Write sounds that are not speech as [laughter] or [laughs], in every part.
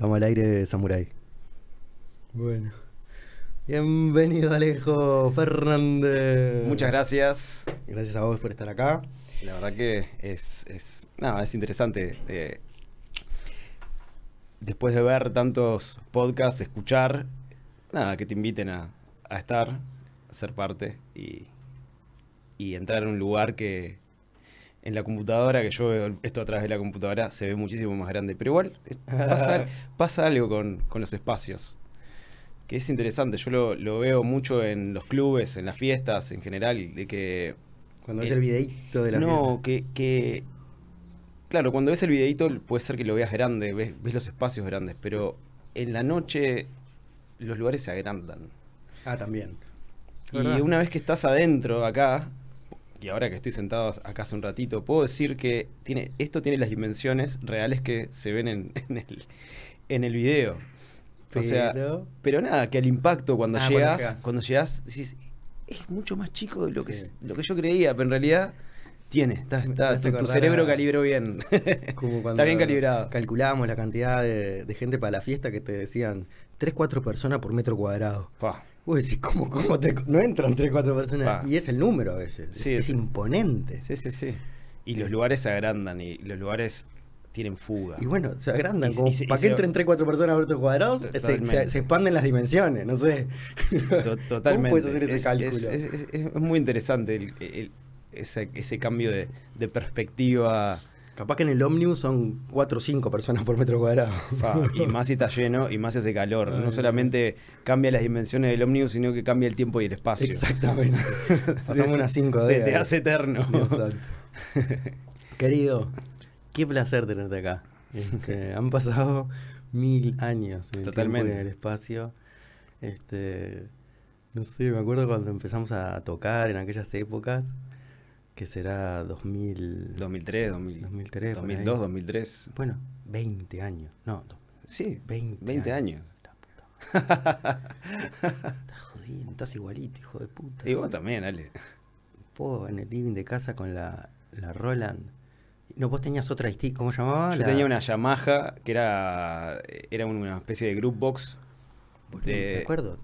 Estamos al aire, Samurai. Bueno. Bienvenido, Alejo Fernández. Muchas gracias. Gracias a vos por estar acá. La verdad que es, es, nada, es interesante. eh, después de ver tantos podcasts, escuchar, nada, que te inviten a, a estar, a ser parte y, y entrar en un lugar que en la computadora, que yo veo esto a través de la computadora, se ve muchísimo más grande. Pero igual [laughs] pasa, pasa algo con, con los espacios. Que es interesante, yo lo, lo veo mucho en los clubes, en las fiestas en general, de que Cuando ves Eh, el videíto de la no, que, que. Claro, cuando ves el videito puede ser que lo veas grande, ves, ves los espacios grandes, pero en la noche los lugares se agrandan. Ah, también. Y una vez que estás adentro acá, y ahora que estoy sentado acá hace un ratito, puedo decir que tiene, esto tiene las dimensiones reales que se ven en, [laughs] en el, en el video. O sea, Pero- pero nada, que el impacto cuando Ah, llegas, cuando llegas, decís, es mucho más chico de lo que, Sí. lo que yo creía, pero en realidad tiene, está, tu, cerebro a- calibró bien. Como [laughs] cuando está bien calibrado. Calculábamos la cantidad de, de gente para la fiesta que te decían 3-4 personas por metro cuadrado. Pa. Vos decís, ¿cómo, cómo te, no entran 3-4 personas? Pa. Y es el número a veces. Sí, es, es sí. imponente. Sí, sí, sí. Y los lugares se agrandan y los lugares tienen fuga. Y bueno, se agrandan. Y- como y se- y para que entren 3-4 personas por metro cuadrado, se, se- expanden las dimensiones, no sé. To- Totalmente. [laughs] ¿Cómo puedes hacer ese Es- cálculo? Es, es- es- es muy interesante el- el- ese, ese cambio de, de perspectiva. Capaz que en el ómnibus son 4 o 5 personas por metro cuadrado. fa, y más si está lleno y más si hace calor. Ay, No solamente cambia las dimensiones del ómnibus, sino que cambia el tiempo y el espacio. Exactamente. [laughs] Pasamos unas 5 Se te hace eterno. Exacto. [laughs] Querido, qué placer tenerte acá. Este, han pasado mil años en el, Totalmente. tiempo y en el espacio. Este, no sé, me acuerdo cuando empezamos a tocar en aquellas épocas, que será 2000, 2003, 2000, 2003, por ahí. 2002, 2003. Bueno, 20 años. No, no, Sí, 20, 20 años. Madre. Estás jodiendo, estás igualito, hijo de puta. Y vos también, Ale. Vos en el living de casa con la, la Roland. No, vos tenías otra ¿cómo llamaba? Yo La- tenía una Yamaha que era, era una especie de group box. De- Me acuerdo.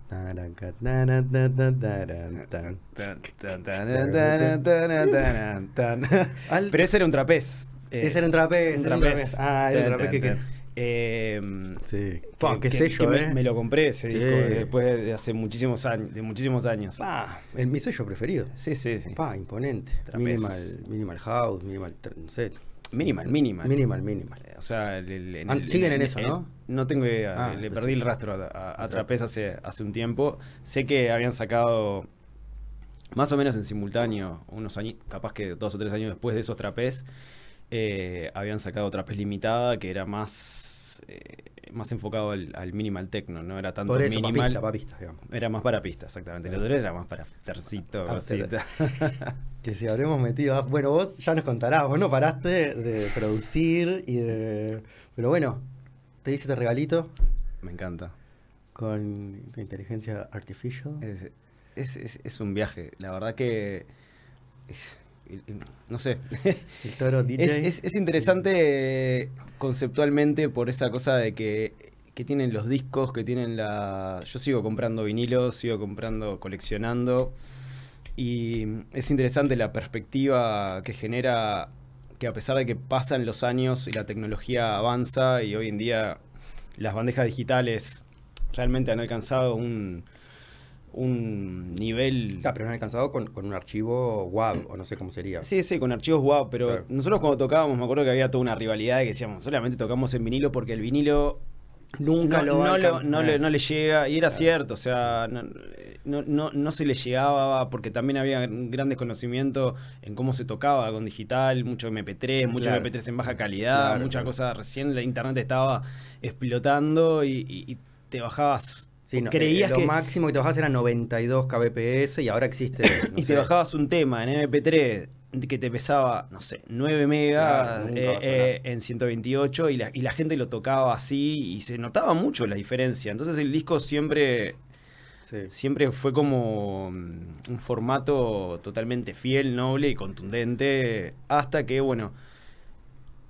Pero ese era un trapez. Eh, Ese era un trapez, un trapez. Ah, era un trapez que-. Eh, Sí. qué que- sello, que me, ¿eh? me lo compré ese Sí. disco después de hace muchísimos años. De muchísimos años. Pa, el, mi sello preferido. Sí, sí, sí. Pa, imponente. Trapez. Minimal, minimal house, minimal, no sé. Minimal, minimal. Minimal, minimal. O sea, el- el- Ah, el- siguen en eso, ¿no? No tengo idea. Ah, le pues perdí el rastro a, a- a Trapez hace, hace un tiempo. Sé que habían sacado más o menos en simultáneo, unos años, capaz que dos o tres años después de esos Trapez, eh, habían sacado Trapez Limitada, que era más, eh, más enfocado al, al minimal techno, no era tanto Por eso, minimal. papista, papista, digamos. Era más para pista, exactamente. El otro era más para tercito. [laughs] Que si habremos metido. ah, Bueno, vos ya nos contarás, vos no paraste de producir y de. Pero bueno, te hice este regalito Me encanta. con inteligencia artificial. Es, es, es- es un viaje. La verdad que. es- no sé. [laughs] El toro DJ. Es, es- es interesante eh, conceptualmente por esa cosa de que, que tienen los discos, que tienen la. Yo sigo comprando vinilos, sigo comprando, coleccionando. Y es interesante la perspectiva que genera que a pesar de que pasan los años y la tecnología avanza y hoy en día las bandejas digitales realmente han alcanzado un, un nivel... Ah, pero no han alcanzado con, con un archivo WAV, o no sé cómo sería. Sí, sí, con archivos wow, pero Claro. nosotros cuando tocábamos me acuerdo que había toda una rivalidad de que decíamos, solamente tocamos en vinilo porque el vinilo Nunca no, lo no lo- le, no le llega, y era Claro. cierto, o sea, no, no, no- se le llegaba porque también había un gran desconocimiento en cómo se tocaba con digital, mucho MP3, mucho Claro. MP3 en baja calidad, Claro, mucha claro. cosa, recién la internet estaba explotando y, y- y te bajabas, Sí, no, creías eh, lo que... máximo que te bajabas era 92 kbps y ahora existe. [laughs] no y sé, te bajabas un tema en MP3 que te pesaba, no sé, 9 megas Claro, eh, eh, en 128 y la, y la gente lo tocaba así y se notaba mucho la diferencia. Entonces el disco siempre, sí. siempre fue como mm, un formato totalmente fiel, noble y contundente hasta que, bueno,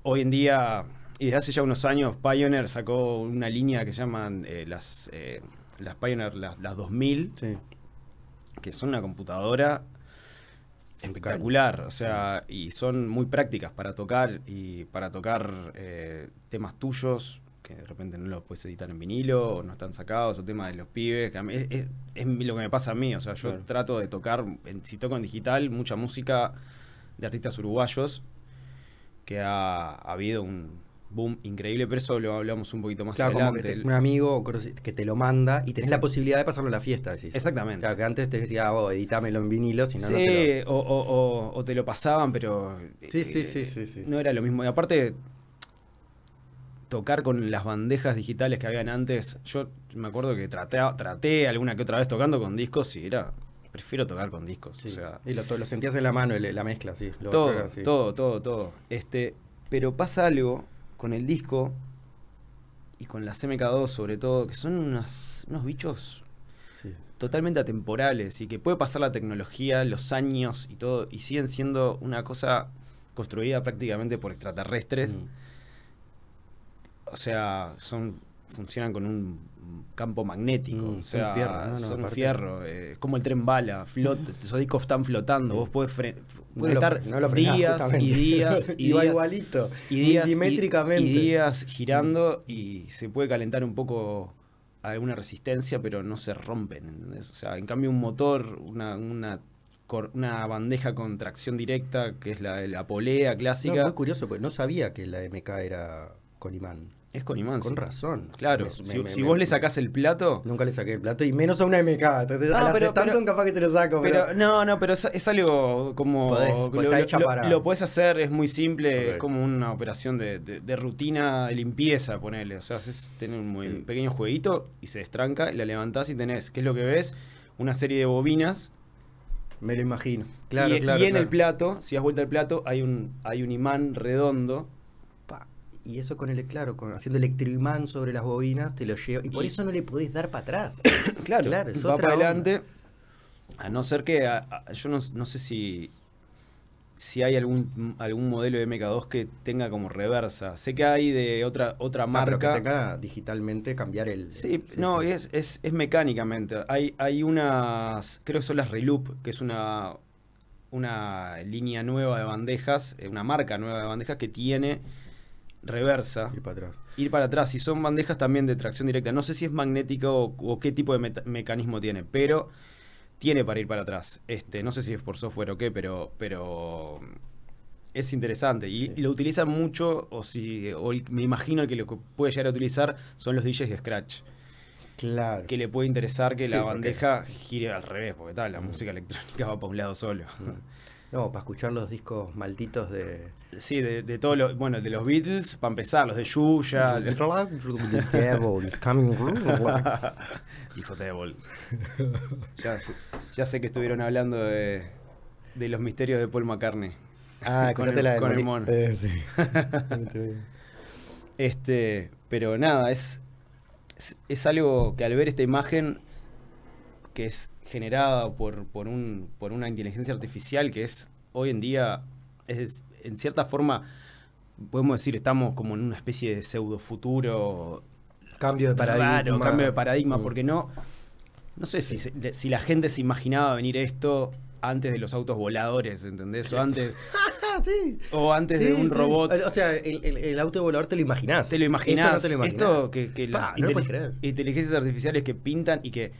hoy en día y desde hace ya unos años Pioneer sacó una línea que llaman eh, las, eh, las Pioneer, las, las 2000, Sí. que son una computadora espectacular, o sea, y son muy prácticas para tocar y para tocar eh, temas tuyos que de repente no los puedes editar en vinilo o no están sacados o temas de los pibes, que a mí es, es- es lo que me pasa a mí, o sea, yo Claro. trato de tocar, en- si toco en digital, mucha música de artistas uruguayos, que ha, ha habido un boom increíble, pero eso lo hablamos un poquito más Claro, como que un amigo que te lo manda y tenés la posibilidad de pasarlo a la fiesta, decís. Exactamente. Claro, que antes te decía, oh, editámelo en vinilo, si no, sí, no te lo... o, o- o- o te lo pasaban, pero Sí, sí, eh, sí, sí, sí. no era lo mismo. Y aparte, tocar con las bandejas digitales que habían antes, yo me acuerdo que traté, traté alguna que otra vez tocando con discos y era, prefiero tocar con discos. Sí. O sea, y lo, lo sentías en la mano, la mezcla, sí. lo todo, así. todo, todo, todo. Este, pero pasa algo con el disco y con las MK2 sobre todo, que son unas- unos bichos Sí. totalmente atemporales y que puede pasar la tecnología, los años y todo, y siguen siendo una cosa construida prácticamente por extraterrestres. Mm. O sea, son funcionan con un campo magnético. Mm, o son sea, fierro, ¿no? No, son aparte- fierro. eh, es como el tren bala. Flota, esos discos están flotando. Vos podés No pueden lo estar fre- no lo frenás, días justamente. [laughs] y días y días igualito, y días y- días girando y se puede calentar un poco alguna resistencia, pero no se rompen, ¿entendés? O sea, en cambio un motor, una, una, una bandeja con tracción directa, que es la, la polea No, clásica, muy curioso, porque no sabía que la MK era con imán. Es con imán. Con razón. Claro, Me- si, me- si me- vos le sacás el plato... Nunca le saqué el plato, y menos a una MK. Entonces, No, pero- acetato pero- capaz que se lo saco, Pero, pero... no, no, pero es, es algo como. Podés, lo, pues está lo- hecha lo- para- lo podés hacer, es muy simple, es como una operación de, de- de rutina de limpieza, ponele. O sea, haces tener un Sí. pequeño jueguito y se destranca y la levantás y tenés, ¿qué es lo que ves? Una serie de bobinas. Me lo imagino. Claro, y, claro. y en claro. el plato, si das vuelta al plato, hay un, hay un imán redondo. Y eso con el, claro, con, haciendo electroimán sobre las bobinas, te lo llevo. Y por Y- eso no le podés dar para atrás. [coughs] Claro, Claro, es va otra para onda. adelante. A no ser que. a- a- yo no, no sé si. Si hay algún, algún modelo de MK2 que tenga como reversa. Sé que hay de otra, otra Ah, pero que marca. tenga digitalmente cambiar el. Sí, no. Es, es, es mecánicamente. Hay, hay unas. Creo que son las Reloop, que es una. Una línea nueva de bandejas. eh, Una marca nueva de bandejas que tiene reversa Ir para atrás. ir para atrás. Y son bandejas también de tracción directa. No sé si es magnético o, o qué tipo de mecanismo tiene, pero tiene para ir para atrás. Este, no sé si es por software o qué, pero, pero es interesante. Y, Sí. y lo utilizan mucho, o si, o el- me imagino que lo que puede llegar a utilizar son los DJs de Scratch. Claro. Que le puede interesar que Sí, la porque- bandeja gire al revés, porque tal, la Mm. música electrónica va para un lado solo. No, para escuchar los discos malditos de. Sí, de, de todos los, bueno, de los Beatles, para empezar, los de Yuya, The devil is coming. [laughs] Hijo de bol. ya, sé, ya sé que estuvieron hablando de, de los misterios de Paul McCartney. Ah, con el, la de con el mono. Eh, sí. Este, pero nada, es, es, es algo que al ver esta imagen que es generada por, por, un, por una inteligencia artificial que es hoy en día, es en cierta forma, podemos decir, estamos como en una especie de pseudo futuro Cambio de paradigma. Raro, cambio de paradigma, Mm. porque no. No sé si, si la gente se imaginaba venir esto antes de los autos voladores, ¿entendés? O antes, [laughs] sí. o antes de un sí. robot. O sea, el, el, el auto volador te lo imaginás. Te lo imaginás. Esto no te lo imaginás. Esto que, que Pa, las no inteligencias artificiales que pintan y que,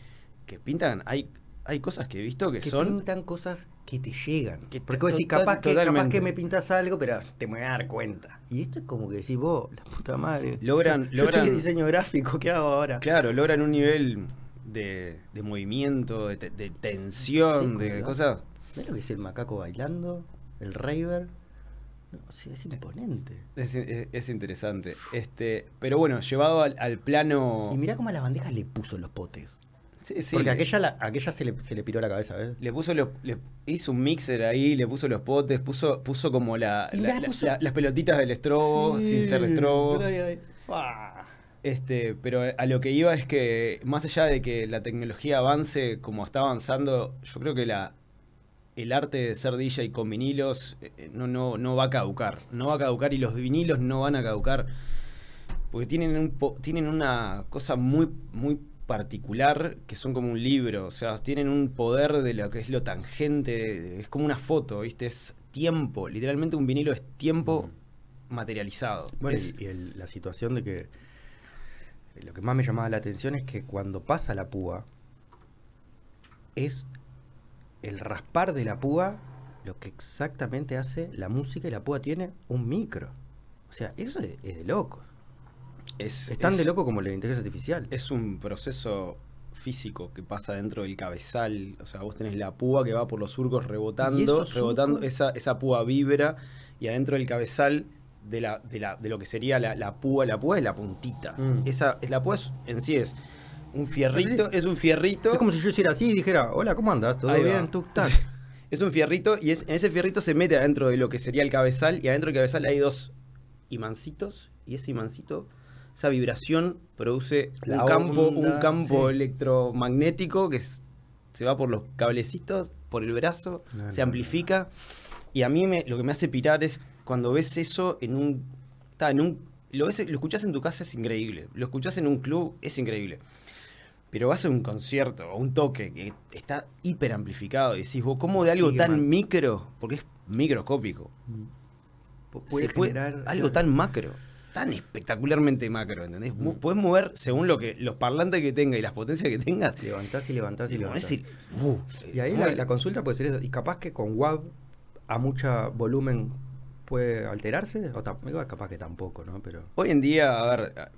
que pintan, hay, hay cosas que he visto que, que son. pintan cosas que te llegan. Que Porque vos decís, capaz que, capaz que me pintas algo, pero te me voy a dar cuenta. Y esto es como que decís vos, la puta madre. Logran- Yo logran- estoy diseño gráfico, ¿qué hago ahora? Claro, logran un nivel de, de movimiento, de, de tensión, Sí, de cosas. ¿Ves lo que es el macaco bailando? El raver. No, sí, es imponente. Es, es- es interesante. Este, pero bueno, llevado al, al plano. Y mirá cómo a las bandejas le puso los potes. Sí, sí, Porque aquella, la- aquella se, le, se le piró la cabeza, ¿ves? Le puso los, le hizo un mixer ahí, le puso los potes, puso, puso como la, puso- las pelotitas del estrobo, sin ser estrobo. Este, pero a lo que iba es que, más allá de que la tecnología avance como está avanzando, yo creo que la, el arte de ser DJ con vinilos eh, no, no, no va a caducar. No va a caducar y los vinilos no van a caducar. Porque tienen, un tienen una cosa muy, muy particular que son como un libro. O sea, tienen un poder de lo que es lo tangente. Es como una foto, ¿viste? Es tiempo. Literalmente un vinilo es tiempo materializado. Bueno, y, la situación de que lo que más me llamaba la atención es que cuando pasa la púa, es el raspar de la púa lo que exactamente hace la música y la púa tiene un micro. O sea, eso es, de loco. Es, tan de loco como la inteligencia artificial. Es un proceso físico que pasa dentro del cabezal. O sea, vos tenés la púa que va por los surcos rebotando, rebotando, esa, esa púa vibra y adentro del cabezal de, la, de, la, de lo que sería la, la, púa, la púa es la puntita. Mm. Esa, es la púa en sí es un fierrito, es un fierrito. Es como si yo hiciera así y dijera, hola, ¿cómo andas? ¿Todo bien? ¿Tú [laughs] Es un fierrito y es, en ese fierrito se mete adentro de lo que sería el cabezal y adentro del cabezal hay dos imancitos y ese imancito, esa vibración produce un campo, un campo electromagnético que se va por los cablecitos, por el brazo, se amplifica. Y a mí me, lo que me hace pirar es cuando ves eso en un... Está, en un lo, ves, lo escuchás en tu casa es increíble, lo escuchás en un club es increíble. Pero vas a un concierto o un toque que está hiper amplificado y decís, vos, ¿cómo de algo tan micro? Porque es microscópico. Puede generar algo tan macro, tan espectacularmente macro, ¿entendés? Puedes mover según lo que los parlantes que tenga y las potencias que tengas. Levantás y levantás y levantás. y ahí la, consulta puede ser y capaz que con WAV a mucho volumen puede alterarse, o capaz que tampoco, ¿no? Pero hoy en día, a ver,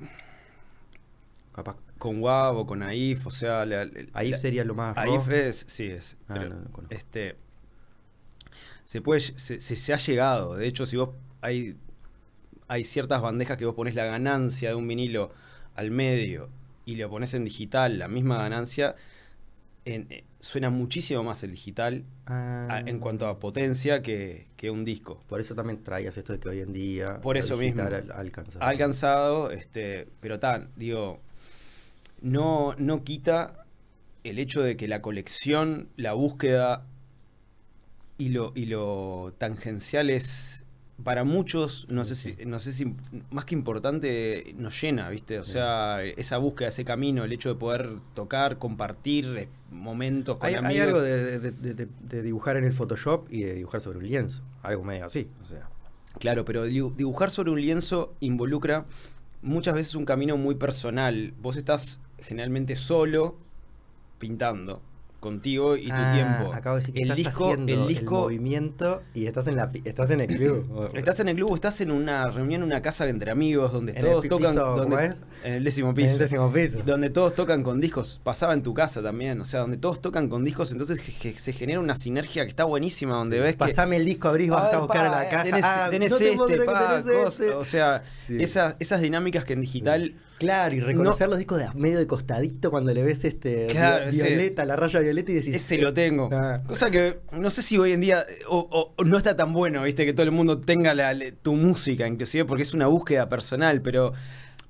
capaz con WAV o con AIF, o sea, AIF sería lo más AIF es, sí es, ah, este se puede se, se, ha llegado, de hecho si vos hay hay ciertas bandejas que vos pones la ganancia de un vinilo al medio y lo pones en digital, la misma ganancia eh, suena muchísimo más el digital ah. en cuanto a potencia que, un disco. Por eso también traías esto de que hoy en día. Por eso mismo. Alcanzado. Ha alcanzado, este, pero tan, digo, no, no quita el hecho de que la colección, la búsqueda y lo, y lo tangencial es para muchos, no sé si, no sé si más que importante, nos llena, ¿viste? O sea, esa búsqueda, ese camino, el hecho de poder tocar, compartir eh, momentos con hay, amigos. Hay algo de, dibujar en el Photoshop y de dibujar sobre un lienzo, algo medio así, o sea. Claro, pero dibujar sobre un lienzo involucra muchas veces un camino muy personal. Vos estás generalmente solo pintando contigo y tu ah, tiempo. Acabo de decir que el estás disco, el disco, movimiento y estás en la estás en el club. estás en el club, estás en una reunión una casa entre amigos donde todos tocan donde, en el décimo piso. En el décimo piso. Donde todos tocan con discos. Pasaba en tu casa también, o sea, donde todos tocan con discos, entonces se genera una sinergia que está buenísima donde ves Pasame el disco, abrís, vas a buscar a la casa. Tenés, ah, tenés este, pa, este. o sea, esas, esas dinámicas que en digital Claro, y reconocer los discos de medio de costadito cuando le ves este violeta, la raya violeta y decís. Ese lo tengo. Ah. Cosa que no sé si hoy en día o, no está tan bueno, viste, que todo el mundo tenga tu música, inclusive, porque es una búsqueda personal, pero.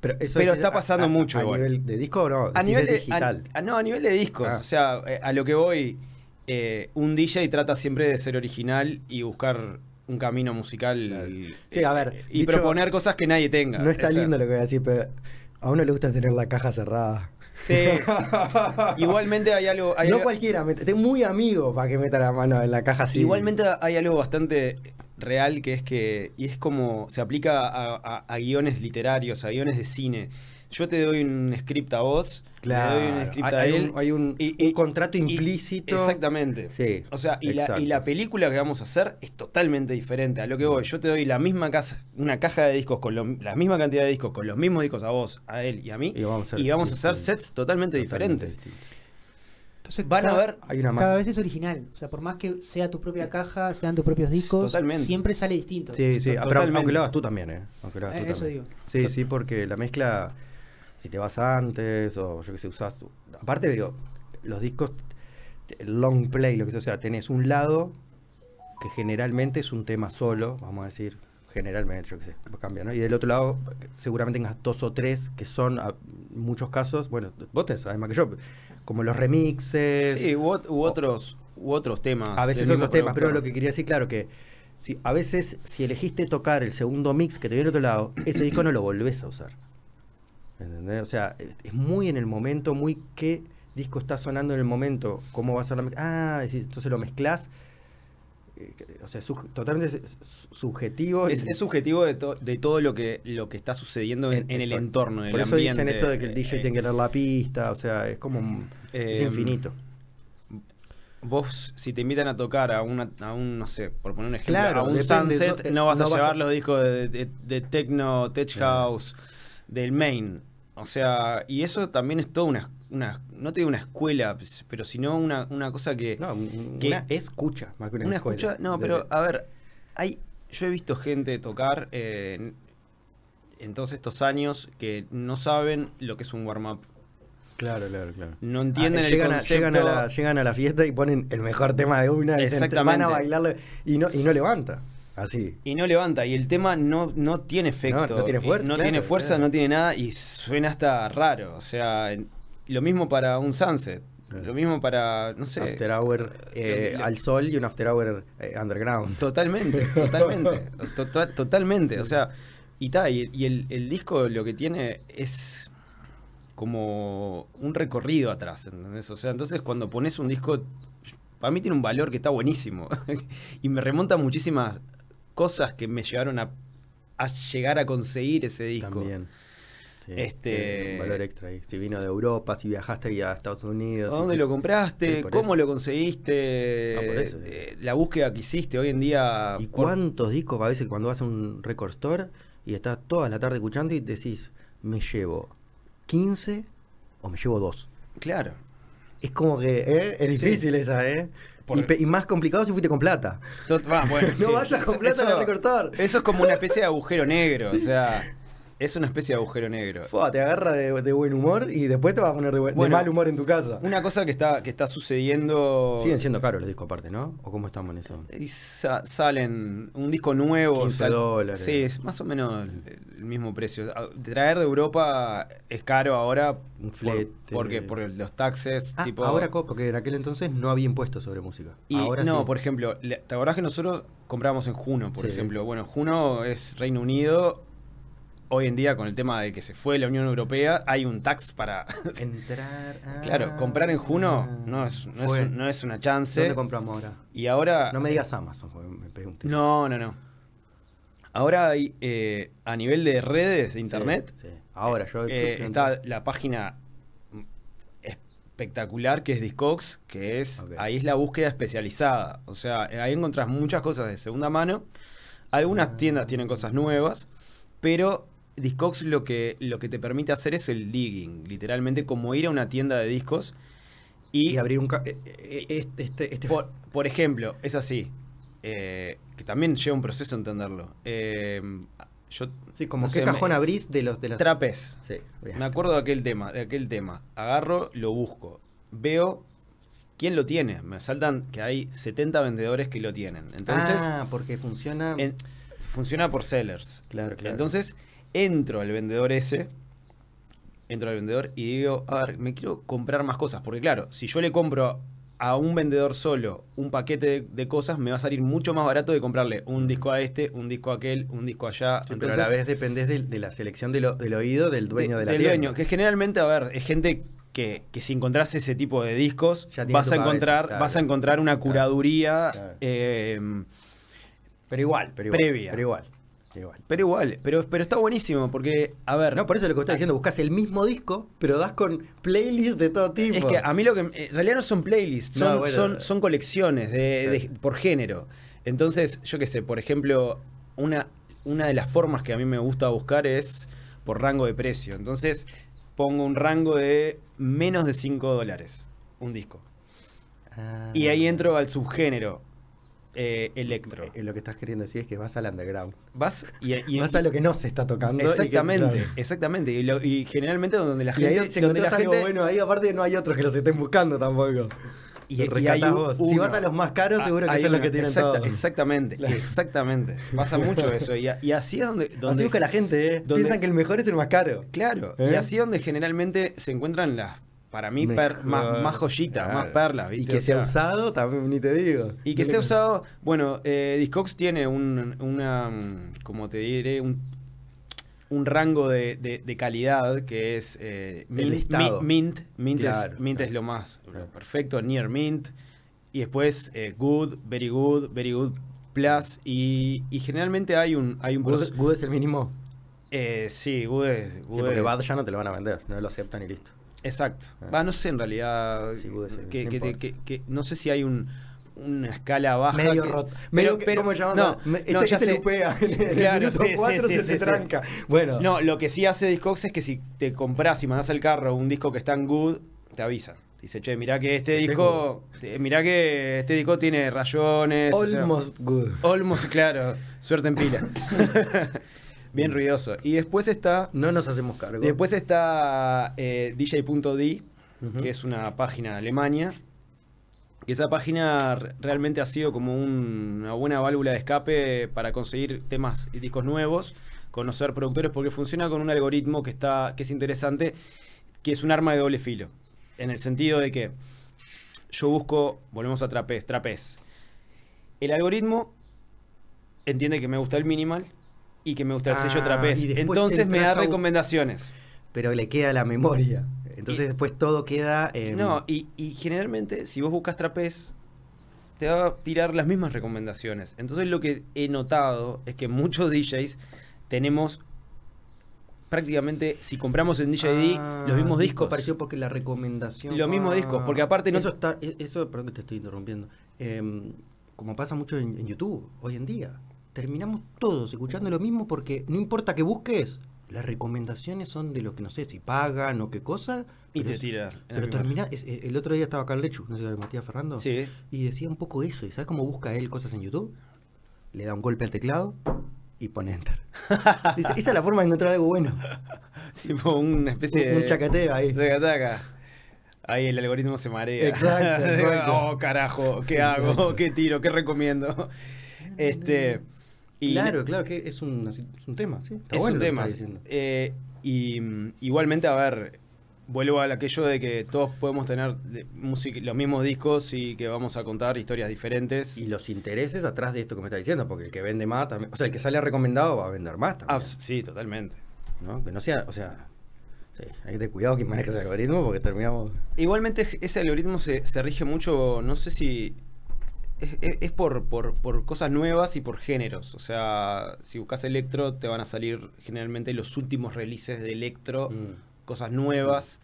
Pero, está pasando mucho. ¿A nivel de disco o no? A nivel de, digital. no, a nivel de discos. Ah. O sea, eh, a lo que voy, eh, un DJ trata siempre de ser original y buscar un camino musical. Sí, a ver. Y proponer cosas que nadie tenga. No está lindo lo que voy a decir, pero a uno le gusta tener la caja cerrada. Sí. [laughs] Igualmente hay algo. no cualquiera, tengo muy amigo para que meta la mano en la caja así. Igualmente hay algo bastante real que es que. Y es como. Se aplica a guiones literarios, a guiones de cine yo te doy un script a vos, claro. le doy un script a hay él. Un, hay un, contrato implícito. exactamente. Sí. O sea, y la, y la, película que vamos a hacer es totalmente diferente. A lo que voy, yo te doy la misma casa, una caja de discos con la misma cantidad de discos, con los mismos discos a vos, a él y a mí, y vamos a hacer, sets totalmente, diferentes. Entonces, van cada, a ver, hay una cada vez es original. O sea, por más que sea tu propia caja, sean tus propios discos, siempre sale distinto. Sí, sí, pero aunque lo hagas tú también, ¿eh? Aunque lo hagas eh, tú eso digo. Sí, sí, porque la mezcla si te vas antes o yo que sé, usas... Aparte, digo, los discos, el long play, lo que sea, o sea, tenés un lado que generalmente es un tema solo, vamos a decir, generalmente, yo qué sé, cambia, ¿no? Y del otro lado, seguramente tengas dos o tres que son, en muchos casos, bueno, vos te sabes más que yo, como los remixes. Sí, u, otros, u otros temas. A veces otros temas, pero lo que quería decir, claro, que si, a veces si elegiste tocar el segundo mix que te viene otro lado, ese disco no lo volvés a usar. ¿Entendés? O sea, es muy en el momento, muy qué disco está sonando en el momento, cómo va a ser la Ah, entonces lo mezclas. Eh, o sea, es totalmente subjetivo. Es, subjetivo de, de, todo lo que, lo que está sucediendo en, el entorno, en Por eso dicen esto de que el DJ eh, tiene que leer la pista, o sea, es como. es em, infinito vos si te invitan a tocar a, una, a un, no sé, por poner un ejemplo, a un sunset, no vas a llevar los discos de, de, techno, tech house, del main. O sea, y eso también es toda una, una no te digo una escuela, pero sino una, una cosa que... No, una escucha, más que una, escucha. No, pero a ver, hay, yo he visto gente tocar eh, en todos estos años que no saben lo que es un warm-up Claro, claro, claro. No entienden ah, llegan, a, llegan, a la, llegan a la fiesta y ponen el mejor tema de una Exactamente. van a bailarlo y no, y no levanta. Así. Y no levanta. Y el tema no, no tiene efecto. No, tiene fuerza. No tiene fuerza, no tiene nada y suena hasta raro. O sea, lo mismo para un sunset. Lo mismo para, no sé. After hour eh, al sol y un after hour eh, underground. Totalmente, [laughs] totalmente. totalmente. O sea, y, ta, y, y el, el disco lo que tiene es como un recorrido atrás, ¿entendés? O sea, entonces cuando pones un disco, para mí tiene un valor que está buenísimo. [laughs] y me remonta muchísimas cosas que me llevaron a, llegar a conseguir ese disco. También. este un valor extra. Si vino de Europa, si viajaste a Estados Unidos. ¿Dónde lo compraste? ¿Cómo lo conseguiste? Ah, eh, la búsqueda que hiciste hoy en día. ¿Y cuántos discos a veces cuando vas a un record store y estás toda la tarde escuchando y decís, me llevo 15 o me llevo dos. Claro. Es como que ¿eh? es difícil esa, ¿eh? Y, más complicado si fuiste con plata. [laughs] no vayas con plata a recortar. Eso es como una especie de agujero negro, o sea, [laughs] es una especie de agujero negro. te agarra de, buen humor y después te va a poner de, mal humor en tu casa. Una cosa que está, que está sucediendo. Siguen siendo caros los discos aparte, ¿no? ¿O cómo estamos en eso? Y salen un disco nuevo. 15 dólares. Sí, es más o menos el, mismo precio. Traer de Europa es caro ahora. Un flete. porque por los taxes. Ah, tipo... Ahora, porque en aquel entonces no había impuestos sobre música. ahora no, por ejemplo, ¿te acordás que nosotros comprábamos en Juno, por ejemplo? Bueno, Juno es Reino Unido hoy en día con el tema de que se fue la Unión Europea, hay un tax para [laughs] entrar. claro, comprar en Juno no es, no es, una chance. ¿Dónde compramos ahora? Y ahora. No me digas Amazon, me pregunté. No, no, no. Ahora hay, eh, a nivel de redes de internet, ahora yo, eh, está la página espectacular que es Discogs, que es ahí es la búsqueda especializada. O sea, ahí encontrás muchas cosas de segunda mano. Algunas ah. tiendas tienen cosas nuevas, pero Discogs lo que, lo que te permite hacer es el digging, literalmente como ir a una tienda de discos y, abrir un... Eh, eh, este, este, este Por, ejemplo, es así, eh, que también lleva un proceso entenderlo. yo, sí, como qué cajón abrís de los... De las... Trapez. Sí, me acuerdo de aquel tema, de aquel tema. Agarro, lo busco, veo quién lo tiene. Me saltan que hay 70 vendedores que lo tienen. Entonces, ah, porque funciona... funciona por sellers. Claro, claro. Entonces entro al vendedor ese, entro al vendedor y digo, a ver, me quiero comprar más cosas, porque claro, si yo le compro a un vendedor solo un paquete de, cosas, me va a salir mucho más barato de comprarle un disco a este, un disco a aquel, un disco allá. Entonces, pero a la vez dependés de, la selección del oído del dueño de, la del dueño, que generalmente, a ver, es gente que, si encontrás ese tipo de discos, vas a encontrar, vas a encontrar una curaduría eh, pero igual, pero previa. Pero igual. Pero igual, pero, pero está buenísimo porque, a ver. No, por eso lo que estás diciendo, buscas el mismo disco, pero das con playlists de todo tipo. Es que a mí lo que. En realidad no son playlists, son, son, colecciones de, por género. Entonces, yo qué sé, por ejemplo, una, una de las formas que a mí me gusta buscar es por rango de precio. Entonces, pongo un rango de menos de 5 dólares, un disco. Ah. Y ahí entro al subgénero eh, electro. Lo que estás queriendo decir es que vas al underground. Vas y, vas a lo que no se está tocando. Exactamente, exactamente. Y, generalmente donde la gente. Ahí, donde la algo bueno ahí, aparte no hay otros que los estén buscando tampoco. Y, y vos. Si vas a los más caros, seguro que son los que tienen todo. Exactamente, exactamente. Pasa mucho eso. Y, así es donde. donde así busca la gente, ¿eh? Piensan que el mejor es el más caro. Claro. Y ¿Eh? así es donde generalmente se encuentran las para mí más, más joyita, más perla. Y que sea usado, también ni te digo. Y que sea usado, bueno, eh, Discogs tiene un, una, como te diré, un, un rango de, calidad que es eh, mint, mint, mint, es, mint es lo más perfecto, near mint, y después eh, good, very good, very good plus, y, y generalmente hay un... Hay un good, es el mínimo. Eh, sí, good es... sí, porque bad ya no te lo van a vender, no lo aceptan y listo. Exacto. Ah. Va, no sé en realidad. que, no sé si hay un, una escala baja. Medio roto. Medio, pero, ¿Cómo No, no, este, ya este se, lupea. [laughs] claro, sí, sí, se, tranca. Bueno. No, lo que sí hace Discogs es que si te compras y mandas al carro un disco que está en good, te avisa. Dice, che, mirá que este disco. Mirá que este disco tiene rayones. Almost good. Almost, claro. Suerte en pila. [laughs] Bien ruidoso. Y después está. No nos hacemos cargo. Después está eh, DJ.d, que es una página de Alemania. Que esa página realmente ha sido como una buena válvula de escape para conseguir temas y discos nuevos, conocer productores, porque funciona con un algoritmo que, está, que es interesante, que es un arma de doble filo. En el sentido de que yo busco, volvemos a Trapez, Trapez. El algoritmo entiende que me gusta el minimal, y que me gusta el sello otra vez. Entonces me da recomendaciones. Pero le queda la memoria. Entonces después todo queda... No, y, generalmente si vos buscas trapez, te va a tirar las mismas recomendaciones. Entonces lo que he notado es que muchos DJs tenemos prácticamente, si compramos en DJD, ah, los mismos discos. pareció porque la recomendación... Los mismos discos, porque aparte... Eso, está, e, eso, perdón que te estoy interrumpiendo. Em, como pasa mucho en YouTube hoy en día terminamos todos escuchando lo mismo porque no importa que busques, las recomendaciones son de lo que no sé si pagan o qué cosa. Y te tira. Pero termina. Eh, el otro día estaba acá Lechu, no sé si Matías Ferrando. Sí. Y decía un poco eso. ¿Y sabes cómo busca él cosas en YouTube? Le da un golpe al teclado y pone enter. [laughs] Dice, esa es la forma de encontrar algo bueno. [laughs] tipo una especie de. Un chacateo ahí. Chacataca. Ahí el algoritmo se marea. Exacto. [laughs] oh, carajo, ¿qué hago? ¿Qué tiro? ¿Qué recomiendo? Este claro, claro, que es un, tema, sí. es un tema. Eh, y mm, igualmente, a ver, vuelvo a aquello de que todos podemos tener los mismos discos y que vamos a contar historias diferentes. Y los intereses atrás de esto que me está diciendo, porque el que vende más también, o sea, el que sale recomendado va a vender más también. Ah, sí, totalmente. ¿No? Que no sea, o sea, sí, hay que tener cuidado quien maneja ese algoritmo porque terminamos... Igualmente ese algoritmo se, se rige mucho, no sé si es, por, por, cosas nuevas y por géneros. O sea, si buscas electro, te van a salir generalmente los últimos releases de electro, mm. cosas nuevas.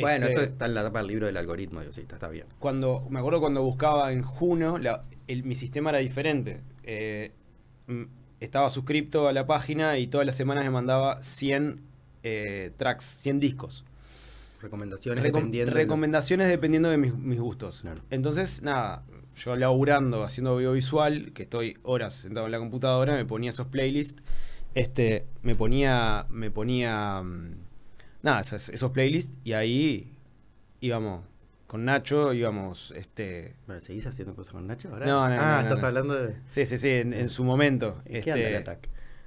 Bueno, esto está en la etapa del libro del algoritmo, sí, está, bien. Cuando, me acuerdo cuando buscaba en Juno, mi sistema era diferente. Eh, estaba suscripto a la página y todas las semanas me mandaba 100 eh, tracks, 100 discos. Recomendaciones dependiendo. Recomendaciones dependiendo de mis, gustos. Entonces, nada, yo laburando, haciendo audiovisual, que estoy horas sentado en la computadora, me ponía esos playlists, este, me ponía, me ponía, mm, nada, esos, playlists y ahí íbamos con Nacho, íbamos, este... Bueno, ¿seguís haciendo cosas con Nacho ahora? No, no, Ah, no, estás hablando de... Sí, sí, sí, en, su momento. ¿Qué este, anda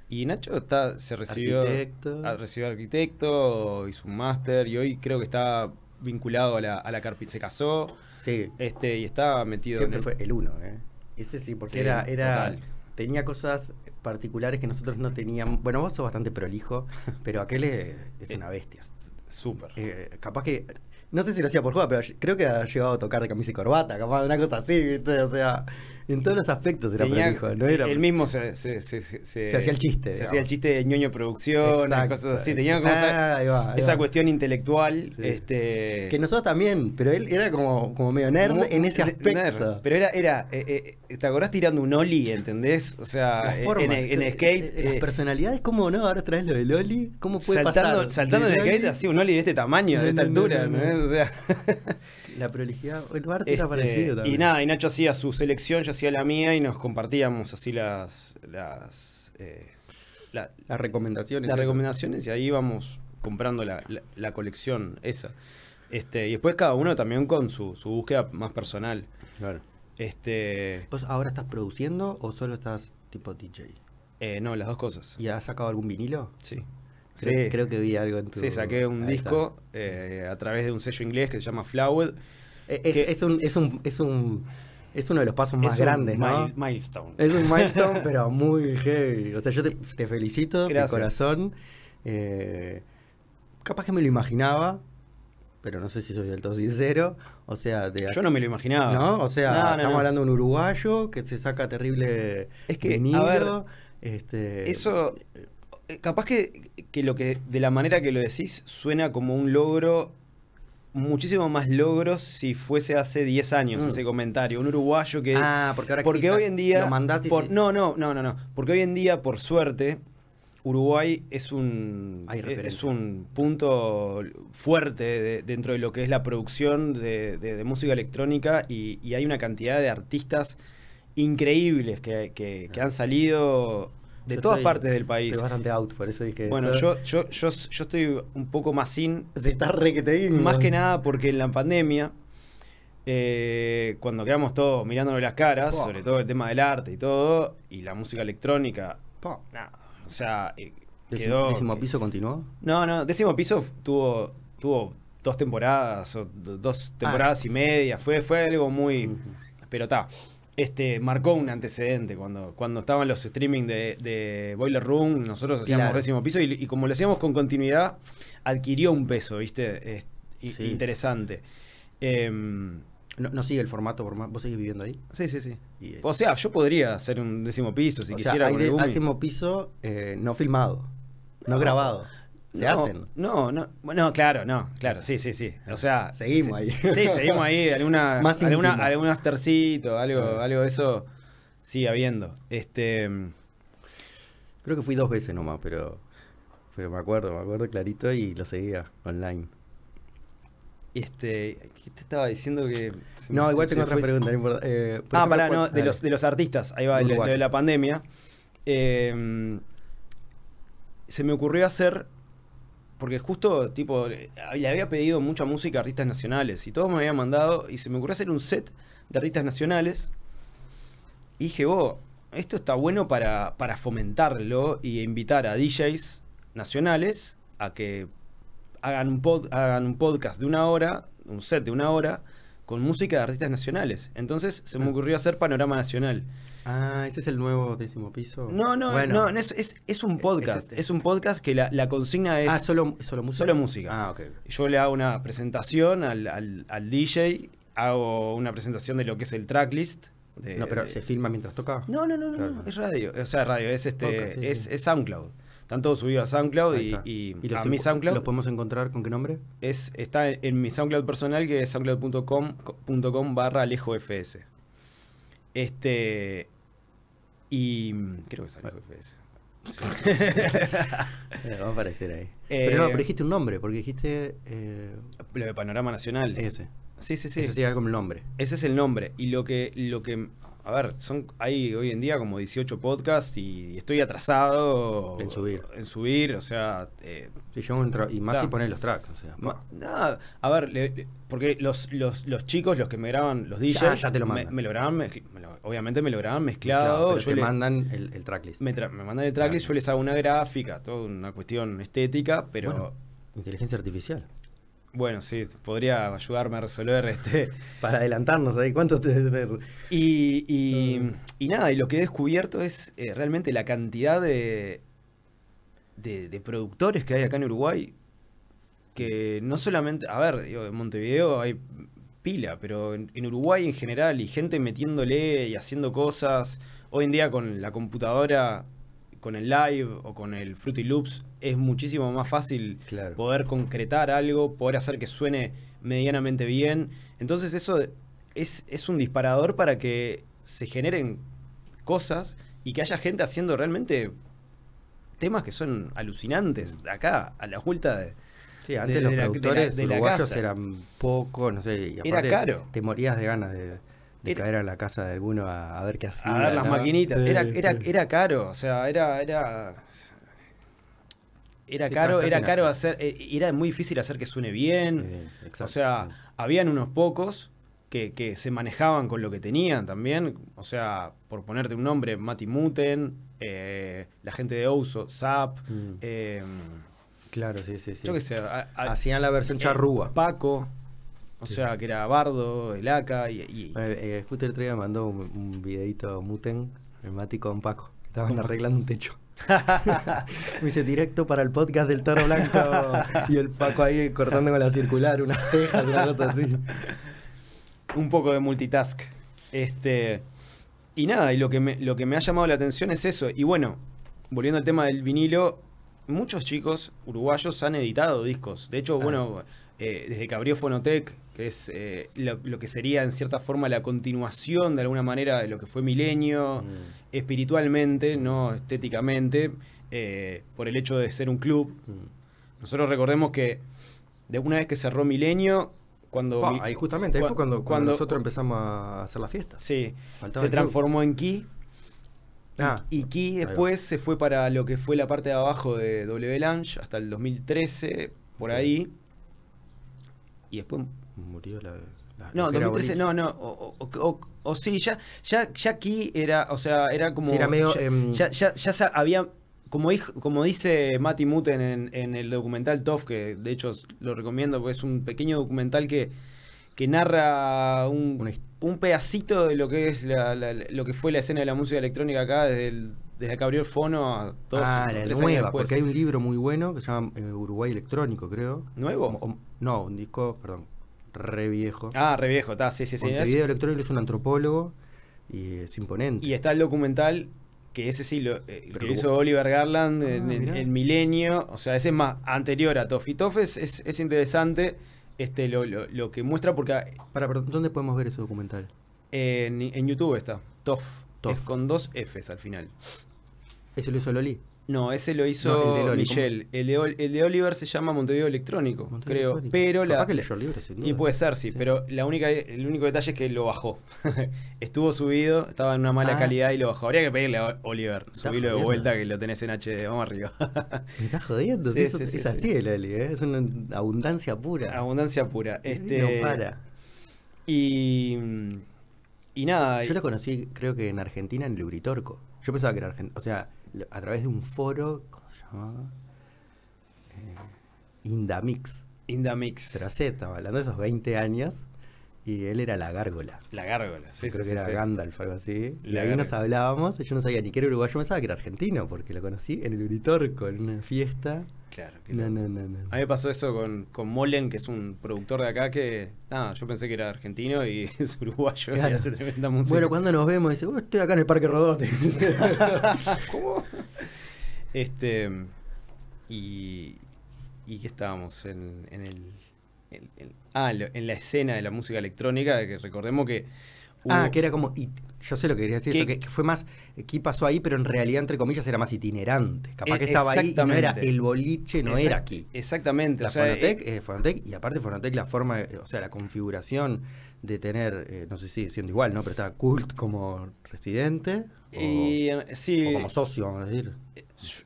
Y Nacho está, se recibió arquitecto. recibió arquitecto, hizo un máster y hoy creo que está vinculado a la, a la carpita. Se casó, Sí. Este, y estaba metido Siempre fue el uno, ¿eh? Ese sí, porque era, era tenía cosas particulares que nosotros no teníamos. Bueno, vos sos bastante prolijo, [laughs] pero aquel es, es una bestia. Súper. Eh, capaz que. No sé si lo hacía por juego, pero creo que ha llegado a tocar de camisa y corbata, capaz una cosa así, ¿viste? O sea, en todos los aspectos era prolijo, ¿no? Era... Él mismo se, se, se, se hacía el chiste. Se hacía el chiste de ñoño producción, cosas así. Tenía como esa, cuestión intelectual. este Que nosotros también, pero él era como, como medio nerd en ese aspecto. Pero era, era eh, eh, ¿te acordás tirando un Oli, entendés? O sea, en, en, skate. Eh, las personalidades, ¿cómo no? Ahora traes lo del Oli. ¿Cómo puede saltando, pasar? Saltando en el skate, así un Oli de este tamaño, de esta altura, ¿no? O sea. La prolijidad, el arte este, parecido también. Y nada, y Nacho hacía su selección, yo hacía la mía y nos compartíamos así las. las eh, las recomendaciones. Las recomendaciones y ahí íbamos comprando la, la, colección esa. Este, y después cada uno también con su, su búsqueda más personal. Claro. Este, ¿Vos ahora estás produciendo o solo estás tipo DJ? Eh, no, las dos cosas. ¿Y has sacado algún vinilo? Sí. Sí. Creo, que vi algo en tu... Sí, saqué un disco eh, a través de un sello inglés que se llama Flowed. Es, es, un, es, un, es, un, es uno de los pasos más grandes, ¿no? milestone. Es un milestone, [laughs] pero muy heavy. O sea, yo te, te felicito de corazón. Eh, capaz que me lo imaginaba, pero no sé si soy del todo sincero. O sea, de, yo no me lo imaginaba. ¿No? O sea, estamos hablando de un uruguayo que se saca terrible es que, este... Eso, capaz que, que, lo que de la manera que lo decís suena como un logro muchísimo más logros si fuese hace 10 años mm. ese comentario. Un uruguayo que. Ah, porque ahora Porque hoy en día. Lo mandás y No, no, no, no, no. Porque hoy en día, por suerte, Uruguay es un, es un punto fuerte dentro de lo que es la producción de, música electrónica y, hay una cantidad de artistas increíbles que, han salido de todas partes del país. Estoy bastante out, por eso dije. Bueno, yo, yo, yo, yo, estoy un poco más sin. De tarre que te Más que nada porque en la pandemia, eh, cuando quedamos todos mirándonos las caras, sobre todo el tema del arte y todo, y la música electrónica, nada o sea, eh, quedó... ¿Décimo piso continuó? No, no, décimo piso tuvo, tuvo dos temporadas o dos temporadas y media. Fue, fue algo muy... Pero está. Este, marcó un antecedente cuando, cuando estaban los streaming de, Boiler Room, nosotros hacíamos décimo piso y, como lo hacíamos con continuidad, adquirió un peso, ¿viste? Interesante. Em, no, sigue el formato, por más, ¿vos seguís viviendo ahí? Sí, sí, sí. Eh, o sea, yo podría hacer un décimo piso si quisiera. Sea, hay décimo piso eh, no filmado, no, grabado. Se hacen. No, no, bueno, claro, no, claro, sí, sí, sí. O sea, seguimos ahí. Sí, seguimos ahí, alguna, [laughs] Más alguna, algún aftercito, algo, algo de eso sigue habiendo. Este creo que fui dos veces nomás, pero pero me acuerdo, me acuerdo clarito y lo seguía online. Este, ¿qué te estaba diciendo que.? No, igual tengo otra pregunta. Eh, ah, pará, no, de los, de los artistas, ahí va, lo, de la pandemia. Em, se me ocurrió hacer. Porque justo, tipo, le había pedido mucha música a artistas nacionales y todos me habían mandado. Y se me ocurrió hacer un set de artistas nacionales. Y dije, oh, esto está bueno para, para fomentarlo y invitar a DJs nacionales a que hagan un, pod, hagan un podcast de una hora, un set de una hora, con música de artistas nacionales. Entonces se me ocurrió hacer Panorama Nacional. Ah, ese es el nuevo décimo piso. No, no, no, es, es, un podcast. Es, un podcast que la, consigna es. Ah, solo, solo música. Solo música. Ah, ok. Yo le hago una presentación al, al, DJ, hago una presentación de lo que es el tracklist. no, pero ¿se filma mientras toca? No, no, no, no, es radio. O sea, radio, es este, es, es SoundCloud. Están todos subidos a SoundCloud y, a mi SoundCloud. ¿Los podemos encontrar con qué nombre? Es, está en, mi SoundCloud personal que es soundcloud.com barra alejofs. Este. Y. Creo que es alejofs. Va a aparecer ahí. Eh, pero no, pero dijiste un nombre, porque dijiste. Eh, lo de Panorama Nacional. Ese. Sí, sí, sí. Ese sería como el nombre. Ese es el nombre. Y lo que, lo que a ver, son hay hoy en día como 18 podcasts y estoy atrasado en subir. En subir, o sea... Eh, yo y más si pones los tracks, o sea... a ver, porque los, los, los, chicos, los que me graban, los DJs, ya, te lo me, lo graban, obviamente me lo graban mezclado. pero te mandan el, tracklist. Me, mandan el tracklist, yo les hago una gráfica, toda una cuestión estética, pero... inteligencia artificial. Bueno, sí, podría ayudarme a resolver este. [laughs] Para adelantarnos ahí, ¿cuánto te. Y, y, y nada, y lo que he descubierto es eh, realmente la cantidad de, de, productores que hay acá en Uruguay. Que no solamente. A ver, en Montevideo hay pila, pero en, en Uruguay en general y gente metiéndole y haciendo cosas. Hoy en día con la computadora con el live o con el Fruity Loops es muchísimo más fácil poder concretar algo, poder hacer que suene medianamente bien. Entonces eso es, es un disparador para que se generen cosas y que haya gente haciendo realmente temas que son alucinantes acá, a la vuelta de... Sí, antes los productores de uruguayos eran poco, no sé, era caro. Te morías de ganas de, de caer a la casa de alguno a, ver qué hacía. A ver las maquinitas. era, era, era caro, o sea, era. Era, era caro, era caro hacer. Eh, era muy difícil hacer que suene bien. o sea, habían unos pocos que, que, se manejaban con lo que tenían también. O sea, por ponerte un nombre, Mati Muten, eh, la gente de Ouso, Zap. Mm. Eh, Claro, sí, sí, sí. Yo qué sé. Hacían la versión charrúa. Paco. O sea, que era Bardo, el AK y... y... Eh, el otro día mandó un, videito Muten, el Mati con Paco. Estaban arreglando un techo. [laughs] [laughs] Me hice directo para el podcast del Toro Blanco y el Paco ahí cortando con la circular unas tejas, una cosa así. Un poco de multitask. Este... Y nada, y lo que, me, lo que me ha llamado la atención es eso. Y bueno, volviendo al tema del vinilo, muchos chicos uruguayos han editado discos. De hecho, bueno, eh, desde que abrió Fonotec, que es eh, lo, que sería en cierta forma la continuación de alguna manera de lo que fue Milenio, mm. espiritualmente, no estéticamente, eh, por el hecho de ser un club. Mm. Nosotros recordemos que de una vez que cerró Milenio, cuando... ahí justamente, ahí fue cuando, cuando, nosotros empezamos a hacer la fiesta. Sí, se transformó en Key. Ah, y Key después se fue para lo que fue la parte de abajo de W Lounge hasta el 2013, por ahí. Y después murió la... no, 2013, no, no, o, sí, ya, ya, ya aquí era, o sea, era como... era medio, ya, em, ya, ya, había, como, como dice Mati Muten en, en, el documental TOF, que de hecho lo recomiendo porque es un pequeño documental que, que narra un, un pedacito de lo que es lo que fue la escena de la música electrónica acá desde el, desde que abrió el fono a todos ah, la nueva, porque hay un libro muy bueno que se llama eh, Uruguay Electrónico, creo. ¿Nuevo? no, un disco, perdón, re viejo. Ah, re viejo, está, sí, sí, sí. video electrónico es un antropólogo y es imponente. Y está el documental que ese sí lo, eh, hizo Oliver Garland ah, en, el Milenio, o sea, ese es más anterior a Toff. Y Toff es, es, interesante este, lo, lo, que muestra porque... Para, ¿dónde podemos ver ese documental? En, en YouTube está, Toff. Es con dos Fs al final. ¿Ese lo hizo Loli? No, ese lo hizo el de Michelle. El de, Oliver se llama Montevideo Electrónico, creo. Pero la. Que leyó el libro, y puede ser, sí, Pero la única, el único detalle es que lo bajó. [laughs] Estuvo subido, estaba en una mala ah. calidad y lo bajó. Habría que pedirle a Oliver, subirlo de vuelta que lo tenés en HD. Vamos arriba. Me estás jodiendo. Sí, sí, es así el Oli, ¿eh? es una abundancia pura. Abundancia pura. Este, no para. Y. Y nada. Yo lo conocí, creo que en Argentina, en Luritorco. Yo pensaba que era argentino. O sea a través de un foro, ¿cómo se llamaba? Eh, Indamix. Indamix. Estaba hablando de esos 20 años y él era la gárgola. La gárgola, sí, Creo que era Gandalf, algo así. y ahí nos hablábamos, yo no sabía ni que era uruguayo, yo pensaba que era argentino, porque lo conocí en el Uritorco, en una fiesta. Claro. no, no, no, no, A mí me pasó eso con, con Molen, que es un productor de acá que, nada, yo pensé que era argentino y [laughs] es uruguayo y hace tremenda música. Bueno, cuando nos vemos, dice, oh, estoy acá en el Parque Rodote. [laughs] ¿Cómo? Este, y, y que estábamos en, en el ah, en la escena de la música electrónica, que recordemos que... ah, que era como... Yo sé lo que quería decir, eso, que, fue más... ¿Qué pasó ahí? Pero en realidad, entre comillas, era más itinerante. Capaz que estaba ahí y no era el boliche, no era aquí. Exactamente. La Fonotec, eh, Fonotec, y aparte Fonotec, la forma, o sea, la configuración de tener, eh, no sé si siendo igual, ¿no? Pero estaba Cult como residente. Y, sí, o como socio, vamos a decir.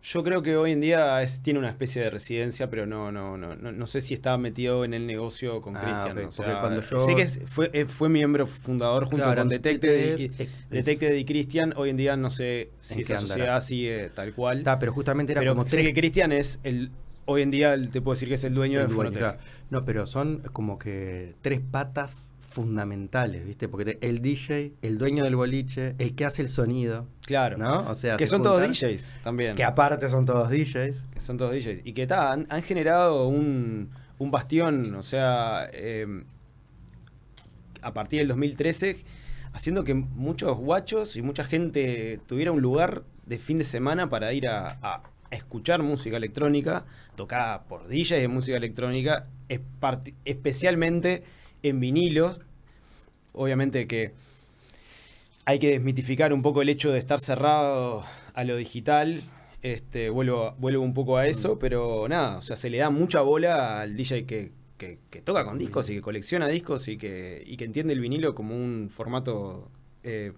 Yo creo que hoy en día tiene una especie de residencia, pero no, no, no, no, sé si estaba metido en el negocio con ah, Cristian. cuando yo... Sé que fue, eh, fue miembro fundador junto con Detected, Detected y Cristian. Hoy en día no sé si esa sociedad sigue tal cual. Está, pero justamente era como sé que Cristian es el hoy en día te puedo decir que es el dueño de No, pero son como que tres patas fundamentales, ¿viste? Porque el DJ, el dueño del boliche, el que hace el sonido. Claro. ¿No? O sea, que son todos DJs también. Que aparte son todos DJs. Que son todos DJs. Y que han, han, generado un, un, bastión, o sea, em, a partir del 2013, haciendo que muchos guachos y mucha gente tuviera un lugar de fin de semana para ir a, escuchar música electrónica, tocada por DJs de música electrónica, especialmente en vinilos. Obviamente que hay que desmitificar un poco el hecho de estar cerrado a lo digital. Este, vuelvo, vuelvo un poco a eso, pero nada, o sea, se le da mucha bola al DJ que, toca con discos y que colecciona discos y que, y que entiende el vinilo como un formato eh,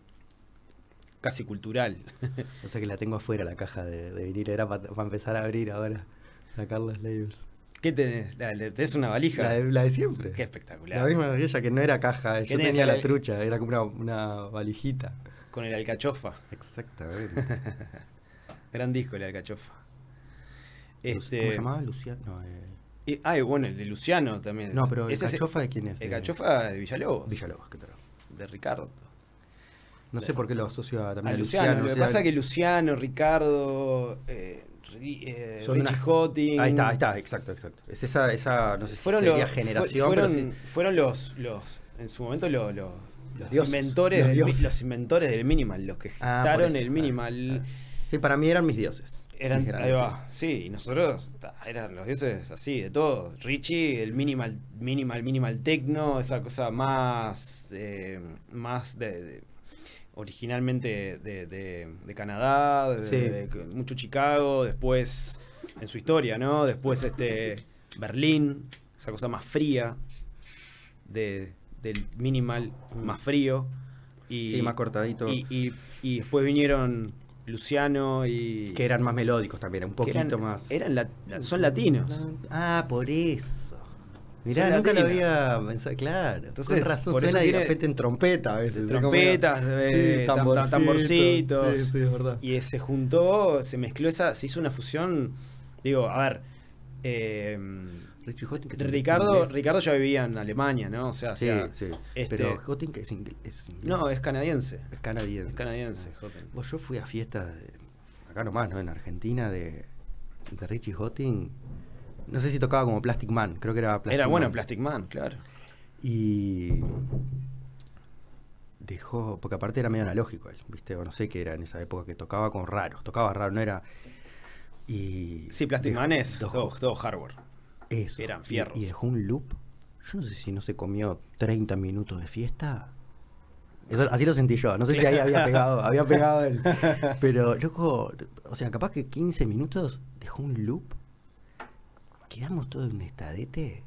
casi cultural. [laughs] o sea que la tengo afuera la caja de, vinilo, era para empezar a abrir ahora, sacar los labels. ¿Qué tenés? ¿Tenés una valija? La de, siempre. Qué espectacular. La misma valija que no era caja, yo tenía la trucha, era como una, valijita. Con el alcachofa. Exactamente. [laughs] Gran disco el alcachofa. Este, ¿Cómo se llamaba? Luciano. Eh. ah, bueno, el de Luciano también. No, pero el Cachofa de quién es? El Cachofa de Villalobos. Villalobos, ¿qué tal? De Ricardo. No sé por qué lo asocio también a, Luciano. Luciano. Lo que pasa es que Luciano, Ricardo, eh, eh, Richie Ahí está, ahí está, exacto, exacto. Es esa, esa no sé si sería generación, fueron, fueron los, los, en su momento los, los, los inventores, los, inventores del minimal, los que ah, gestaron el minimal. Sí, para mí eran mis dioses. Eran, ahí va, sí, y nosotros eran los dioses así, de todo. Richie, el minimal, minimal, minimal techno, esa cosa más, eh, más de originalmente de, de, Canadá, de, mucho Chicago, después en su historia, ¿no? Después este Berlín, esa cosa más fría de, del minimal más frío. Y, sí, más cortadito. Y, y, después vinieron Luciano y... Que eran más melódicos también, un poquito más... Eran son latinos. Ah, por eso. Mirá, nunca lo había pensado, claro. Entonces, con razón, por suena eso en trompeta a veces. Trompetas, eh, tamborcitos. Sí, sí, es verdad. Y se juntó, se mezcló esa, se hizo una fusión. Digo, a ver. Eh, Ricardo, Ricardo ya vivía en Alemania, ¿no? O sea, sí, sí. Este, pero Hotting es, inglés, No, es canadiense. Es canadiense. Es canadiense, Vos, yo fui a fiestas, acá nomás, ¿no? En Argentina, de, de Richie Hotting no sé si tocaba como Plastic Man, creo que era Plastic Era bueno Plastic Man, claro. Y dejó, porque aparte era medio analógico él, ¿viste? O no sé qué era en esa época que tocaba con raro, tocaba raro, no era. Y sí, Plastic Man es todo, hardware. Eso. Eran fierros. Y, dejó un loop. Yo no sé si no se comió 30 minutos de fiesta. así lo sentí yo. No sé si ahí había pegado, había pegado él. [laughs] Pero, loco, o sea, capaz que 15 minutos dejó un loop quedamos todos en un estadete.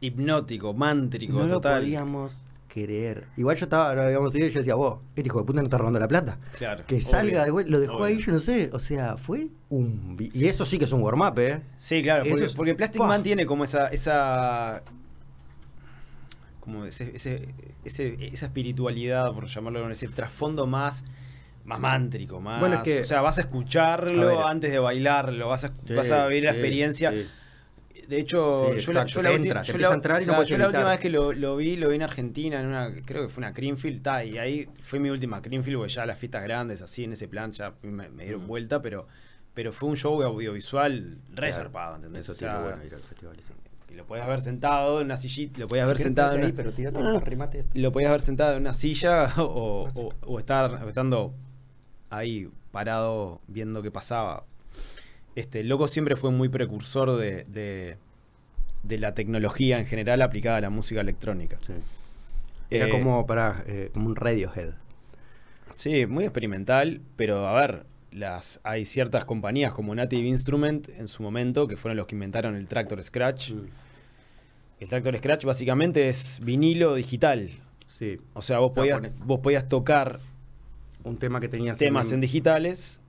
Hipnótico, mántrico, no total. No podíamos creer. Igual yo estaba, habíamos ido y yo decía, vos, este hijo de puta no está robando la plata. Claro. Que salga, lo dejó ahí, yo no sé. O sea, fue un. Y eso sí que es un warm-up, ¿eh? Sí, claro, porque, porque Plastic Man tiene como esa. esa como ese, ese, esa espiritualidad, por llamarlo así, el trasfondo más más mántrico, más. Bueno, que, o sea, vas a escucharlo antes de bailarlo, vas a, vas a vivir la experiencia. De hecho, yo, la, yo, la, última vez que lo, vi, lo vi en Argentina, en una, creo que fue una Creamfield, y ahí fue mi última Creamfield, porque ya las fiestas grandes, así en ese plan, ya me, dieron vuelta, pero, pero fue un show audiovisual reservado, ¿entendés? Eso bueno ir al festival, Y lo podías haber sentado en una sillita, lo podías haber sentado en pero Lo podías haber sentado en una silla [laughs] o, o estar estando ahí parado viendo qué pasaba este, Loco siempre fue muy precursor de, de, la tecnología en general aplicada a la música electrónica. Era eh, como, para, eh, como un Radiohead. Sí, muy experimental, pero a ver, las, hay ciertas compañías como Native Instrument en su momento que fueron los que inventaron el Tractor Scratch. Mm. El Tractor Scratch básicamente es vinilo digital. Sí. O sea, vos podías, vos podías tocar un tema que tenía temas en digitales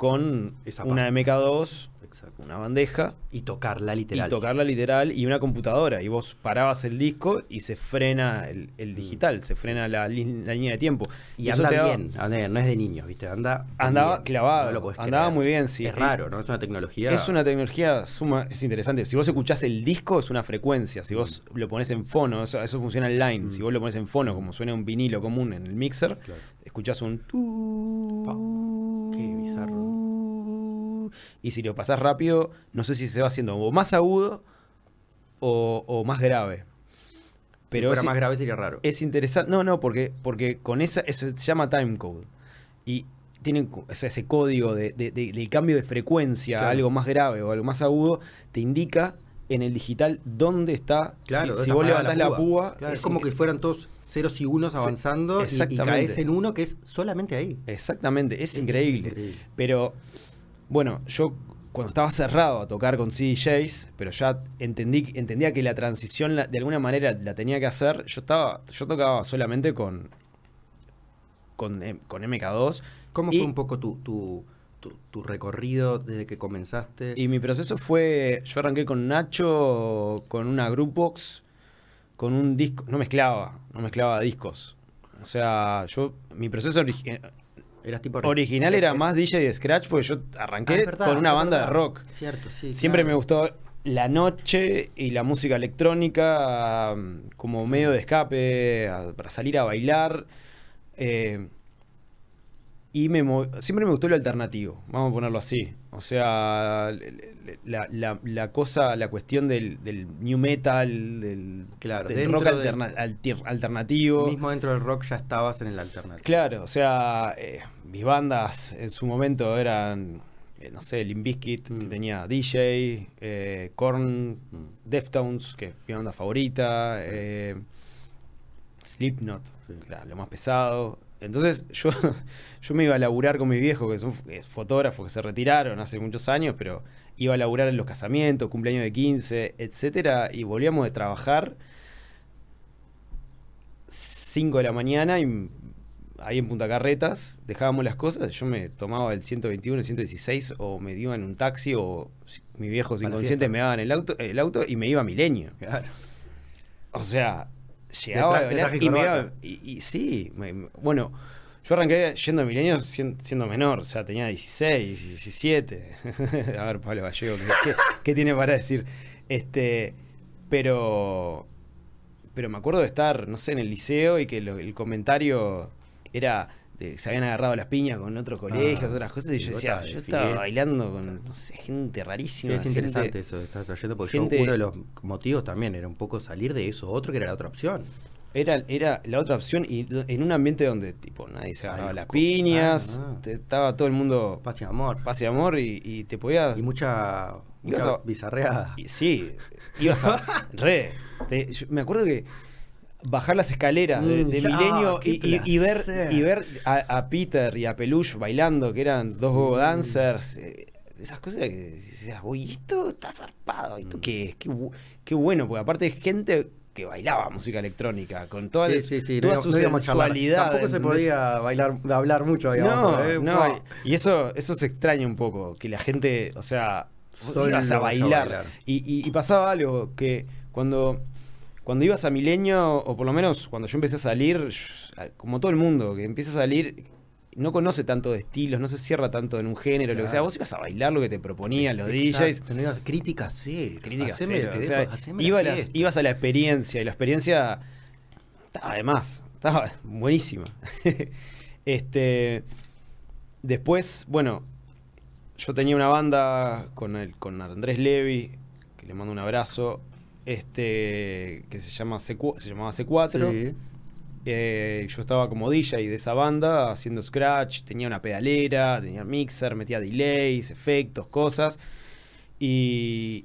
con una MK2, una bandeja. Y tocarla literal. Y tocarla literal y una computadora. Y vos parabas el disco y se frena el, mm. digital, se frena la, línea de tiempo. Y, anda bien, no es de niños, ¿viste? Anda Andaba clavado, andaba muy bien, sí. Es raro, ¿no? Es una tecnología... Es una tecnología suma, es interesante. Si vos escuchás el disco, es una frecuencia. Si vos lo pones en fono, eso, funciona online. Mm. Si vos lo pones en fono, como suena un vinilo común en el mixer, escuchás un... Qué bizarro. Y si lo pasás rápido, no sé si se va haciendo o más agudo o, más grave. Pero si fuera más grave sería raro. Es interesante. No, no, porque, porque con esa. Eso se llama timecode. Y tienen ese código de, del cambio de frecuencia a algo más grave o algo más agudo, te indica en el digital dónde está. Claro, si, vos levantás la púa. es como que fueran todos ceros y unos avanzando y, caes en uno que es solamente ahí. Exactamente, es, increíble. Pero bueno, yo cuando estaba cerrado a tocar con CDJs, pero ya entendí, entendía que la transición de alguna manera la tenía que hacer, yo estaba, yo tocaba solamente con, con, eh, con MK2. ¿Cómo fue un poco tu, tu, tu, recorrido desde que comenzaste? Y mi proceso fue, yo arranqué con Nacho, con una Groupbox, con un disco, no mezclaba, no mezclaba discos. O sea, yo, mi proceso Eras tipo Original era más DJ de Scratch porque yo arranqué ah, con una banda de rock. Cierto, sí. Siempre me gustó la noche y la música electrónica como medio de escape para salir a bailar. Eh, y me siempre me gustó lo alternativo, vamos a ponerlo así. O sea, la, cosa, la cuestión del, new metal, del, rock alternativo. Mismo dentro del rock ya estabas en el alternativo. Claro, o sea, eh, mis bandas en su momento eran, eh, no sé, Limbiskit, que mm. tenía DJ, eh, Korn, mm. Deftones, que es mi banda favorita, eh, Slipknot, lo más pesado. Entonces yo, [laughs] yo me iba a laburar con mis viejos, que son fotógrafos que se retiraron hace muchos años, pero iba a laburar en los casamientos, cumpleaños de 15, etcétera, y volvíamos de trabajar 5 de la mañana y ahí en Punta Carretas dejábamos las cosas, yo me tomaba el 121, el 116 o me iba en un taxi o mis viejos inconscientes me daban el auto, el auto y me iba a Milenio. O sea, llegaba a y, me iba, y, sí, bueno, yo arranqué yendo a Milenio siendo, menor, o sea, tenía 16, 17. [laughs] a ver, Pablo Gallego, ¿qué, tiene para decir? Este, pero pero me acuerdo de estar, no sé, en el liceo y que el comentario era se habían agarrado las piñas con otros ah, colegios, otras cosas, y yo decía, yo estaba bailando con no sé, gente rarísima. es interesante eso, estás trayendo, porque uno de los motivos también era un poco salir de eso, otro que era la otra opción. Era, era la otra opción y en un ambiente donde tipo nadie se agarraba las piñas, ah, estaba todo el mundo paz y amor, paz y amor y, te podías y mucha, mucha bizarreada. Y, sí, ibas a [laughs] re. me acuerdo que bajar las escaleras de, mm, Milenio ah, y, ver, y ver a, Peter y a Peluche bailando, que eran dos go dancers. Eh, esas cosas que decías, uy, esto está zarpado, esto mm. qué es, qué, bueno, porque aparte de gente que bailaba música electrónica con toda, toda su sensualidad. Tampoco se podía bailar, hablar mucho, No, ¿eh? no, y eso, eso se extraña un poco, que la gente, o sea, ibas a bailar. y pasaba algo que cuando cuando ibas a Milenio, o por lo menos cuando yo empecé a salir, como todo el mundo, que empieza a salir, no conoce tanto de estilos, no se cierra tanto en un género, lo que sea. Vos ibas a bailar lo que te proponían los DJs. Críticas, sí. Críticas, sí. ibas a la experiencia, y la experiencia estaba además, estaba buenísima. [laughs] este, después, bueno, yo tenía una banda con, el, con Andrés Levy, que le mando un abrazo este que se llama se llamaba C4. Eh, yo estaba como DJ de esa banda haciendo scratch, tenía una pedalera, tenía mixer, metía delays, efectos, cosas. Y,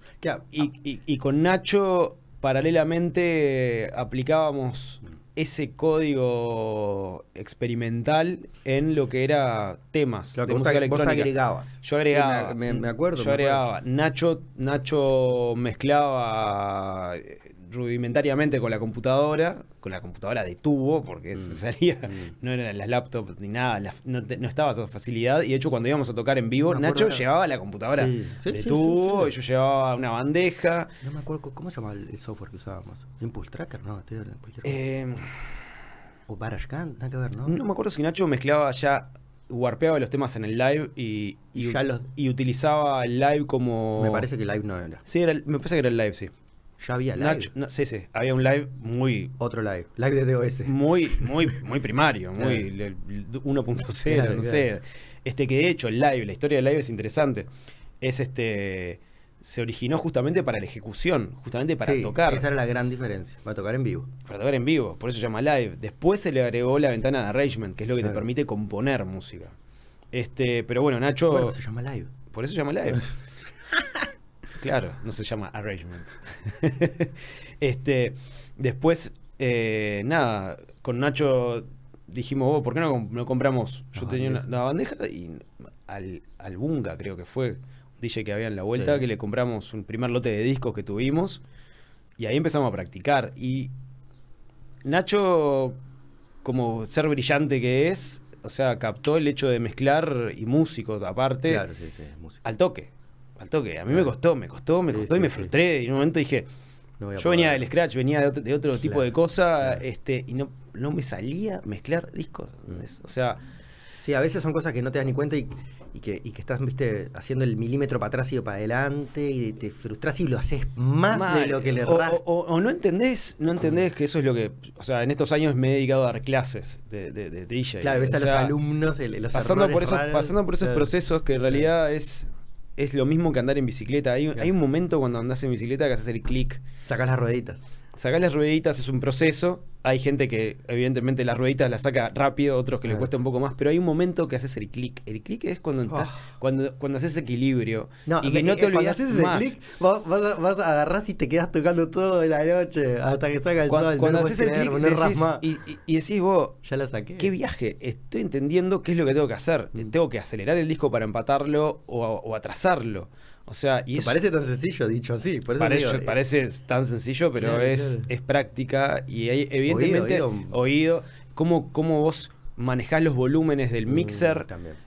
y, y con Nacho paralelamente aplicábamos ese código experimental en lo que era temas de música electrónica. agregabas. Yo agregaba. me, acuerdo. Yo agregaba. Nacho, Nacho mezclaba rudimentariamente con la computadora, con la computadora de tubo, porque se mm. salía, mm. no eran las laptops ni nada, no, estaba esa facilidad. Y de hecho, cuando íbamos a tocar en vivo, Nacho llevaba la computadora de tubo, y yo llevaba una bandeja. No me acuerdo, ¿cómo se llama el software que usábamos? Impulse Tracker, ¿no? Eh, o GarageBand, nada que ver, ¿no? No me acuerdo si Nacho mezclaba ya warpeaba los temas en el live y, y, utilizaba el live como. Me parece que el live no era. Sí, me parece que era el live, sí. Ya había live. sí, sí, había un live muy. Otro live, live de DOS. Muy, muy, muy primario, muy 1.0, no sé. Este que de hecho el live, la historia del live es interesante. Es este. Se originó justamente para la ejecución, justamente para tocar. Esa era la gran diferencia, para tocar en vivo. Para tocar en vivo, por eso se llama live. Después se le agregó la ventana de arrangement, que es lo que te permite componer música. Este, pero bueno, Nacho. Bueno, se llama live. Por eso se llama live. [laughs] Claro, no se llama arrangement. [laughs] este, después, eh, nada, con Nacho dijimos, oh, ¿por qué no, no compramos? Yo tenía una, bandeja y al, al Bunga, creo que fue, un DJ que había en la vuelta, que le compramos un primer lote de discos que tuvimos y ahí empezamos a practicar. Y Nacho, como ser brillante que es, o sea, captó el hecho de mezclar y músicos aparte al toque al toque. A mí me costó, me costó, me costó y me frustré. Y en un momento dije, yo venía del Scratch, venía de otro, tipo de cosa, este, y no, no me salía mezclar discos. O sea, Sí, a veces son cosas que no te das ni cuenta y, que, estás, viste, haciendo el milímetro para atrás y para adelante y te frustras y lo haces más de lo que le o, o, no entendés, no entendés que eso es lo que. O sea, en estos años me he dedicado a dar clases de, de, DJ. Claro, ves a los alumnos, los pasando por esos, pasando por esos procesos que en realidad es es lo mismo que andar en bicicleta. Hay, hay un momento cuando andas en bicicleta que haces el clic. Sacas las rueditas. Sacar las rueditas es un proceso. Hay gente que, evidentemente, las rueditas las saca rápido, otros que le cuesta un poco más, pero hay un momento que haces el clic. El clic es cuando estás, oh. cuando, cuando haces equilibrio. No, y que no te olvidas haces más. clic, vas, vas, a, agarrar y te quedas tocando todo la noche hasta que salga el sol. Cuando haces el clic y, y, decís vos, ya la saqué. ¿Qué viaje? Estoy entendiendo qué es lo que tengo que hacer. Mm. Tengo que acelerar el disco para empatarlo o, o atrasarlo. O sea, y parece tan sencillo dicho así. parece, eh, parece tan sencillo, pero es, es práctica y hay, evidentemente oído, cómo, cómo vos manejás los volúmenes del mm, mixer,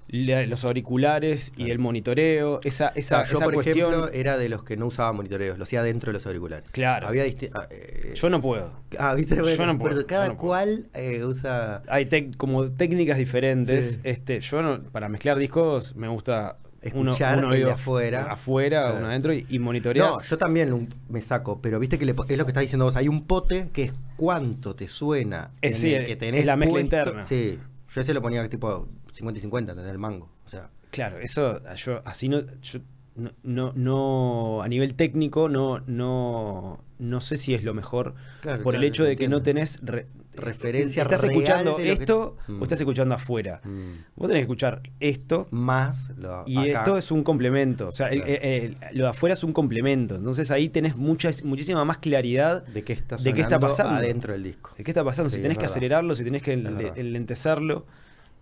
los auriculares y el monitoreo, esa, esa, yo, por ejemplo, era de los que no usaba monitoreos, lo hacía dentro de los auriculares. Claro. Había ah, eh, yo no puedo. Ah, ¿viste? yo no puedo. cada cual eh, usa... Hay como técnicas diferentes. Este, yo no, para mezclar discos me gusta escuchar uno, de afuera. Afuera, uno adentro y, y monitoreas. No, yo también me saco, pero viste que es lo que estás diciendo vos. Hay un pote que es cuánto te suena es, eh, que tenés. Es la mezcla interna. Sí, yo ese lo ponía tipo 50 y 50, tener el mango. O sea. Claro, eso yo así no. Yo, no, no, a nivel técnico no, no, no sé si es lo mejor por el hecho de que no tenés referencia estás escuchando esto o mm. estás escuchando afuera. Mm. Vos tenés que escuchar esto más y esto es un complemento. O sea, lo de afuera es un complemento. Entonces ahí tenés mucha, muchísima más claridad de qué está, de qué está pasando adentro del disco. De qué está pasando. si tenés que acelerarlo, si tenés que enlentecerlo.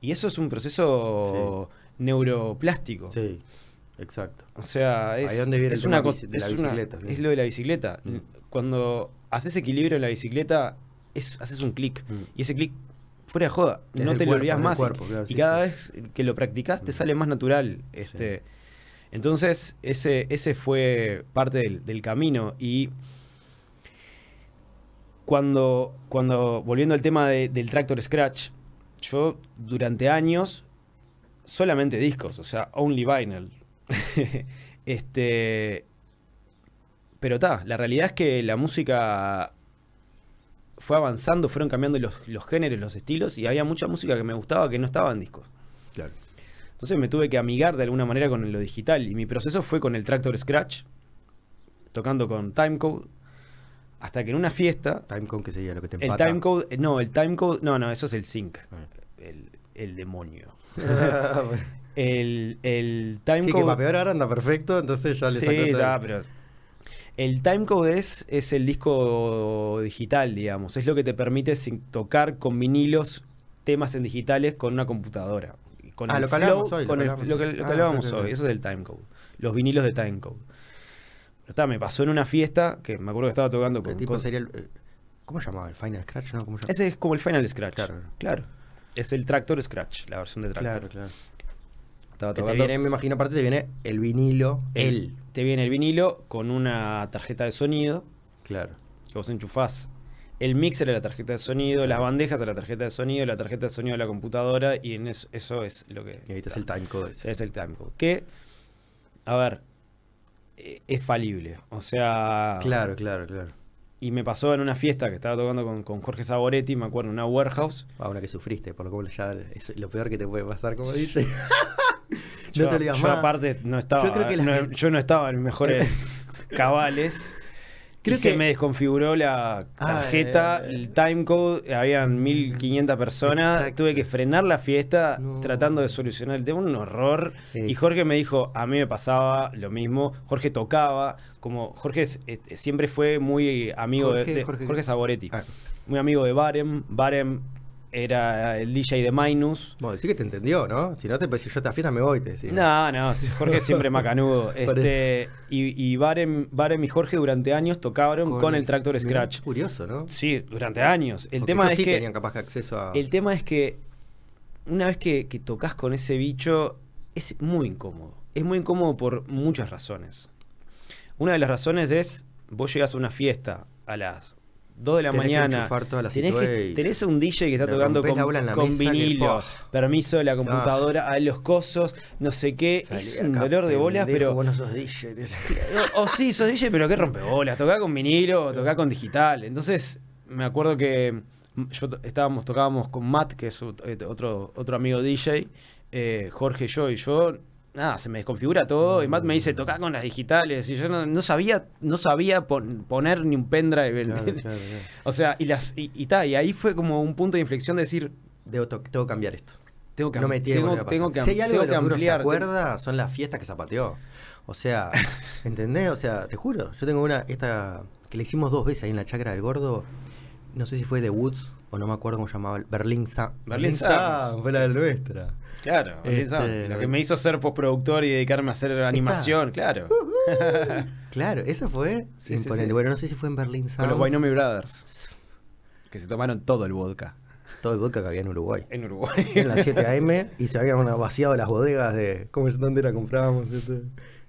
Y eso es un proceso neuroplástico. Sí. Exacto. O sea, es, es una cosa. Es, es lo de la bicicleta. Mm. Cuando haces equilibrio en la bicicleta, es, haces un clic. Mm. Y ese clic, fuera de joda, no te lo olvidas más. y, cada vez que lo practicas, te mm. sale más natural. Este, Entonces, ese, ese fue parte del, camino. Y cuando, cuando, volviendo al tema del Tractor Scratch, yo durante años solamente discos, o sea, only vinyl. [laughs] este. Pero está, la realidad es que la música fue avanzando, fueron cambiando los, géneros, los estilos, y había mucha música que me gustaba que no estaba en discos. Claro. Entonces me tuve que amigar de alguna manera con lo digital. Y mi proceso fue con el Tractor Scratch, tocando con Timecode, hasta que en una fiesta. Timecode, que sería lo que te empata. El Timecode, no, el Timecode, no, no, eso es el sync. Ah. El, el, demonio. [laughs] [laughs] el, el timecode. Sí, que para peor ahora anda perfecto, entonces ya le Sí, pero. El timecode es, es el disco digital, digamos. Es lo que te permite tocar con vinilos temas en digitales con una computadora. Con ah, el lo que hablábamos hoy. Con lo que, ah, hablábamos hoy. Eso es el timecode. Los vinilos de timecode. Está, me pasó en una fiesta que me acuerdo que estaba tocando con. tipo sería el, eh, ¿Cómo se llamaba? ¿El Final Scratch? No, ¿Cómo Ese es como el Final Scratch. Claro. claro. Es el Tractor Scratch, la versión de Tractor. Claro, claro. Estaba tocando. Te viene, me imagino, aparte te viene el vinilo, el, Te viene el vinilo con una tarjeta de sonido. Claro. Que vos enchufás el mixer de la tarjeta de sonido, las bandejas de la tarjeta de sonido, la tarjeta de sonido de la computadora y en eso, eso es lo que... Y ahí está el timecode. Es el timecode. Que, a ver, e, es falible. O sea... Claro, claro, claro. Y me pasó en una fiesta que estaba tocando con, Jorge Saboretti, me acuerdo, en una warehouse. Ah, una que sufriste, por lo que ya es lo peor que te puede pasar, como [laughs] dice. No yo, te lo yo aparte no estaba, yo, creo que no, yo no estaba en mejores [laughs] cabales. Creo que me desconfiguró la ah, tarjeta, eh, el timecode, habían 1500 personas, tuve que frenar la fiesta tratando de solucionar el tema, un horror. Y Jorge me dijo, a mí me pasaba lo mismo, Jorge tocaba, como Jorge siempre fue muy amigo de, Jorge, Saboretti, ah. muy amigo de Barem, Barem era el DJ de Minus. Bueno, sí que te entendió, ¿no? Si no te si yo te afinas me voy, te decía. No, no, Jorge siempre macanudo. [laughs] este, y, y Barem, y Jorge durante años tocaron con, el, Tractor Scratch. Curioso, ¿no? Sí, durante años. El tema es sí que tenían capaz que acceso a El tema es que una vez que, que tocas con ese bicho es muy incómodo. Es muy incómodo por muchas razones. Una de las razones es vos llegas a una fiesta a las 2 de la mañana. tenés, que, tenés un DJ que está tocando con, vinilo, permiso de la computadora, a los cosos, no sé qué. es un dolor de bolas, pero. Bueno, sos DJ. [laughs] o, sí, sos DJ, pero qué rompe bolas. Tocá con vinilo, tocá con digital. Entonces, me acuerdo que yo estábamos, tocábamos con Matt, que es eh, otro, otro amigo DJ, eh, Jorge, yo y yo nada, se me desconfigura todo. Y Matt me dice, toca con las digitales. Y yo no, sabía, no sabía poner ni un pendrive. [laughs] o sea, y las y, y, y, ahí fue como un punto de inflexión de decir. Debo tengo que cambiar esto. Tengo que, no me tengo, tengo que, si hay algo que, ampliar. Se son las fiestas que zapateó. O sea, [laughs] ¿entendés? O sea, te juro, yo tengo una, esta, que le hicimos dos veces ahí en la chacra del gordo. No sé si fue de Woods o no me acuerdo cómo llamaba. Berlín Sa Berlín Sa fue la nuestra. Claro, este, lo que me hizo ser postproductor y dedicarme a hacer animación, claro. [laughs] claro, eso fue Bueno, no sé si fue en Berlín Sound. Con los Wynomi Brothers. Que se tomaron todo el vodka. Todo el vodka que había en Uruguay. En Uruguay. En las 7 AM y se habían vaciado las bodegas de. ¿Cómo es donde la comprábamos? Este.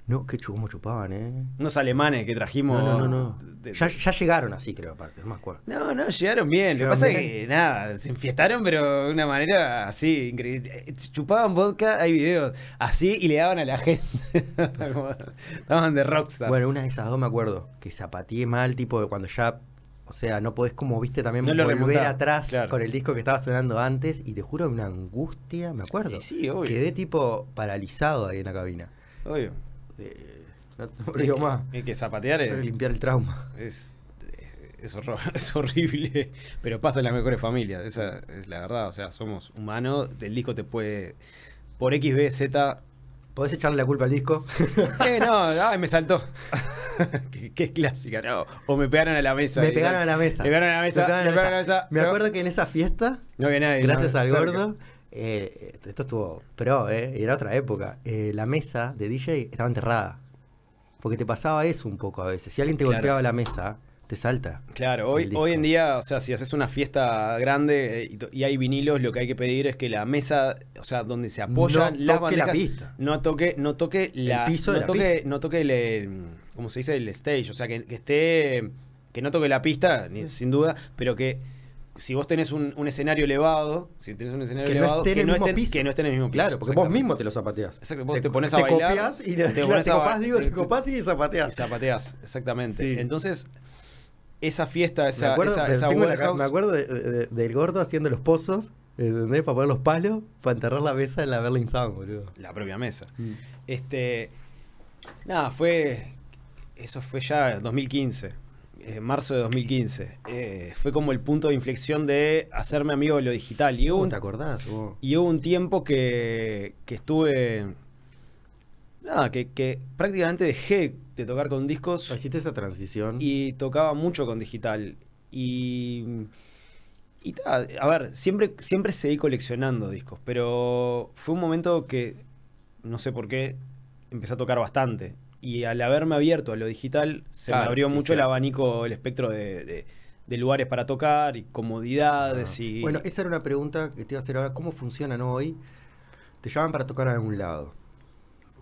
No, qué cómo chupaban, ¿eh? Unos alemanes que trajimos. No, no, no. ya, ya, llegaron así, creo, aparte, no me acuerdo. No, no, llegaron bien. Lo que pasa es que, nada, se enfiestaron, pero de una manera así, increíble. Chupaban vodka, hay videos así, y le daban a la gente. [laughs] Estaban de rockstar. Bueno, una de esas dos me acuerdo, que zapateé mal, tipo de cuando ya. O sea, no podés como, viste, también volver atrás con el disco que estaba sonando antes, y te juro, una angustia, me acuerdo. Sí, obvio. Quedé tipo paralizado ahí en la cabina. Obvio no, digo más. Es que zapatear es. Limpiar el trauma. Es, [laughs] es, horrible, pero pasa en las mejores familias. Esa es la verdad. O sea, somos humanos. Del disco te puede. Por X, B, Z. ¿Podés echarle la culpa al disco? [laughs] eh, no, ay, me saltó. [laughs] que, es clásica, ¿no? O me pegaron a la mesa. Me pegaron a la mesa. Me pegaron a la mesa. Me, pegaron a la mesa. Me acuerdo que en esa fiesta, no había nadie, gracias al gordo, eh, esto estuvo pero ¿eh? Era otra época. Eh, la mesa de DJ estaba enterrada. Porque te pasaba eso un poco a veces. Si alguien te golpeaba la mesa, te salta. Claro, hoy, hoy en día, o sea, si haces una fiesta grande eh, y, hay vinilos, lo que hay que pedir es que la mesa, o sea, donde se apoyan no toque la pista. no toque, no toque la, el piso no toque, pista. no toque el, ¿cómo se dice? El stage, o sea, que, que esté, que no toque la pista, ni, sin duda, pero que si vos tenés un, escenario elevado, si tenés un escenario que elevado, no que, no esté, que no esté en el mismo piso. Claro, porque vos mismo te lo zapateás. Exacto, vos te, pones a bailar. Copias y te, [laughs] te, pones te copás, digo, te copás y zapateás. Y zapateás, exactamente. Entonces, esa fiesta, esa, me acuerdo, esa, esa la, me acuerdo de, del gordo haciendo los pozos, ¿entendés? Para poner los palos, para enterrar la mesa en la Berlin Sound, boludo. La propia mesa. Mm. Este. Nada, fue. Eso fue ya 2015 en marzo de 2015. Eh, fue como el punto de inflexión de hacerme amigo de lo digital. Y hubo ¿Te acordás? Y hubo un tiempo que, que estuve... Nada, que, que, prácticamente dejé de tocar con discos. Hiciste esa transición. Y tocaba mucho con digital. Y... Y a ver, siempre, siempre seguí coleccionando discos, pero fue un momento que, no sé por qué, empecé a tocar bastante y al haberme abierto a lo digital, se me abrió mucho el abanico, el espectro de, lugares para tocar y comodidades. Ah. y... Bueno, esa era una pregunta que te iba a hacer ahora. ¿Cómo funcionan hoy? Te llaman para tocar a algún lado.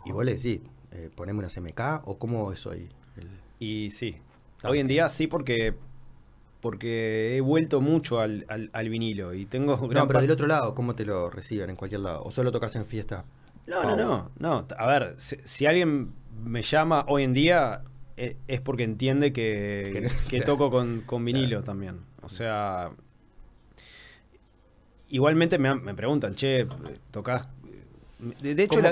Y vos le decís, eh, poneme una CMK o cómo es hoy. Y sí, hoy en día sí porque porque he vuelto mucho al, al, vinilo y tengo No, pero del otro lado, ¿cómo te lo reciben en cualquier lado? ¿O solo tocas en fiesta? No, no, no, no. A ver, si alguien me llama hoy en día eh, es porque entiende que, toco con, vinilo también. O sea, igualmente me, me preguntan, che, ¿tocas de, hecho, la,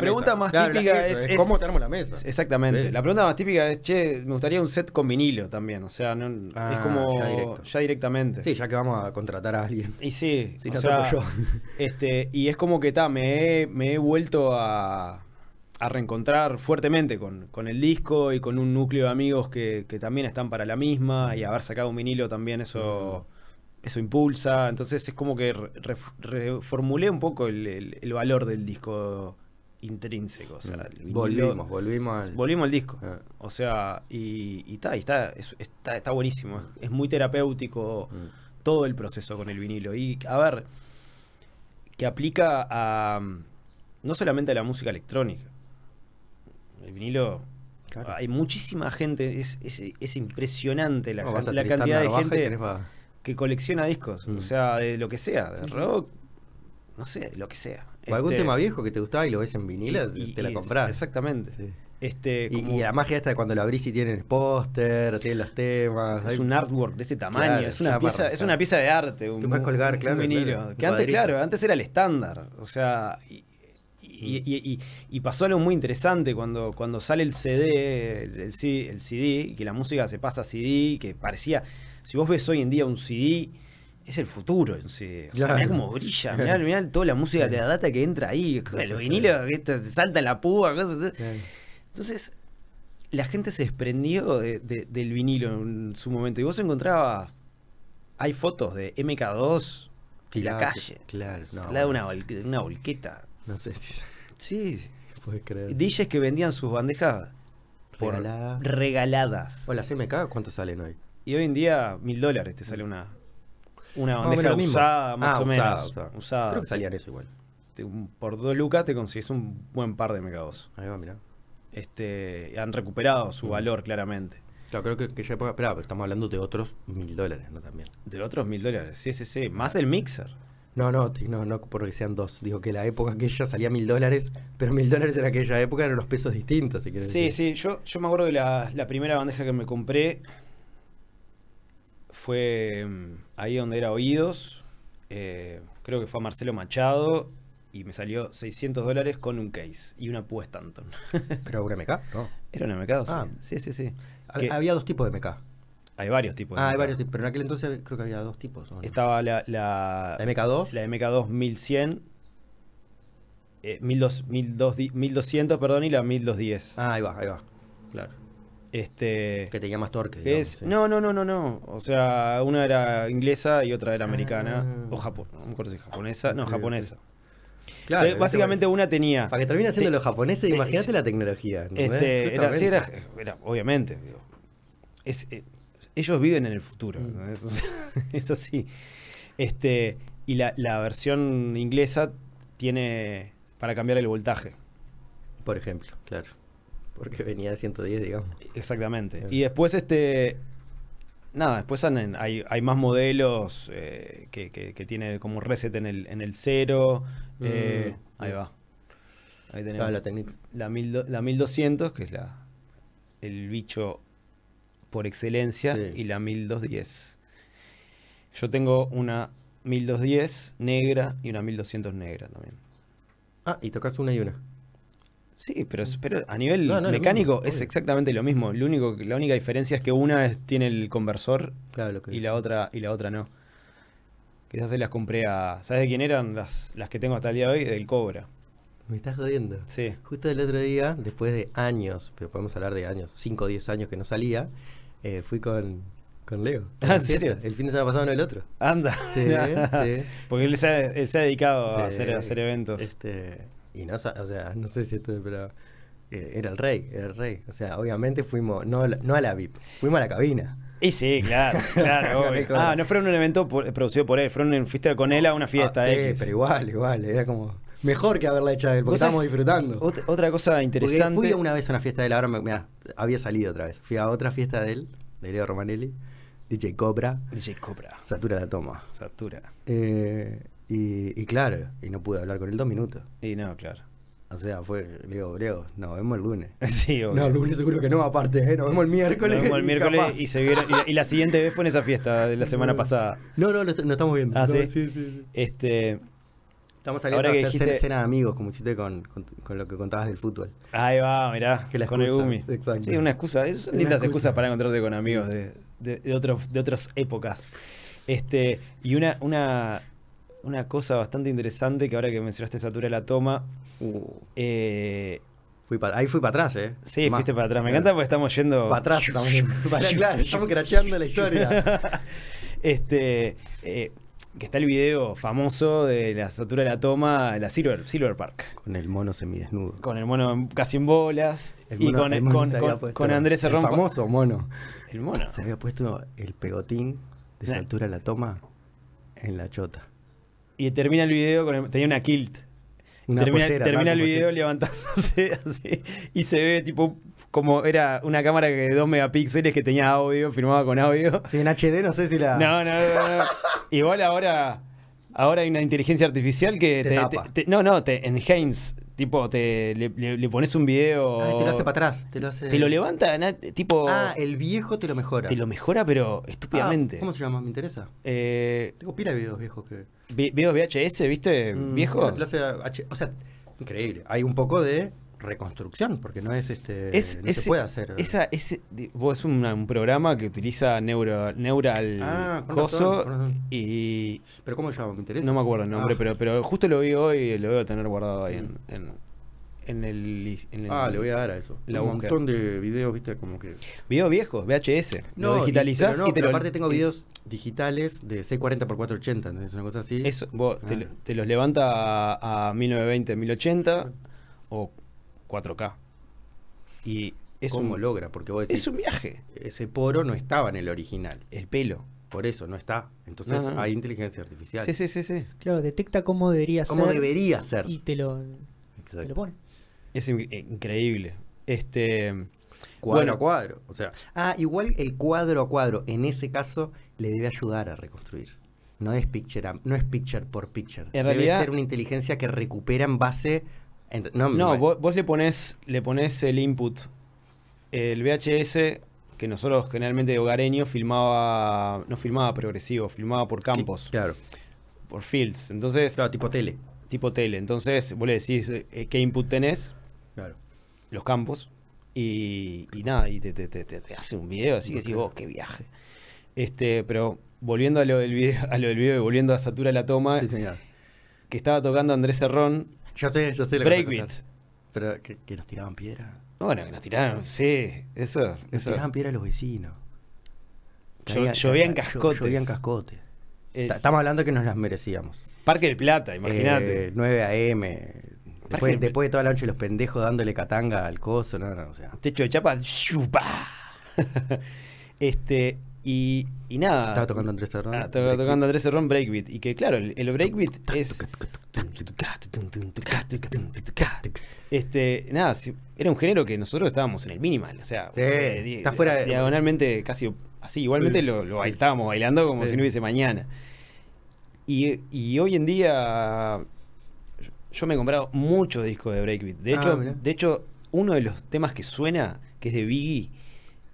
pregunta más típica es, ¿Cómo tenemos la mesa? Exactamente. La pregunta más típica es, che, me gustaría un set con vinilo también. O sea, es ah, como ya, directamente. Sí, ya que vamos a contratar a alguien. Y sí, si no yo. Este, y es como que ta, me, he, me he vuelto a, a reencontrar fuertemente con, con, el disco y con un núcleo de amigos que, que, también están para la misma y haber sacado un vinilo también eso, mm. eso impulsa. Entonces es como que reformulé un poco el, el, valor del disco intrínseco. O sea, mm. volvimos, volvimos al... Volvimos al disco. Ah. O sea, y, y, está, está, está, buenísimo. Es, muy terapéutico mm. todo el proceso con el vinilo. Y a ver, que aplica a no solamente a la música electrónica, el vinilo Hay muchísima gente, es, es, impresionante la, cantidad de gente que colecciona discos, o mm. sea, de lo que sea, de rock, no sé, lo que sea. O algún este, tema viejo que te gustaba y lo ves en vinilo, te la compras. Exactamente. Este, y, la magia esta de cuando lo abrís y tienen el póster, tienen los temas. Es un artwork de este tamaño, es, una pieza, es una pieza de arte. Un, puedes colgar, claro. vinilo. que antes, claro, antes era el estándar. O sea, y, pasó algo muy interesante cuando, cuando sale el CD, el, CD, que la música se pasa a CD, que parecía, si vos ves hoy en día un CD, es el futuro. O sea, mirá cómo brilla, [laughs] mirá, toda la música de la data que entra ahí, los vinilos, que salta la púa, cosas. Entonces, la gente se desprendió del vinilo en su momento. Y vos encontrabas. Hay fotos de MK2 en la calle. Claro, no, de una, una volqueta. No sé si. Sí. Puedes creer. DJs que vendían sus bandejas por regaladas. O las MK, ¿cuánto salen hoy? Y hoy en día, mil dólares te sale una, una bandeja usada, más ah, o menos. Usada, Creo que salían eso igual. por dos lucas te consigues un buen par de MK2. Ahí va, mirá este, han recuperado su mm. valor claramente. Claro, creo que, ya puede esperar, estamos hablando de otros mil dólares, ¿no? También. De otros mil dólares, sí, sí, sí. Más el mixer. No, no, no, no porque sean dos. Digo que la época que ella salía mil dólares, pero mil dólares en aquella época eran los pesos distintos, si Sí, sí, yo, yo me acuerdo que la, primera bandeja que me compré fue mm, ahí donde era Oídos. Eh, creo que fue a Marcelo Machado y me salió 600 dólares con un case y una Pue Stanton. ¿Pero una MK? [laughs] No. Era una MK, ah. sí. Sí, sí, Había dos tipos de MK. Hay varios tipos de Ah, hay varios tipos, pero en aquel entonces creo que había dos tipos. Estaba la, la, MK2. La MK2 1100. Eh, 1200, perdón, y la 1210. Ah, ahí va, ahí va. Claro. Este, que tenía más torque. es, No, no, no, no, no. O sea, una era inglesa y otra era americana. Ah. O Japón. No me acuerdo si japonesa. No, japonesa. Claro, básicamente una tenía. Para que termine siendo los japoneses, imagínate la tecnología. Este, era, sí, era, obviamente. Eh, ellos viven en el futuro. Mm. [laughs] Es, así. Este, y la, versión inglesa tiene para cambiar el voltaje. Por ejemplo, claro. Porque venía de 110, digamos. Exactamente. Y después, este. Nada, después hay, hay más modelos eh, que, que, tiene como reset en el, en el cero. Eh, mm, ahí va. Ahí tenemos la, la, la 1200, que es la el bicho por excelencia, y la 1210. Yo tengo una 1210 negra y una 1200 negra también. Ah, y tocas una y una. Sí, pero, pero a nivel mecánico es exactamente lo mismo. Lo único, la única diferencia es que una tiene el conversor y, la otra, y la otra no. Quizás se las compré a. ¿Sabes de quién eran las, las que tengo hasta el día de hoy? Del Cobra. Me estás jodiendo. Sí. Justo el otro día, después de años, pero podemos hablar de años, 5 o 10 años que no salía, eh, fui con, con Leo. [laughs] Ah, ¿en serio? El fin de semana pasado no el otro. Anda. Sí, [laughs] sí. Porque él se ha, dedicado a, hacer, hacer eventos. Este, y no, o sea, no sé si esto, pero eh, era el rey, era el rey. O sea, obviamente fuimos, no, no a la VIP, fuimos a la cabina. Y sí, claro, [laughs] claro. ah, no fueron un evento producido por él, fueron en fuiste con él a una fiesta. Ah, sí, pero igual, igual, era como mejor que haberla hecho a él, porque estábamos disfrutando. Otra, cosa interesante. fui una vez a una fiesta de él, ahora me, había salido otra vez. Fui a otra fiesta de él, de Leo Romanelli, DJ Cobra. DJ Cobra. Satura la toma. Satura. Eh, y, y claro, y no pude hablar con él dos minutos. Y no, claro. O sea, fue, le digo, Leo, nos vemos el lunes. [laughs] Sí, obvio. No, el lunes seguro que no, aparte, ¿eh? nos vemos el miércoles. Nos vemos el miércoles [laughs] y, se vieron, y, la, siguiente vez fue en esa fiesta de la semana [laughs] pasada. No, no, nos estamos viendo. Ah, ¿sí? sí, sí, Este. Estamos saliendo a hacer escena de amigos, como hiciste con, con, lo que contabas del fútbol. Ahí va, mirá, [laughs] que la con el Gumi. Exacto. Sí, una excusa. Son lindas excusas para encontrarte con amigos de, de, de, otros, de otras épocas. Este, y una, una, una cosa bastante interesante que ahora que mencionaste Satura la toma. Uh. Eh, fui ahí fui para atrás, ¿eh? Sí, fuiste para atrás. Me encanta porque estamos yendo. Para atrás también. [laughs] [laughs] claro, estamos cracheando la historia. este. Eh, que está el video famoso de la Satura de la toma, la Silver, Silver Park. Con el mono semidesnudo. Con el mono casi en bolas. y con, con, con, Andrés Serrón. El famoso mono. El mono. Se había puesto el pegotín de Satura de la toma en la chota. Y termina el video con tenía una kilt. termina, termina el video levantándose [laughs] así y se ve tipo como era una cámara de 2 megapíxeles que tenía audio, filmaba con audio. Sí, en HD no sé si la. No, no, no. Igual ahora. Ahora hay una inteligencia artificial que te, no, no, te enhance, tipo te le, pones un video ah, te lo hace para atrás, te lo hace Te lo levanta, tipo Ah, el viejo te lo mejora. Te lo mejora pero estúpidamente. Ah, ¿Cómo se llama? Me interesa. Eh, Tengo pila de videos viejos que videos VHS, ¿viste? Mm, viejo. o sea, increíble. Hay un poco de reconstrucción, porque no es este no se puede hacer. Esa, es, vos es un, programa que utiliza neuro, Neural ah, Coso y. ¿Pero cómo se llama? Me interesa. No me acuerdo el nombre, ah. pero, pero justo lo vi hoy y lo voy a tener guardado ahí en, en, el, Ah, le voy a dar a eso. un montón de videos, viste, como que. Videos viejos, VHS. No, lo digitalizás y, te pero aparte tengo videos digitales de C40x480, es una cosa así. Eso, vos te, ah. te, los levanta a, a 1920, 1080 o 4K. Y es ¿Cómo logra? Porque vos es un viaje. Ese poro no estaba en el original. El pelo. Por eso no está. Entonces hay inteligencia artificial. Sí, sí, sí, sí. Claro, detecta cómo debería ser. Cómo debería ser. Y te lo, pone. Es increíble. Este. Cuadro a cuadro. O sea. Ah, igual el cuadro a cuadro, en ese caso, le debe ayudar a reconstruir. No es picture, no es picture por picture. En debe realidad, ser una inteligencia que recupera en base no, vos, le pones le pones el input. El VHS, que nosotros generalmente hogareño filmaba, no filmaba progresivo, filmaba por campos. claro. Por fields. Entonces. Claro, tipo tele. Tipo tele. Entonces, vos le decís eh, qué input tenés. Claro. Los campos. Y, nada, y te, te, hace un video así que decís, vos, qué viaje. Este, pero volviendo a lo del video, a lo del video y volviendo a Satura la toma. Que estaba tocando Andrés Serrón yo sé, yo sé. Breakbeat. Pero que, nos tiraban piedra. Bueno, que nos tiraron, sí, eso. Nos tiraban piedra a los vecinos. llovía en cascote. Llovía en cascote. Estamos hablando que nos las merecíamos. Parque del Plata, imagínate. 9 eh, AM. Después, después, de toda la noche los pendejos dándole catanga al coso, no, no, o sea. Techo de chapa, [laughs] este, y, y, nada. Estaba tocando Andrés Serrón. Ah, estaba tocando Andrés Serrón Breakbeat. Y que claro, el, el breakbeat es. Este, nada, era un género que nosotros estábamos en el minimal, o sea, eh, está fuera de... diagonalmente casi así, igualmente lo, estábamos bailando como si no hubiese mañana. Y, hoy en día yo me he comprado muchos discos de breakbeat. De ah, hecho, de hecho, uno de los temas que suena, que es de Biggie,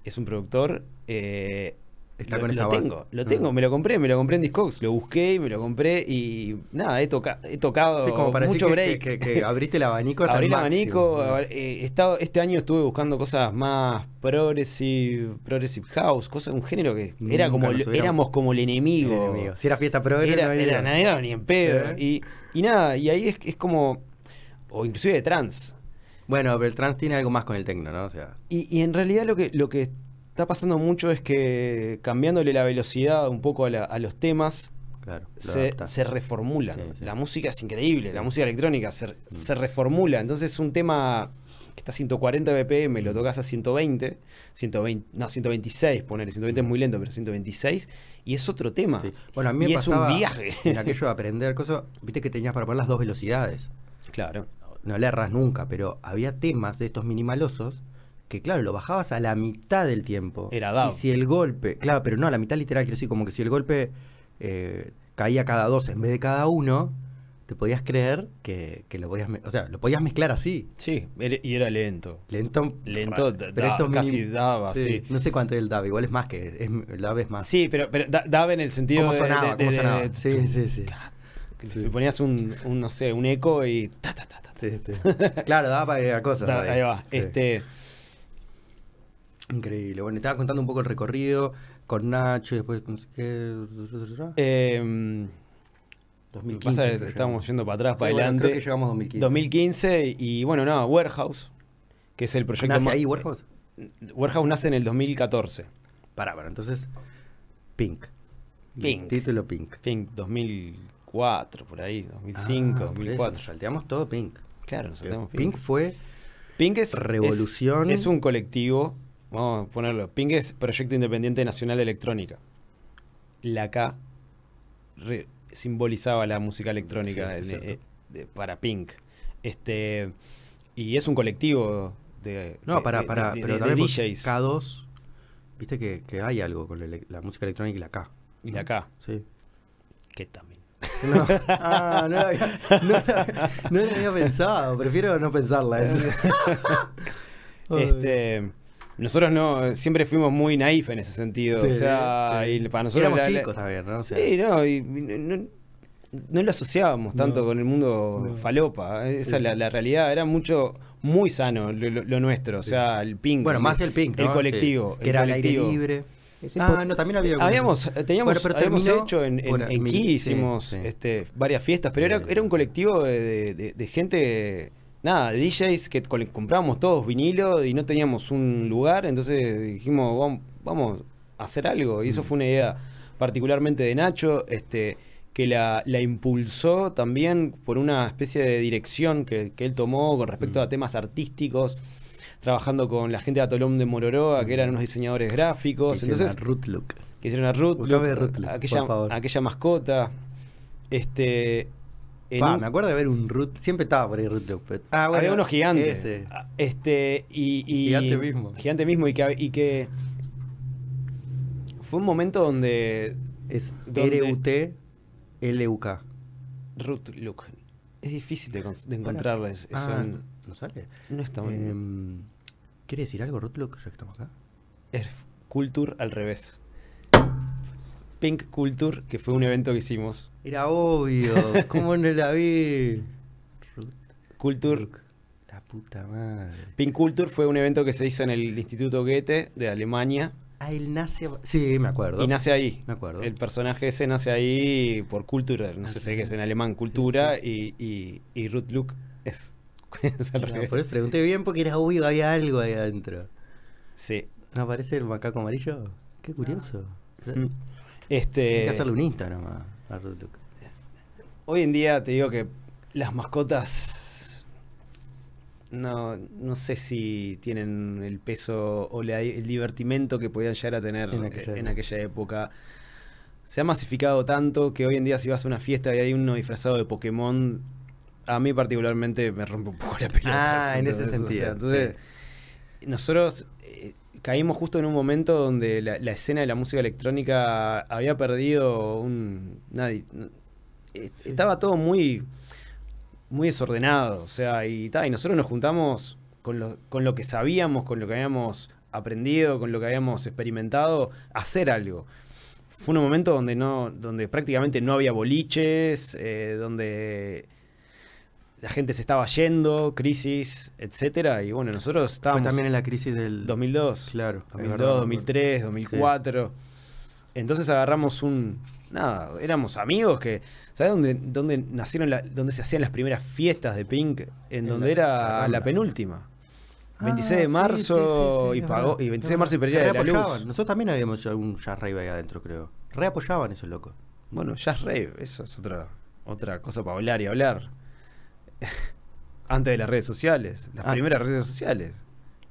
es un productor, eh, Está lo, con esa lo tengo, lo tengo, ah. me lo compré, me lo compré en Discogs, lo busqué, me lo compré y nada, he, he tocado sí, como para mucho break. Que, que, abriste el abanico Abrí el, abanico, eh, estado, este año estuve buscando cosas más progressive, progressive house, cosas, un género que era como éramos como el enemigo. Si era fiesta progressive, era, no era, era ni en pedo. ¿Eh? Y, y, nada, y ahí es, es como, o inclusive de trans. Bueno, pero el trans tiene algo más con el tecno, ¿no? O sea. Y, y en realidad lo que, lo que está pasando mucho es que cambiándole la velocidad un poco a, los temas, se, reformula. La música es increíble, la música electrónica mm. se, reformula. Entonces un tema que está a 140 BPM, lo tocas a 120, 120 no, 126, ponerle, 120 es muy lento, pero 126, y es otro tema. Bueno, a mí me y es un viaje. En aquello de aprender cosas, viste que tenías para poner las dos velocidades. Claro. No le erras nunca, pero había temas de estos minimalosos que claro, lo bajabas a la mitad del tiempo. Era dado. Y si el golpe, claro, pero no, a la mitad literal, quiero decir, como que si el golpe eh, caía cada dos en vez de cada uno, te podías creer que, lo podías, o sea, lo podías mezclar así. Sí, y era lento. Lento. Lento, pero casi daba, sí, No sé cuánto es el DAB, igual es más que, es, el DAB es más. Sí, pero, pero DAB en el sentido ¿Cómo sonaba? De, ¿Cómo sonaba? sí, sí, sí. Si ponías un, un, no sé, un eco y... sí, sí. claro, daba para agregar cosas. ahí va. Este... Increíble. Bueno, estaba contando un poco el recorrido con Nacho y después. ¿qué? Eh, 2015. estábamos yendo para atrás, para adelante. creo que llegamos 2015. 2015 y bueno, nada, Warehouse, que es el proyecto. ¿Nace ahí Warehouse? Warehouse nace en el 2014. Pará, para, entonces. Pink. Pink. título Pink. Pink 2004, por ahí, 2005, 2004. salteamos todo Pink. Claro, salteamos Pink. Pink fue. Pink es. Revolución. es un colectivo Vamos a ponerlo. Ping es Proyecto Independiente Nacional de Electrónica. La K simbolizaba la música electrónica eh, para Pink. Este, y es un colectivo de. No, para, para, pero también DJs. K2, viste que, que, hay algo con la, música electrónica y la K. Y la K. Sí. Que también. No, ah, no, había, no, había pensado, prefiero no pensarla. [laughs] este, nosotros no, siempre fuimos muy naif en ese sentido. o sea, y para nosotros. Éramos chicos también, ¿no? sí, no, y no, no lo asociábamos tanto con el mundo falopa. Esa es la, realidad. Era mucho, muy sano lo, nuestro. O sea, el pink. Bueno, más que el pink. El colectivo. Que era el aire libre. ah, no, también había. Habíamos, teníamos, habíamos hecho en, en, hicimos este, varias fiestas, pero era, era un colectivo de, de, gente nada, de DJs que comprábamos todos vinilo y no teníamos un lugar, entonces dijimos, vamos, vamos a hacer algo. Y eso mm. fue una idea particularmente de Nacho. Este, que la, impulsó también por una especie de dirección que, él tomó con respecto a mm. temas artísticos, trabajando con la gente de Atolón de Mororoa, que eran mm. unos diseñadores gráficos. Que Entonces, Root Look. Que hicieron a Root, aquella, aquella mascota. Este, me acuerdo de ver un Root, siempre estaba por ahí Root Ah, bueno, Había unos gigantes. Ah, este, y, gigante mismo. Gigante mismo y que, y que fue un momento donde... Es R-U-T LUK. Root Look. Es difícil de, de encontrarles. Ah, ¿No sale? No está muy em, ¿Quiere decir algo Root Look ya que estamos acá? Es Culture al revés. Pink Culture, que fue un evento que hicimos. Era obvio. ¿Cómo no la vi? Culture. La puta madre. Pink Culture fue un evento que se hizo en el Instituto Goethe de Alemania Ah, él nace. Sí, me acuerdo. Y nace ahí. Me acuerdo. El personaje ese nace ahí por cultura. No sé si es en alemán cultura Y, y, y, Ruth Luke es. [laughs] es por eso pregunté bien porque era obvio que había algo ahí adentro. Sí. ¿No aparece el macaco amarillo? Qué curioso. Mm. Este... Hay que hacerle un Instagram a, a Luke. Hoy en día te digo que las mascotas no, no sé si tienen el peso o el divertimento que podían llegar a tener en aquella, época. Se ha masificado tanto que hoy en día si vas a una fiesta y hay uno disfrazado de Pokémon, a mí particularmente me rompe un poco la pelota. Ah, en ese sentido. entonces, nosotros caímos justo en un momento donde la, escena de la música electrónica había perdido un... Nadie, Estaba todo muy muy desordenado. O sea, y, y nosotros nos juntamos con lo, con lo que sabíamos, con lo que habíamos aprendido, con lo que habíamos experimentado, a hacer algo. Fue un momento donde no, donde prácticamente no había boliches, eh, donde la gente se estaba yendo, crisis, etcétera, y bueno, nosotros estábamos también en la crisis del 2002, claro, 2002, 2003, 2004. Entonces agarramos un nada, éramos amigos que ¿Sabes dónde, dónde nacieron, la, dónde se hacían las primeras fiestas de Pink? En, donde era la, penúltima. 26 ah, de marzo y pagó y 26 de marzo y perdía de la luz. Nosotros también habíamos un jazz rave ahí adentro, creo. Reapoyaban esos locos. Bueno, jazz rave, eso es otra otra cosa para hablar y hablar. [laughs] Antes de las redes sociales, las ah. primeras redes sociales.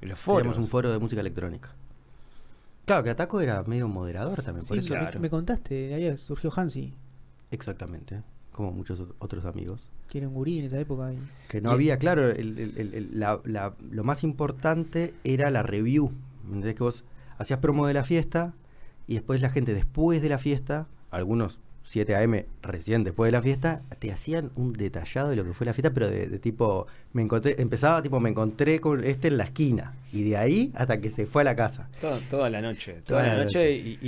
Y los foros. Teníamos un foro de música electrónica. Claro, que Ataco era medio moderador también, por eso. Me, me contaste, ahí surgió Hansi. Exactamente, como muchos otros amigos. Que era un gurí en esa época. Que no había, claro, lo más importante era la review. ¿Entendés? Que vos hacías promo de la fiesta y después la gente después de la fiesta, algunos 7 a.m. recién después de la fiesta, te hacían un detallado de lo que fue la fiesta, pero de, tipo, me encontré, empezaba tipo, me encontré con este en la esquina, y de ahí hasta que se fue a la casa. toda la noche, toda, la, noche, y,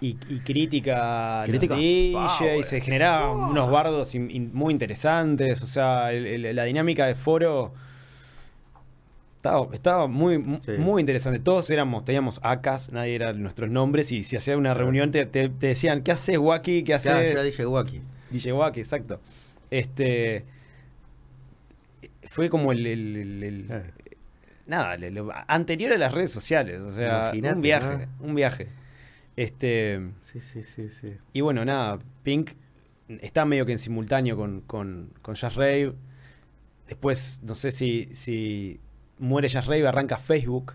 y, crítica, crítica y se generaban unos bardos muy interesantes, o sea, la dinámica de foro estaba, muy, muy interesante. Todos éramos, teníamos acas, nadie era nuestros nombres, y si hacía una reunión te, decían, ¿qué haces, Waki? ¿Qué haces? Claro, yo dije Waki. Dije Waki, exacto. Este. Fue como el. nada, anterior a las redes sociales. O sea, un viaje. Un viaje. Este. Sí, sí, sí, sí. Y bueno, nada, Pink está medio que en simultáneo con, con, con Jazz Rave. Después, no sé si, si muere Jazz Rave, arranca Facebook.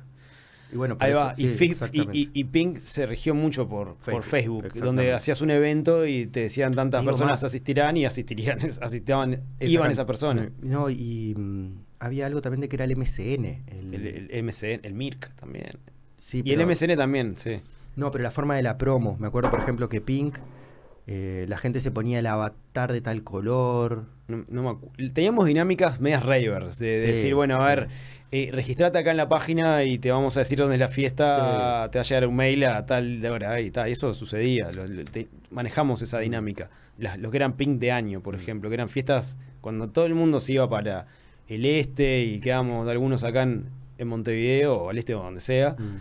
Y bueno, Ahí va. y, Pink se regió mucho por Facebook, por Facebook donde hacías un evento y te decían tantas personas asistirán y asistirían, [laughs] asistirían iban esas personas. No, y mm, había algo también de que era el MCN. El, el, MCN, el MIRC también. Sí, y el MCN también, sí. No, pero la forma de la promo. Me acuerdo, por ejemplo, que Pink, eh, la gente se ponía el avatar de tal color. No, Teníamos dinámicas medias ravers, de, decir, bueno, a ver, eh, registrate acá en la página y te vamos a decir dónde es la fiesta, te va a llegar un mail a tal hora. Y, tal. eso sucedía, manejamos esa dinámica. lo que eran Pink de año, por mm. ejemplo, que eran fiestas cuando todo el mundo se iba para el este y quedamos algunos acá en, Montevideo o al este o donde sea. Mm.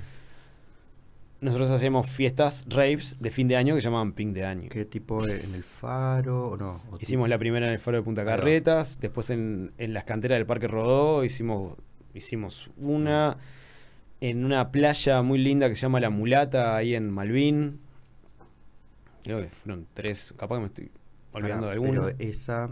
Nosotros hacíamos fiestas, raves de fin de año que se llamaban Pink de año. ¿Qué tipo? ¿En el faro o no? hicimos la primera en el faro de Punta Carretas, después en, las canteras del Parque Rodó hicimos, hicimos una en una playa muy linda que se llama La Mulata, ahí en Malvin. Creo que fueron tres, capaz que me estoy olvidando de alguna. Pero esa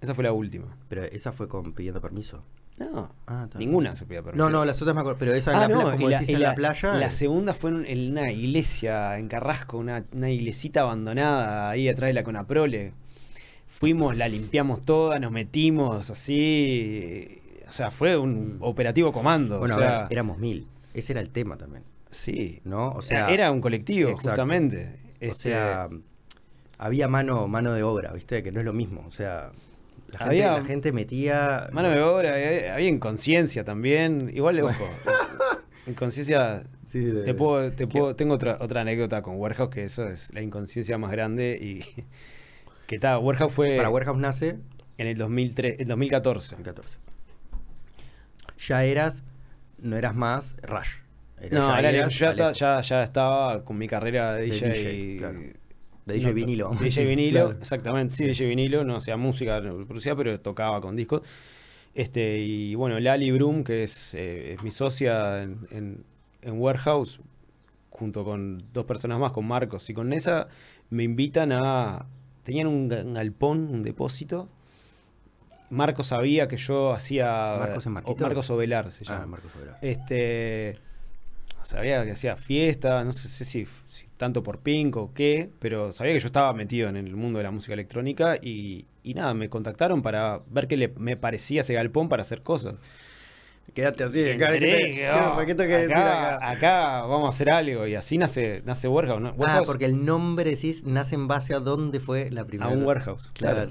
esa fue la última. Pero esa fue con pidiendo permiso. No, ah, ninguna se pedía permiso. No, no, las otras me acuerdo, pero esa ah, en, la, como decís, en la, playa. La segunda fue en, una iglesia en Carrasco, una, una, iglesita abandonada ahí atrás de la Conaprole. Fuimos, la limpiamos toda, nos metimos así. O sea, fue un mm. operativo comando. Bueno, o sea, éramos mil. Ese era el tema también. Sí. ¿No? O sea. Era un colectivo, justamente. O este, sea, había mano, mano de obra, ¿viste? Que no es lo mismo. O sea, la gente, metía. Mano de obra, había, inconsciencia también. Igual, [laughs] ojo. inconsciencia. te puedo, te puedo, tengo otra, otra anécdota con Warehouse, que eso es la inconsciencia más grande. Y [laughs] que tal, Warehouse fue. Para Warehouse nace. En el 2003, el 2014. 2014. Ya eras. No eras más Rush. no, ya, ya, ya, estaba con mi carrera de DJ, de DJ vinilo. DJ [laughs] vinilo, exactamente. Sí, DJ vinilo, no hacía música, no producía, pero tocaba con discos. Este, y bueno, Lali Broom, que es, eh, es mi socia en, en, Warehouse, junto con dos personas más, con Marcos y con Nessa, me invitan a. Tenían un, galpón, un depósito. Marcos sabía que yo hacía. ¿Marcos en Marcos Ovelar se ah, llama. Marcos Ovelar. Este. Sabía que hacía fiesta, no sé si tanto por Pink o qué, pero sabía que yo estaba metido en el mundo de la música electrónica y, nada, me contactaron para ver qué le, me parecía ese galpón para hacer cosas. Quédate así, acá, acá, vamos a hacer algo y así nace, nace Warehouse. Ah, porque el nombre decís nace en base a dónde fue la primera. A un Warehouse, claro.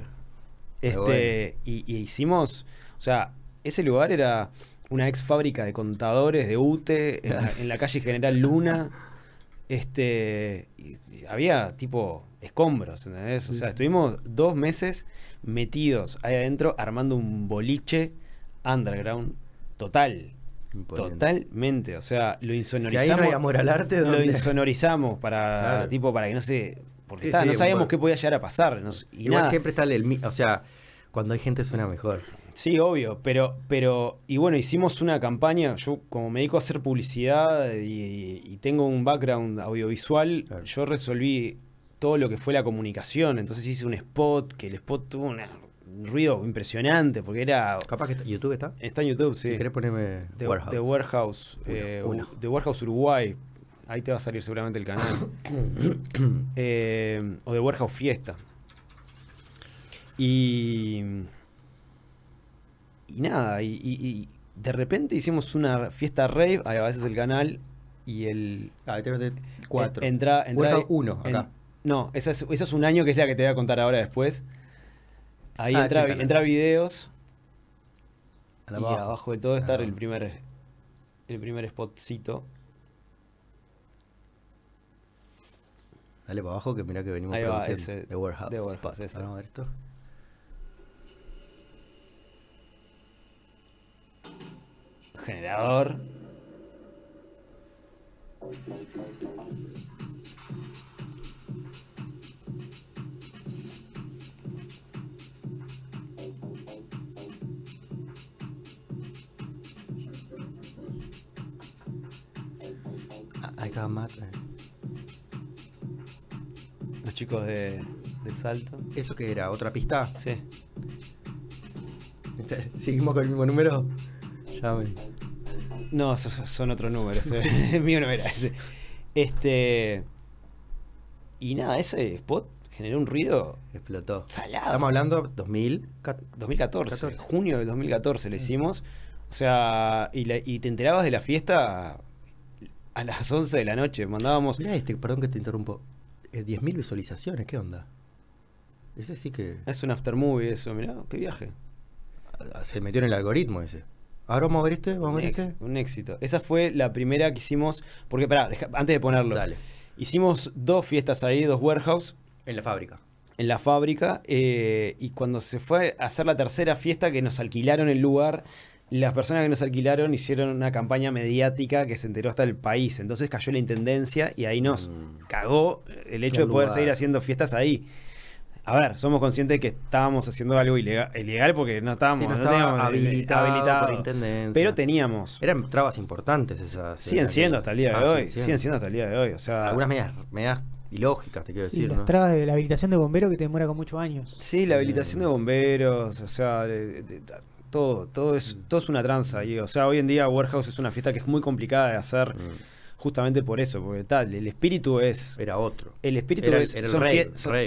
Este, y, hicimos, o sea, ese lugar era una ex fábrica de contadores de UTE en la calle General Luna este, había tipo escombros, ¿entendés? O sea, estuvimos dos meses metidos ahí adentro armando un boliche underground total. Totalmente, o sea, lo insonorizamos. Si amor al arte, Lo insonorizamos para, tipo, para que no sé, porque no sabíamos qué podía llegar a pasar. y igual siempre está el, o sea, cuando hay gente suena mejor. Sí, obvio, pero, pero, y bueno, hicimos una campaña, yo como me dedico a hacer publicidad y, tengo un background audiovisual, yo resolví todo lo que fue la comunicación, entonces hice un spot, que el spot tuvo un ruido impresionante, porque era... Capaz que YouTube está. Está en YouTube, sí. Si querés ponerme The Warehouse. The Warehouse, eh, Warehouse Uruguay, ahí te va a salir seguramente el canal. [coughs] Eh, o The Warehouse Fiesta. Y y nada, y, de repente hicimos una fiesta rave, a veces el canal, y el... Ah, de cuatro. Entra, entra uno, acá. no, eso es, un año que es la que te voy a contar ahora después. Ahí ah, entra, entra videos. y abajo de todo está el primer el primer spotcito. Dale para abajo que mira que venimos Ahí va, ese, The Warehouse. The Warehouse Vamos a ver esto. generador. Matt. Eh. Los chicos de, de salto. ¿Eso qué era? ¿Otra pista? Sí. [laughs] ¿Seguimos con el mismo número? Ya no, son otros números. Eh. [laughs] El mío no era ese. Este. Y nada, ese spot generó un ruido. Explotó. Salado. Estamos hablando 2000, 2014. Junio del 2014 le hicimos. O sea, y, y te enterabas de la fiesta a las 11 de la noche. Mandábamos. Mirá este, perdón que te interrumpo. 10.000 eh, visualizaciones, ¿qué onda? Ese sí que. Es un aftermovie eso, mirá, qué viaje. Ah, se metió en el algoritmo ese. Ahora vamos a ver este, vamos a ver este. Un éxito. Esa fue la primera que hicimos. Porque, pará, antes de ponerlo. Dale. Hicimos dos fiestas ahí, dos warehouse. En la fábrica. En la fábrica. Eh, y cuando se fue a hacer la tercera fiesta, que nos alquilaron el lugar, las personas que nos alquilaron hicieron una campaña mediática que se enteró hasta el país. Entonces cayó la intendencia y ahí nos mm. cagó el hecho de poder seguir haciendo fiestas ahí. A ver, somos conscientes de que estábamos haciendo algo ilegal, porque no estábamos, no teníamos habilitado, por intendencia. Pero teníamos. Eran trabas importantes esas. Siguen siendo hasta el día de ah, hoy. Siguen siendo hasta el día de hoy. O sea, Algunas medias, medias ilógicas, te quiero decir. Las trabas de la habilitación de bomberos que te demora con muchos años. Sí, la habilitación de bomberos, o sea, todo, todo es, mm. todo es una tranza. Y, o sea, hoy en día Warehouse es una fiesta que es muy complicada de hacer. Mm. Justamente por eso, porque tal, el espíritu es. Era otro. El espíritu es.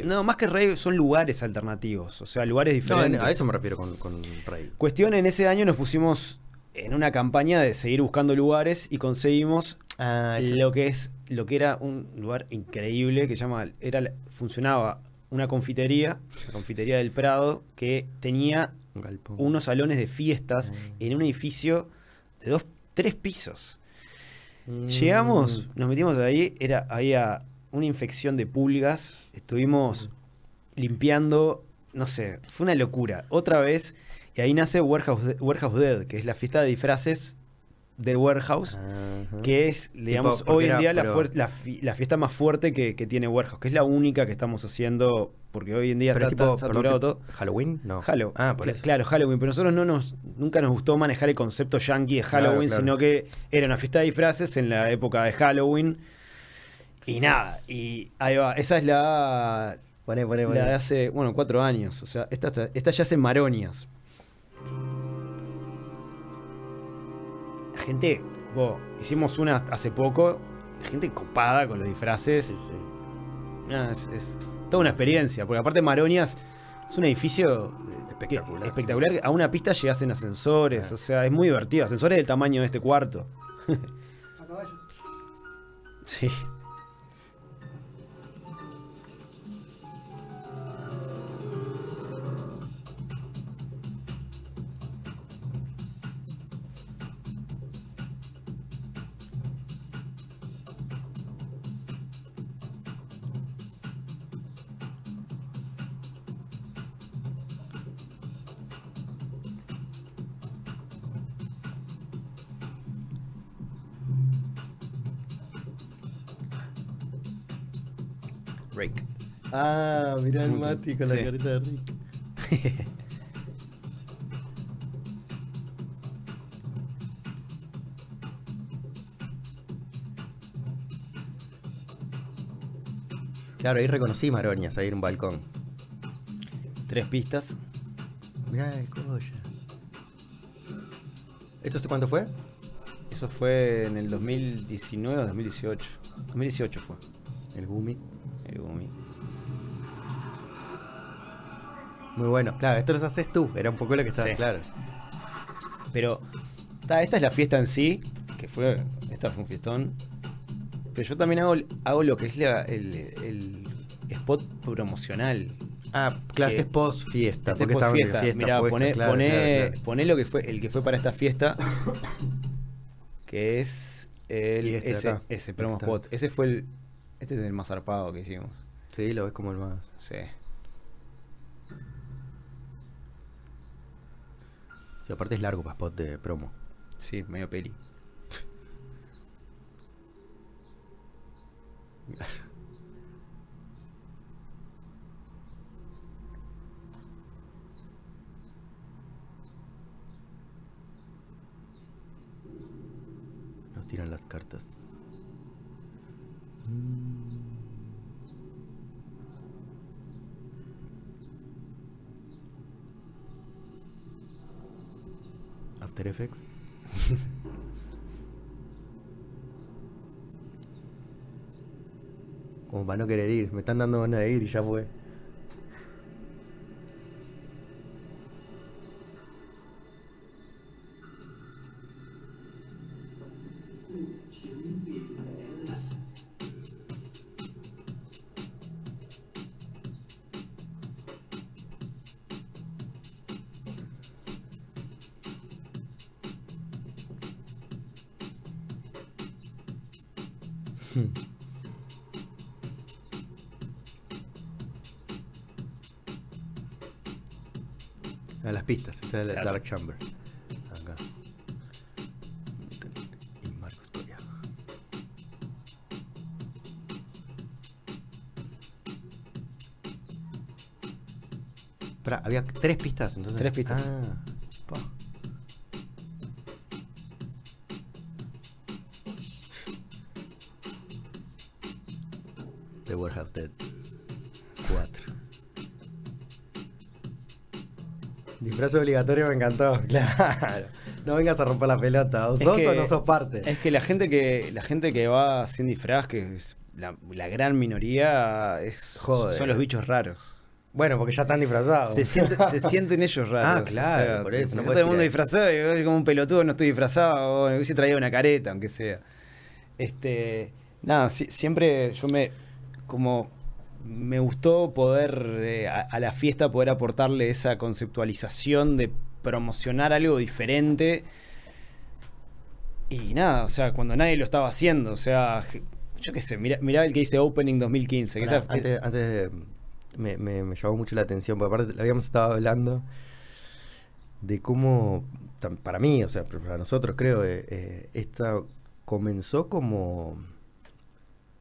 No, más que rey, son lugares alternativos, o sea, lugares diferentes. a eso me refiero con, con rey. Cuestión, en ese año nos pusimos en una campaña de seguir buscando lugares y conseguimos ah, lo que es lo que era un lugar increíble que llama era funcionaba una confitería, la confitería del Prado, que tenía unos salones de fiestas mm. en un edificio de dos, tres pisos. Mm. Llegamos, nos metimos ahí, era, había una infección de pulgas, estuvimos limpiando, no sé, fue una locura. Otra vez, y ahí nace Warehouse, Warehouse Dead, que es la fiesta de disfraces de Warehouse, que es, digamos, hoy en día la, la, fiesta más fuerte que, tiene Warehouse, que es la única que estamos haciendo, porque hoy en día está, saturado todo. ¿Halloween? No. Halloween. Ah, claro, Halloween, pero nosotros no nos, nunca nos gustó manejar el concepto yankee de Halloween, sino que era una fiesta de disfraces en la época de Halloween. Y nada, y ahí va, esa es la... La de hace, bueno, cuatro años, o sea, esta, esta ya hace Maronias. Gente, hicimos una hace poco, gente copada con los disfraces. es, toda una experiencia, porque aparte Maronias es un edificio espectacular. espectacular. A una pista llegas en ascensores, o sea, es muy divertido. Ascensores del tamaño de este cuarto. [laughs] sí. Ah, mirá el Mati con la carita de Rick. [laughs] Claro, ahí reconocí Maronias, ahí en un balcón. Tres pistas. Mirá el colla. ¿Esto cuánto fue? Eso fue en el 2019 o 2018. 2018 fue. El Gumi. El Gumi. Muy bueno. Claro, esto lo haces tú. Era un poco lo que estaba claro. Pero esta es la fiesta en sí, que fue. Esta fue un fiestón. Pero yo también hago, hago lo que es el, spot promocional. Ah, claro, este es post fiesta. Este post fiesta. Mirá, poné, lo que fue el que fue para esta fiesta. que es el este ese, ese promo spot. Ese fue el. Este es el más zarpado que hicimos. Sí, lo ves como el más. Sí. Sí, aparte es largo para spot de promo. Sí, medio peli. Nos tiran las cartas. Mm. After Effects. [laughs] Como para no querer ir. Me están dando ganas de ir y ya fue. Las pistas, está el Dark Chamber. Acá. Y Marcos Coria. había tres pistas entonces. Tres pistas. Ah, The World Have Dead Disfraz obligatorio me encantó, [laughs] claro. No vengas a romper la pelota, o sos o no sos parte. Es que la gente que la gente que va sin disfraz, que es la, gran minoría, es, son los bichos raros. Bueno, porque ya están disfrazados. Se, sienten [laughs] ellos raros. Ah, claro, por eso. No todo el mundo disfrazado yo como un pelotudo no estoy disfrazado, o hubiese traído una careta, aunque sea. Este, nada, siempre yo me como me gustó poder eh, a, la fiesta poder aportarle esa conceptualización de promocionar algo diferente. Y nada, o sea, cuando nadie lo estaba haciendo, o sea, yo qué sé, mira, mirá el que dice Opening 2015. antes, antes de, me, me, llamó mucho la atención, porque aparte habíamos estado hablando de cómo, para mí, o sea, para nosotros creo, eh, eh, esta comenzó como,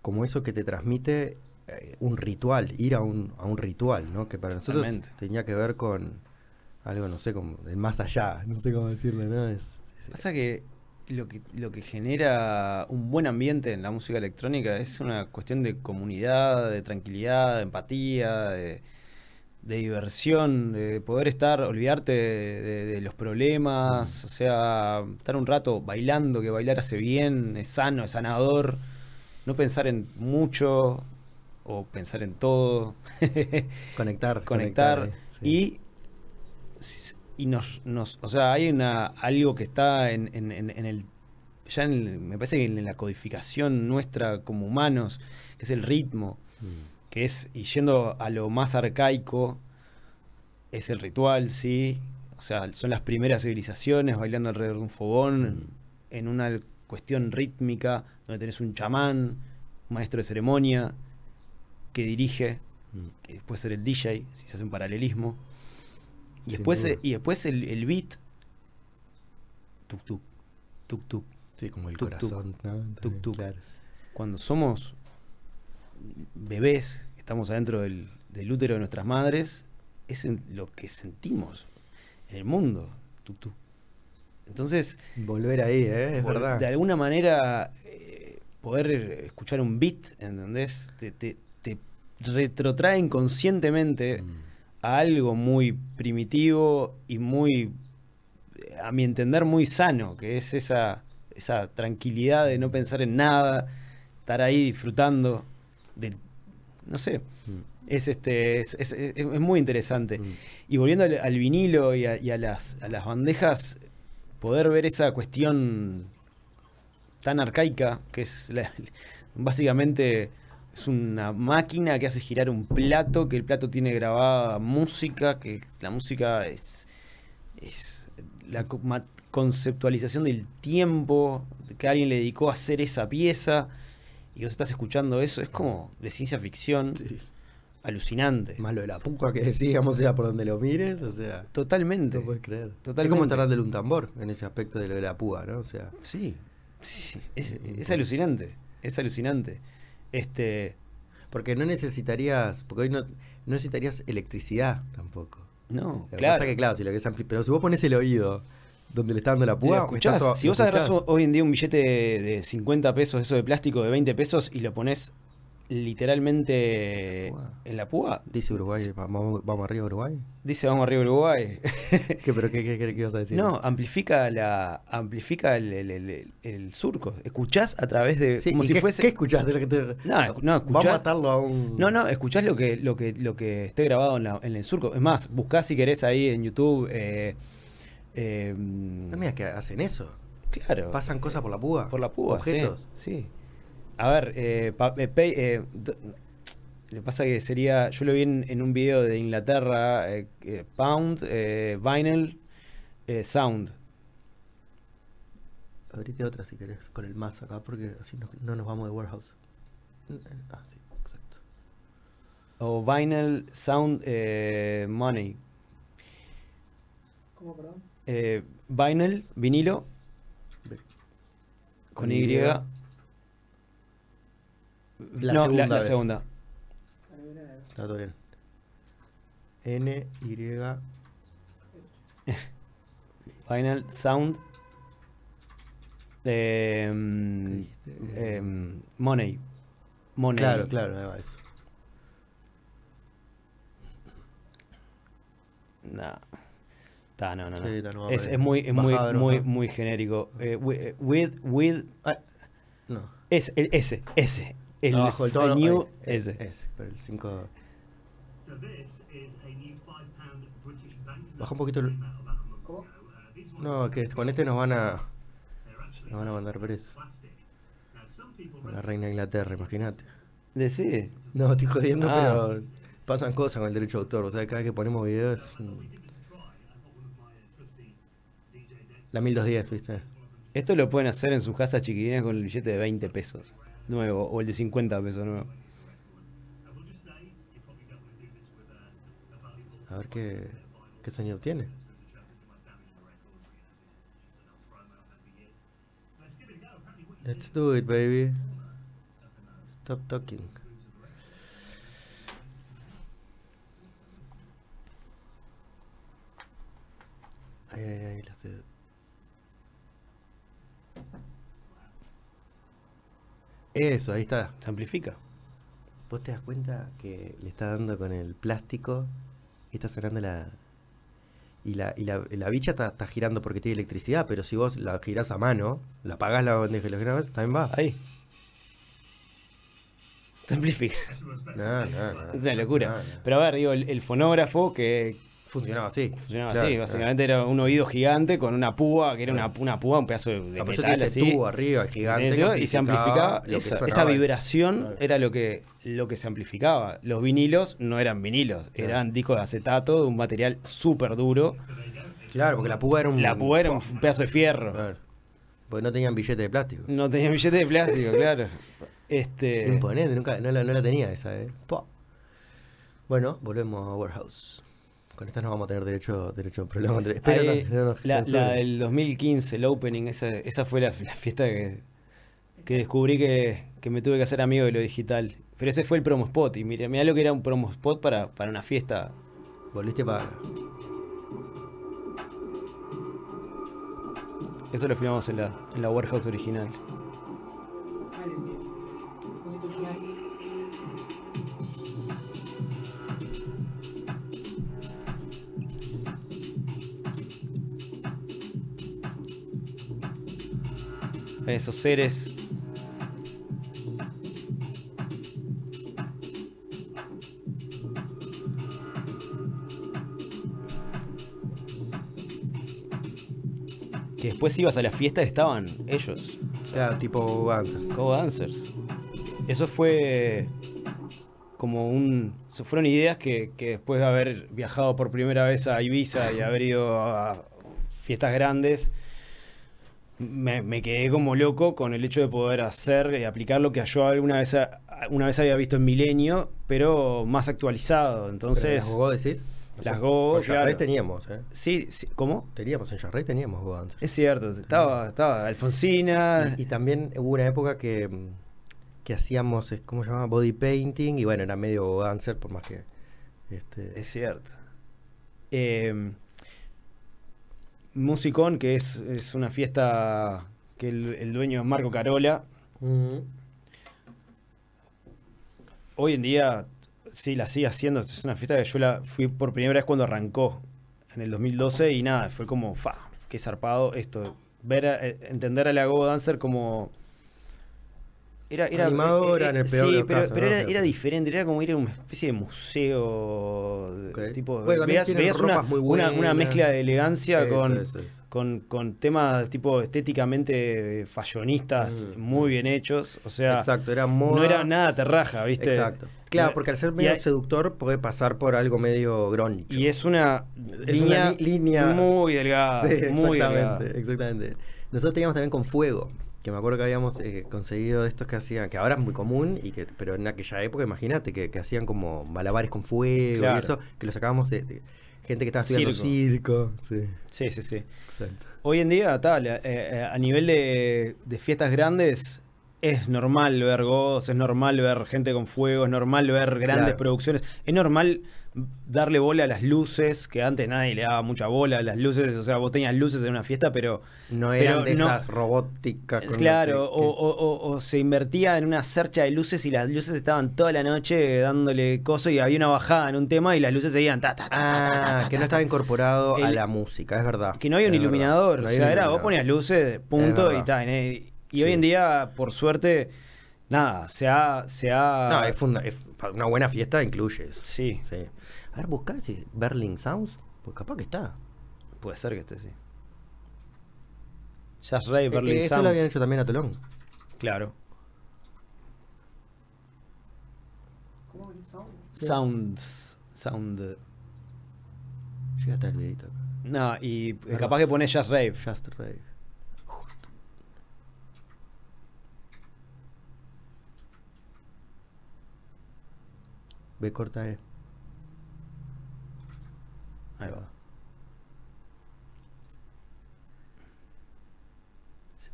como eso que te transmite un ritual, ir a un, a un ritual, ¿no? Que para nosotros tenía que ver con algo, no sé, como de más allá, no sé cómo decirle, ¿no? Es, Pasa que lo que lo que genera un buen ambiente en la música electrónica es una cuestión de comunidad, de tranquilidad, de empatía, de, diversión, de poder estar, olvidarte de, los problemas, o sea, estar un rato bailando, que bailar hace bien, es sano, es sanador, no pensar en mucho, o pensar en todo. [laughs] [laughs] conectar. conectar. Eh, y, y nos, nos, o sea, hay una, algo que está en, en, en el, ya en me parece que en la codificación nuestra como humanos, que es el ritmo, mm. que es, y yendo a lo más arcaico, es el ritual, sí. O sea, son las primeras civilizaciones bailando alrededor de un fogón, mm. en una cuestión rítmica, donde tenés un chamán, un maestro de ceremonia, que dirige, mm. que puede ser el DJ, si se hace un paralelismo. Y después, y después el, el beat, tuk tuk, tuk tuk. Sí, como el corazón. Tuk, tuk. Cuando somos bebés, estamos adentro del, del, útero de nuestras madres, es lo que sentimos en el mundo. Tuk tuk. Entonces. Volver ahí, ¿eh? es verdad. De alguna manera, eh, poder escuchar un beat, ¿entendés? Te, te, retrotrae inconscientemente mm. a algo muy primitivo y muy, a mi entender, muy sano, que es esa, esa tranquilidad de no pensar en nada, estar ahí disfrutando de, no sé, mm. es, este, es, muy interesante. Mm. Y volviendo al, vinilo y, a, las, a las bandejas, poder ver esa cuestión tan arcaica, que es [laughs] básicamente es una máquina que hace girar un plato, que el plato tiene grabada música, que la música es, es la conceptualización del tiempo que alguien le dedicó a hacer esa pieza y vos estás escuchando eso, es como de ciencia ficción. Alucinante. Más lo de la puca que decíamos, sea por donde lo mires, o sea. Totalmente. No puedes creer. Totalmente. Es como enterrándole un tambor en ese aspecto de lo de la púa, ¿no? O sea. Sí, sí es, es alucinante. Es alucinante. Este, porque no necesitarías, porque hoy no, necesitarías electricidad tampoco. No, claro. que claro, si lo que es pero si vos pones el oído donde le está dando la púa, si vos agarras hoy en día un billete de 50 pesos, eso de plástico de 20 pesos y lo pones literalmente en la púa. Dice Uruguay, vamos, vamos arriba Uruguay. Dice vamos arriba Uruguay. [laughs] ¿Qué, pero qué, qué, qué, ibas a decir? No, amplifica la amplifica el, el, el, surco. Escuchás a través de como si fuese ¿Qué escuchás de lo que te No, no escuchás, Vamos a matarlo a un No, no, escuchás lo que lo que lo que esté grabado en, la, en el surco. Es más, buscás si querés ahí en YouTube eh, eh, no mira que hacen eso. Claro. Pasan cosas por la púa. Por la púa, objetos. sí. A ver, eh, eh, eh le pasa que sería, yo lo vi en, un video de Inglaterra, eh, Pound, Vinyl, Sound. Abrite otra si querés, con el más acá, porque así no, nos vamos de Warehouse. Ah, sí, exacto. O Vinyl Sound eh, Money. ¿Cómo, perdón? Eh, vinyl, vinilo. Con Y. La no, segunda. La, la segunda. Está todo bien. N, Y. [laughs] Final Sound. Eh, eh, money. Money. Claro, claro, ahí va eso. No. Está, no, no, no. Sí, no es, es, muy, es muy, muy, muy genérico. Eh, with, with, ah, no. Es, el S, S. El, Abajo el, new S. S, pero el 5. Baja un poquito el... ¿Cómo? No, que con este nos van a... Nos van a mandar preso. La reina de Inglaterra, imagínate. ¿Decís? No, estoy jodiendo, ah. pero pasan cosas con el derecho de autor. O sea, cada vez que ponemos videos... La 1210, ¿viste? Esto lo pueden hacer en sus casas chiquitinas con el billete de 20 pesos nuevo o el de 50 pesos nuevo. A ver qué, qué sonido tiene. Let's do it, baby. Stop talking. Ay, ay, ay, la Eso, ahí está. Se amplifica. Vos te das cuenta que le está dando con el plástico y está sonando la. Y la, y la, la bicha está, está, girando porque tiene electricidad, pero si vos la girás a mano, la apagás la bandeja y la girás, también va. Ahí. Se amplifica. No, no, no. Es una locura. Pero a ver, digo, el fonógrafo que, Funcionaba así. Funcionaba así, básicamente era un oído gigante con una púa, que era una, una púa, un pedazo de, de metal así. tubo arriba, gigante. y se amplificaba. Esa, vibración era lo que, lo que se amplificaba. Los vinilos no eran vinilos, eran discos de acetato de un material súper duro. Claro, porque la púa era un... La púa era un pedazo de fierro. Porque no tenían billete de plástico. No tenían billete de plástico, [laughs] claro. Este... Imponente, nunca, no, la, no la tenía esa, ¿eh? Bueno, volvemos a Warehouse. Con esta no vamos a tener derecho, derecho a problemas. Espero la, del 2015, el opening, esa, esa fue la, fiesta que, que descubrí que, que, me tuve que hacer amigo de lo digital. Pero ese fue el promo spot. Y mira, mira lo que era un promo spot para, para una fiesta. Volviste para. Eso lo filmamos en la, en la warehouse original. Esos seres. Que después ibas a la fiesta y estaban ellos. O tipo Go Dancers. Go Dancers. Eso fue como un. Fueron ideas que, que después de haber viajado por primera vez a Ibiza y haber ido a fiestas grandes, me, quedé como loco con el hecho de poder hacer y aplicar lo que yo alguna vez, una vez había visto en Milenio, pero más actualizado. Entonces, ¿Las Go decís? Las Go, claro. teníamos, ¿eh? Sí, ¿cómo? Teníamos, en Jarray teníamos Go Es cierto, estaba, estaba Alfonsina. Y, también hubo una época que, que hacíamos, ¿cómo se llamaba? Body painting, y bueno, era medio Go Dancer, por más que... Este... Es cierto. Eh, Musicón, que es, es una fiesta que el, dueño es Marco Carola. Hoy en día sí la sigue haciendo. Es una fiesta que yo la fui por primera vez cuando arrancó en el 2012 y nada, fue como, fa, qué zarpado esto. Ver, eh, entender a la Go Dancer como era, era animadora en el peor Sí, pero, pero era, era, diferente, era como ir a una especie de museo. Tipo, veías, una, una, una, mezcla de elegancia con, con, con, temas tipo estéticamente fallonistas mm, muy mm. bien hechos. O sea, Exacto, era moda. no era nada terraja, ¿viste? Exacto. Claro, porque al ser medio seductor puede pasar por algo medio grunge. Y es una, es línea, una línea muy delgada. Sí, muy exactamente, exactamente. Nosotros teníamos también con fuego que me acuerdo que habíamos eh, conseguido estos que hacían, que ahora es muy común, y que pero en aquella época, imagínate, que, hacían como malabares con fuego y eso, que lo sacábamos de, gente que estaba estudiando circo. sí, sí, sí. sí. Hoy en día, tal, eh, eh, a nivel de, de fiestas grandes, es normal ver goz, es normal ver gente con fuego, es normal ver grandes producciones, es normal darle bola a las luces, que antes nadie le daba mucha bola a las luces, o sea, vos tenías luces en una fiesta, pero... No eran de esas robóticas. claro, o, se invertía en una cercha de luces y las luces estaban toda la noche dándole cosas y había una bajada en un tema y las luces seguían... Ta, ta, ah, que no estaba incorporado a la música, es verdad. Que no había un iluminador, o sea, era, vos ponías luces, punto, y tal. Y hoy en día, por suerte nada, se ha... Se ha... No, es, una buena fiesta incluye eso. Sí. sí. A ver, busca si Berlin Sounds. Pues capaz que está. Puede ser que esté, sí. Jazz Ray, eh, Berlin Sounds. Eso lo habían hecho también a Tolón. Claro. ¿Cómo que Sound? Sounds. Sound. Llega hasta el videito. No, y capaz que pone Jazz Rave. Just Rave. B corta E. Ahí va.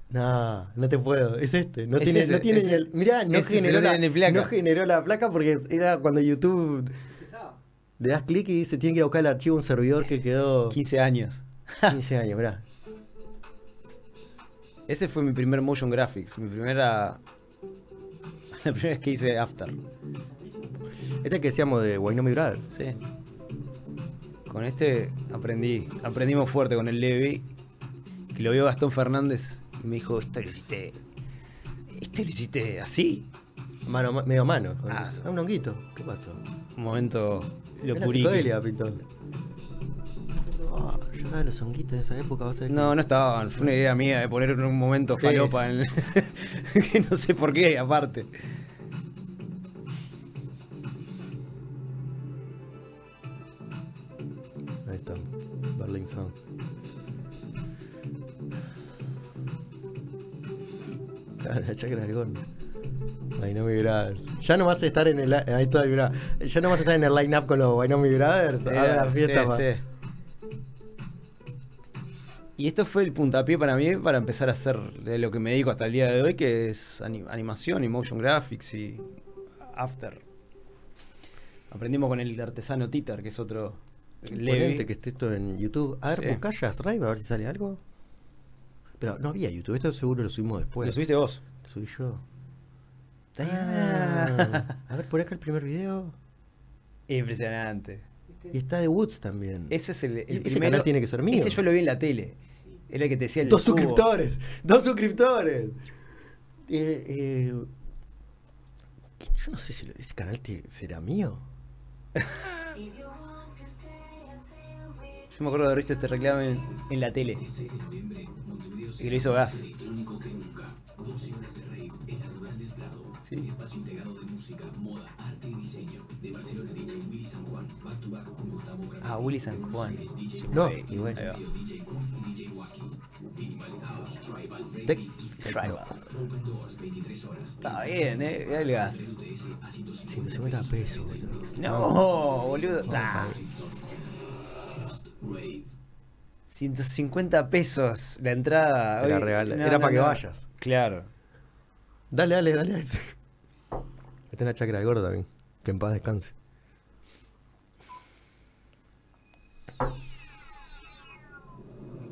No, no te puedo. Es este. No tiene, no tiene ni el. Mirá, no generó, la, no generó la placa porque era cuando YouTube. Le das clic y dice: Tiene que buscar el archivo un servidor que quedó. [laughs] 15 años. [laughs] 15 años, mirá. Ese fue mi primer motion graphics. Mi primera. [laughs] La primera vez que hice After. Este que decíamos de Wynomi Brothers. Sí. Con este aprendí, aprendimos fuerte con el Levi, que lo vio Gastón Fernández y me dijo, esto lo hiciste, esto lo hiciste así. Mano, medio mano. Ah, un honguito. ¿Qué pasó? Un momento psicodelia, Pintor. Oh, yo los honguitos de esa época. ¿vas a no, no estaban. Fue una idea mía de poner un momento falopa en [laughs] que no sé por qué, aparte. [laughs] la chacra del Ay, no me Brothers. Ya no vas a estar en el. Ahí está, Ya no vas a estar en el line-up con los Why Brothers. la fiesta. Sí, Y esto fue el puntapié para mí para empezar a hacer lo que me dedico hasta el día de hoy, que es animación y motion graphics y after. Aprendimos con el artesano Titar, que es otro. Levi. que esté esto en YouTube. A ver, sí. buscá Drive, a ver si sale algo. Pero no había YouTube, esto seguro lo subimos después. ¿Lo subiste vos? Lo subí yo. Ah. a ver, por acá el primer video. Impresionante. Y está de Woods también. Ese es el, el ese canal tiene que ser mío. Ese yo lo vi en la tele. Era el que te decía el Dos suscriptores. Dos suscriptores. Eh, eh, yo no sé si ese canal será mío. [laughs] [laughs] yo me acuerdo de haber visto este reclamo en la tele. Y lo hizo Gas. Sí. Ah, Willy San Juan. No. Ahí va. Tech Tribal. Está bien, eh. El gas. 150 pesos, boludo. No, boludo. Ah. 150 pesos la entrada. Era, real, era para que vayas. Claro. Dale, dale, dale. [laughs] Esta es la chacra de gordo también. Que en paz descanse.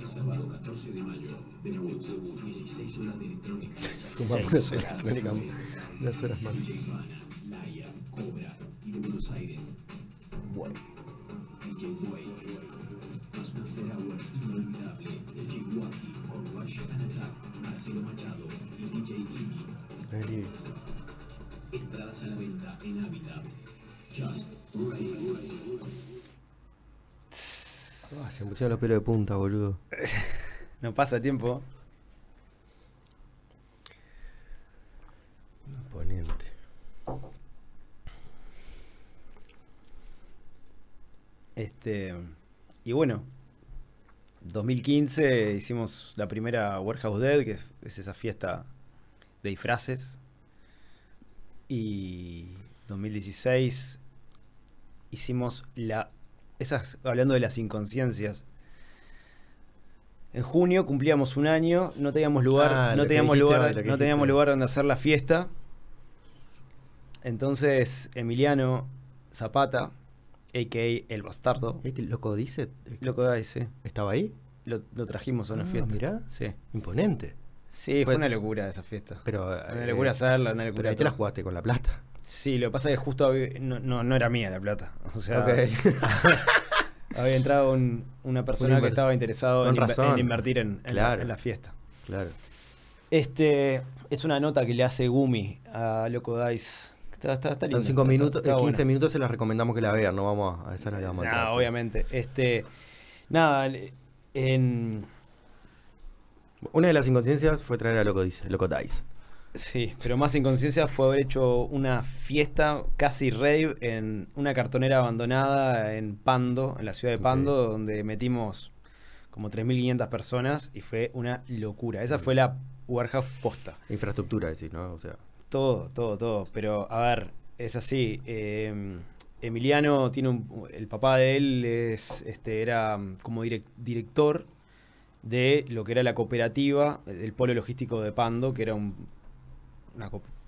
Sábado 14 de mayo, de 16 horas de electrónica. Sumamos electrónica, unas horas más. Laia, Cobra y de Buenos Aires. Bueno. DJ Entradas a la venta en Habitat. Just ah, se me pusieron los pelos de punta, boludo. [laughs] no pasa tiempo. Imponente. Este. Y bueno, 2015 hicimos la primera Warehouse Dead, que es, esa fiesta de disfraces. Y 2016 hicimos la. Esas, hablando de las inconsciencias. En junio cumplíamos un año, no teníamos lugar, ah, no teníamos lugar, no teníamos lugar donde hacer la fiesta. Entonces, Emiliano Zapata, a.k.a. El Bastardo. ¿Este loco dice? Loco dice. ¿Estaba ahí? Lo, trajimos a una ah, fiesta. Mirá. Sí. Imponente. Sí, fue, una locura esa fiesta. Pero, una eh, locura hacerla, una locura. Pero ahí te la jugaste con la plata. Sí, lo que pasa es que justo no, no, era mía la plata. O sea, [laughs] había entrado una persona que estaba interesado en, invertir en, la, fiesta. Claro. Este es una nota que le hace Gumi a Loco Dice Está, está, En 5 minutos, 15 minutos se las recomendamos que la vean, no vamos a esa no le vamos a obviamente. Este, nada, en... Una de las inconsciencias fue traer a Loco, dice, Loco Dice. Sí, pero más inconsciencia fue haber hecho una fiesta casi rave en una cartonera abandonada en Pando, en la ciudad de Pando, donde metimos como 3.500 personas y fue una locura. Esa fue la warehouse posta. Infraestructura, decir, ¿no? O sea. Todo, todo, todo. Pero, a ver, es así. Em, Emiliano tiene un, el papá de él es, este, era como director de lo que era la cooperativa, el polo logístico de Pando, que era un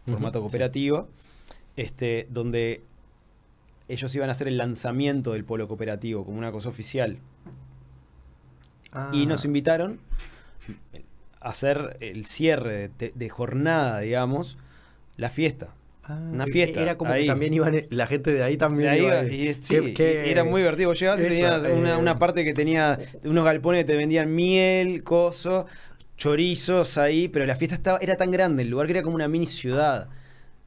formato cooperativo, este, donde ellos iban a hacer el lanzamiento del polo cooperativo como una cosa oficial. Y nos ah. invitaron a hacer el cierre de jornada, digamos, la fiesta. Ah, una fiesta. Era como que también iban, la gente de ahí también iba. Y, sí, era muy divertido. Llegabas y tenías una, una, parte que tenía unos galpones que te vendían miel, coso, chorizos ahí, pero la fiesta estaba, era tan grande, el lugar que era como una mini ciudad.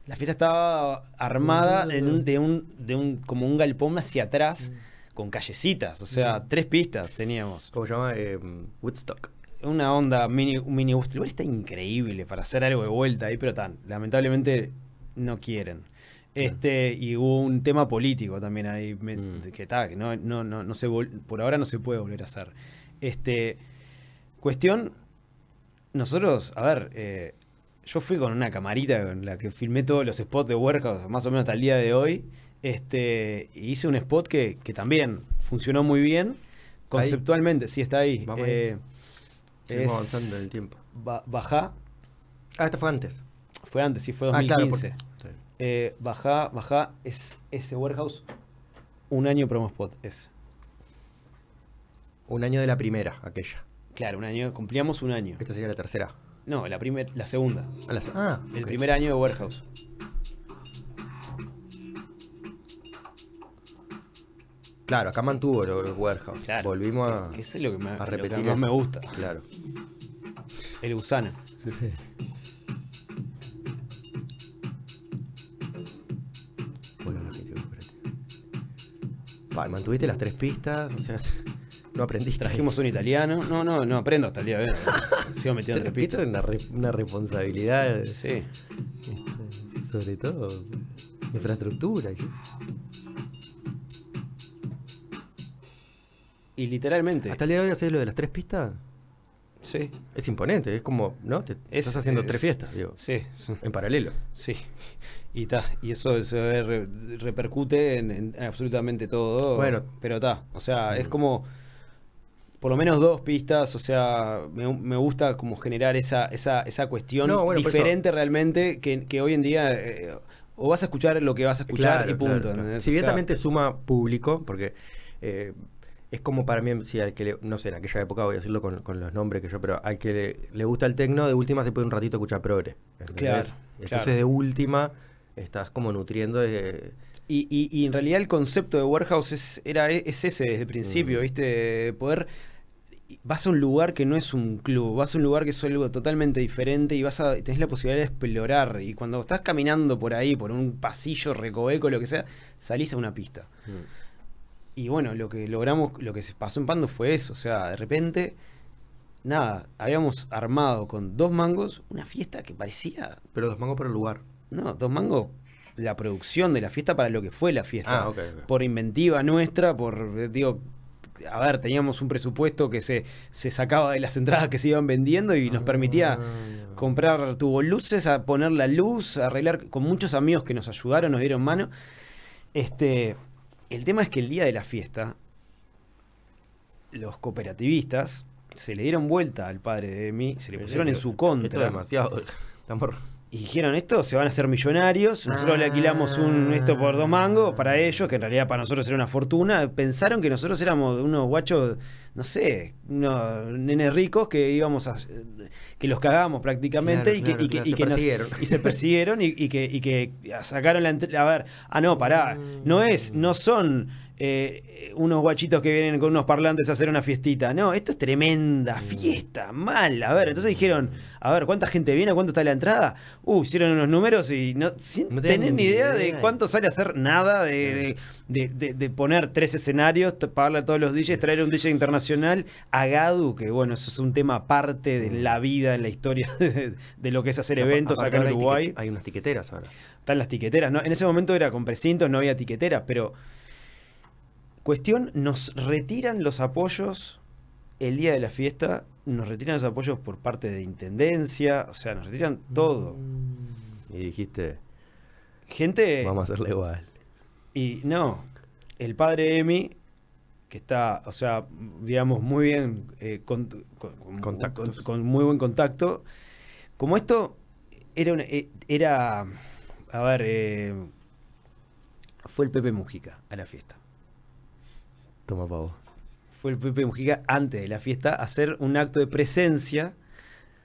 La fiesta estaba armada en un, de, un, de un, como un galpón hacia atrás, mm. con callecitas, o sea, mm. tres pistas teníamos. ¿Cómo se llama? Eh, Woodstock una onda mini, mini El lugar está increíble para hacer algo de vuelta ahí, pero tan, lamentablemente no quieren. Este, y hubo un tema político también ahí, mm. que está, que no, no, no, no se por ahora no se puede volver a hacer. Este, cuestión, nosotros, a ver, eh, yo fui con una camarita con la que filmé todos los spots de Warehouse, más o menos hasta el día de hoy. Este, hice un spot que, que también funcionó muy bien. Conceptualmente, sí está ahí. Eh, Seguimos avanzando en el tiempo. bajá. Ah, esto fue antes. Fue antes, sí, fue 2015. Ah, claro, eh, bajá, bajá, es ese warehouse, un año promo spot es. Un año de la primera, aquella. Claro, un año, cumplíamos un año. Esta sería la tercera. No, la, primer, la segunda. Ah, ah el primer año de warehouse. Claro, acá mantuvo el warehouse. Volvimos a, que es lo que, me, a repetir lo que más me gusta. Claro. El gusano. Sí, sí. Bueno, no, mantuviste las tres pistas, o sea, no aprendiste. Trajimos un italiano. No, no, no aprendo hasta el día de hoy. [laughs] Sigo metiendo tres pistas. Es una, una responsabilidad. Sí. Este, sobre todo, infraestructura. Y literalmente. ¿Hasta el día de hoy haces lo de las tres pistas? Sí. Es imponente, es como, ¿no? Te, estás haciendo tres fiestas, digo. Sí. En paralelo. Sí. Y ta, y eso se repercute en, absolutamente todo. Bueno. Pero está. O sea, es como. Por lo menos dos pistas, o sea, me, gusta como generar esa, esa, esa cuestión diferente realmente que, hoy en día eh, o vas a escuchar lo que vas a escuchar y punto. Si bien también te suma público, porque eh, es como para mí, si al que le, no sé, en aquella época voy a decirlo con, los nombres que yo, pero al que le, gusta el tecno, de última se puede un ratito escuchar progre. Claro. Entonces de última estás como nutriendo de... Y, y, en realidad el concepto de warehouse es, era, es ese desde el principio, mm. ¿viste? Poder vas a un lugar que no es un club, vas a un lugar que es algo totalmente diferente y vas a tenés la posibilidad de explorar y cuando estás caminando por ahí por un pasillo recoveco lo que sea, salís a una pista. Mm. Y bueno, lo que logramos, lo que se pasó en Pando fue eso. O sea, de repente, nada, habíamos armado con dos mangos una fiesta que parecía. Pero dos mangos por el lugar. No, dos mangos la producción de la fiesta para lo que fue la fiesta. Ah, Por inventiva nuestra, por, digo, a ver, teníamos un presupuesto que se, se sacaba de las entradas que se iban vendiendo y nos permitía ah. comprar tubo luces, a poner la luz, arreglar con muchos amigos que nos ayudaron, nos dieron mano. Este, el tema es que el día de la fiesta, los cooperativistas se le dieron vuelta al padre de mí, se le pusieron en su contra. demasiado. [laughs] Y dijeron, esto se van a hacer millonarios, nosotros le alquilamos un esto por dos mangos para ellos, que en realidad para nosotros era una fortuna. Pensaron que nosotros éramos unos guachos, no sé, unos nenes ricos que íbamos a que los cagábamos prácticamente y, que, y, que, y, que y se persiguieron y, que, y que sacaron la a ver, ah no, pará, no es, no son eh, unos guachitos que vienen con unos parlantes a hacer una fiestita. No, esto es tremenda fiesta, mal. A ver, entonces dijeron, a ver, ¿cuánta gente viene? ¿Cuánto está la entrada? Uh, hicieron unos números y no, sin tener ni idea, de cuánto sale a hacer nada, de, poner tres escenarios, pagarle a todos los DJs, traer un DJ internacional a Gadu, que bueno, eso es un tema aparte de la vida, en la historia [laughs] de, lo que es hacer eventos acá en Uruguay. Hay, unas tiqueteras ahora. Están las tiqueteras, ¿no? En ese momento era con precintos, no había tiqueteras, pero Cuestión, nos retiran los apoyos el día de la fiesta, nos retiran los apoyos por parte de Intendencia, o sea, nos retiran todo. Y dijiste, gente... Vamos a hacerle igual. Y no, el padre Emi, que está, o sea, digamos, muy bien, eh, con, con, muy buen contacto, como esto era, eh, era a ver, eh, fue el Pepe Mujica a la fiesta. Toma pavo. Fue el Pepe Mujica antes de la fiesta a hacer un acto de presencia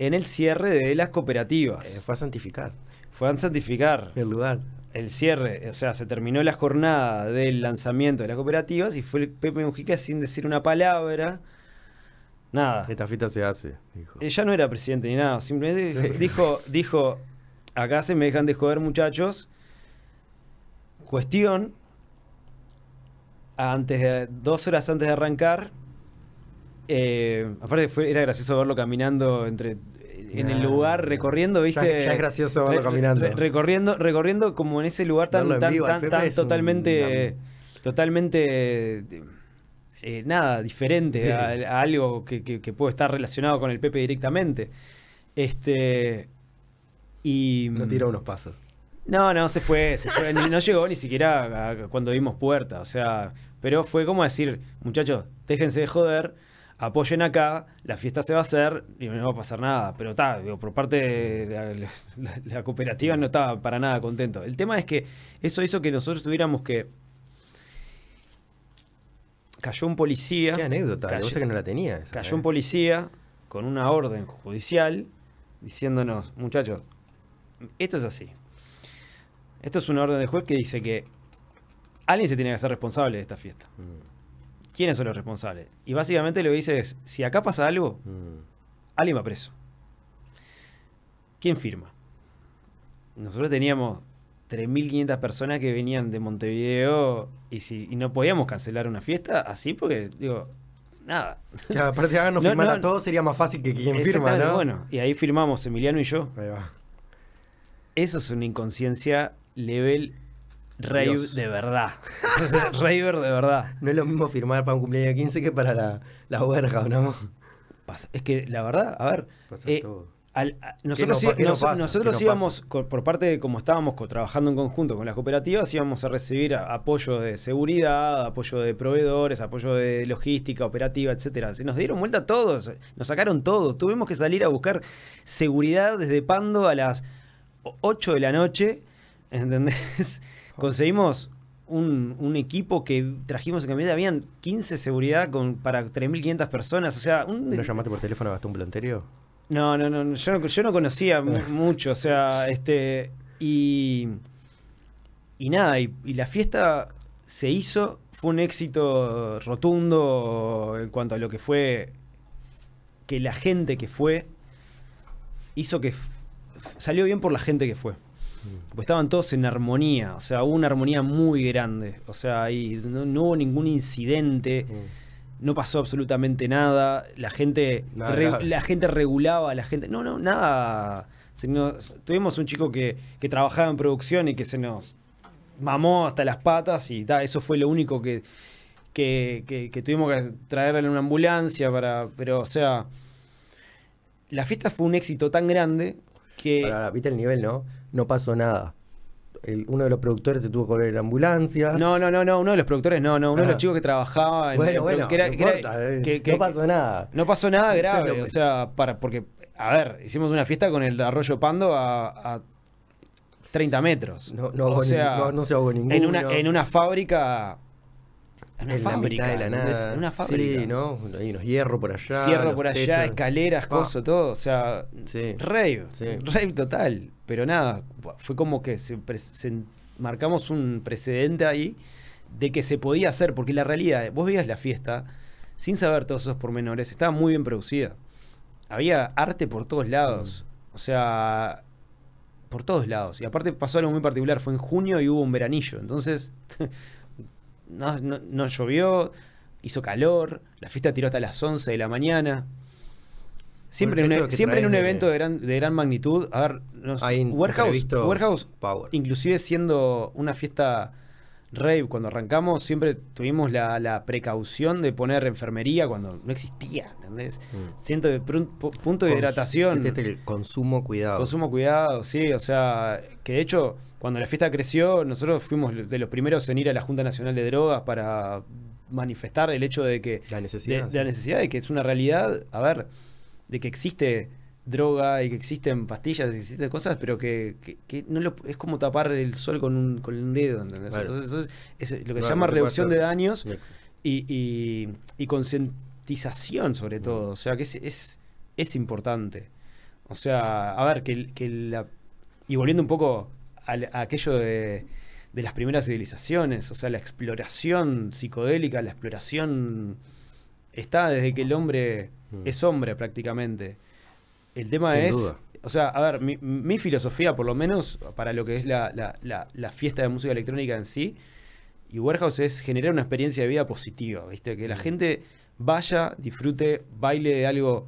en el cierre de las cooperativas. Eh, fue a santificar. Fue a santificar. El lugar. El cierre, o sea, se terminó la jornada del lanzamiento de las cooperativas y fue el Pepe Mujica sin decir una palabra. Nada. Esta fiesta se hace, dijo. Ella no era presidente ni nada, simplemente [laughs] dijo, dijo, acá se me dejan de joder muchachos. Cuestión antes de, dos horas antes de arrancar. Eh, aparte fue, era gracioso verlo caminando entre en el lugar recorriendo, ¿viste? Ya, es gracioso verlo caminando. recorriendo, recorriendo como en ese lugar tan, tan, tan, totalmente, totalmente eh, nada, diferente a, algo que, puede estar relacionado con el Pepe directamente. Este. Y. No tiró unos pasos. No, no, se fue, se fue. no llegó ni siquiera cuando vimos puerta. O sea, pero fue como decir, muchachos, déjense de joder, apoyen acá, la fiesta se va a hacer y no va a pasar nada. Pero está, por parte de la, cooperativa no estaba para nada contento. El tema es que eso hizo que nosotros tuviéramos que. Cayó un policía. Qué anécdota, cayó, que no la tenía. cayó un policía con una orden judicial diciéndonos, muchachos, esto es así. Esto es una orden de juez que dice que alguien se tiene que hacer responsable de esta fiesta. Mm. ¿Quiénes son los responsables? Y básicamente lo que dice es, si acá pasa algo, mm. alguien va preso. ¿Quién firma? Nosotros teníamos 3.500 personas que venían de Montevideo y, si, no podíamos cancelar una fiesta así porque, digo, nada. [laughs] aparte de no, firmar a todos sería más fácil que quien firma, ¿no? Bueno, y ahí firmamos Emiliano y yo. Ahí va. Eso es una inconsciencia level Rave de verdad. [laughs] Raver de verdad. No es lo mismo firmar para un cumpleaños de 15 que para la, la ¿no? es que la verdad, a ver. Eh, nosotros, nosotros íbamos, por parte de como estábamos trabajando en conjunto con las cooperativas, íbamos a recibir apoyo de seguridad, apoyo de proveedores, apoyo de logística, operativa, etcétera. Se nos dieron vuelta todos, nos sacaron todo. Tuvimos que salir a buscar seguridad desde Pando a las 8 de la noche, ¿entendés? Conseguimos un, equipo que trajimos en camioneta, habían 15 seguridad con, para 3.500 personas, o sea... Un, ¿No llamaste por teléfono a Gastón Planterio? No, no, no, yo no, yo no conocía [laughs] mucho, o sea, este... Y... Y nada, y, la fiesta se hizo, fue un éxito rotundo en cuanto a lo que fue que la gente que fue hizo que salió bien por la gente que fue. Pues estaban todos en armonía, o sea, hubo una armonía muy grande, o sea, ahí no, hubo ningún incidente, mm. no pasó absolutamente nada, la gente, la gente regulaba, la gente, no, no, nada. tuvimos un chico que, que trabajaba en producción y que se nos mamó hasta las patas y eso fue lo único que, que, que, tuvimos que traerle en una ambulancia para. Pero, o sea. La fiesta fue un éxito tan grande que. Ahora, viste el nivel, ¿no? No pasó nada. uno de los productores se tuvo que volver en ambulancia. No, no, no, no, uno de los productores, no, no, uno de los ah. chicos que trabajaba en bueno, bueno, que no, no pasó nada. No pasó nada grave, o sea, para, porque, a ver, hicimos una fiesta con el arroyo Pando a, a 30 metros. No, no, o sea, no, se ahogó ninguno. En una, en una fábrica en una fábrica. de la nada. Una fábrica. Sí, ¿no? Hay unos hierros por allá. Fierro por allá, escaleras, cosas, todo. O sea, sí. rave. Rave total. Pero nada, fue como que se, marcamos un precedente ahí de que se podía hacer. Porque la realidad, vos veías la fiesta sin saber todos esos pormenores. Estaba muy bien producida. Había arte por todos lados. Mm. O sea, por todos lados. Y aparte pasó algo muy particular. Fue en junio y hubo un veranillo. Entonces. [laughs] no, no, llovió, hizo calor, la fiesta tiró hasta las 11 de la mañana. Siempre, en, un, siempre en un evento de gran, de gran magnitud. A ver, Warehouse, inclusive siendo una fiesta rave, cuando arrancamos, siempre tuvimos la, precaución de poner enfermería cuando no existía, ¿entendés? Mm. Siento de punto de hidratación. Este el consumo cuidado. Consumo cuidado, sí, o sea, que de hecho cuando la fiesta creció, nosotros fuimos de los primeros en ir a la Junta Nacional de Drogas para manifestar el hecho de que... La necesidad. De, la necesidad de que es una realidad, a ver, de que existe droga y que existen pastillas, y existen cosas, pero que, no lo, es como tapar el sol con un, con un dedo, ¿entendés? Entonces, es lo que se llama reducción de daños y, y, concientización sobre todo, o sea que es, es, es importante. O sea, a ver, que, que la... Y volviendo un poco a, aquello de, las primeras civilizaciones, o sea, la exploración psicodélica, la exploración está desde que el hombre mm. es hombre prácticamente. El tema es, o sea, a ver, mi, filosofía, por lo menos para lo que es la, fiesta de música electrónica en sí, y Warehouse es generar una experiencia de vida positiva, ¿viste? Que la mm. gente vaya, disfrute, baile de algo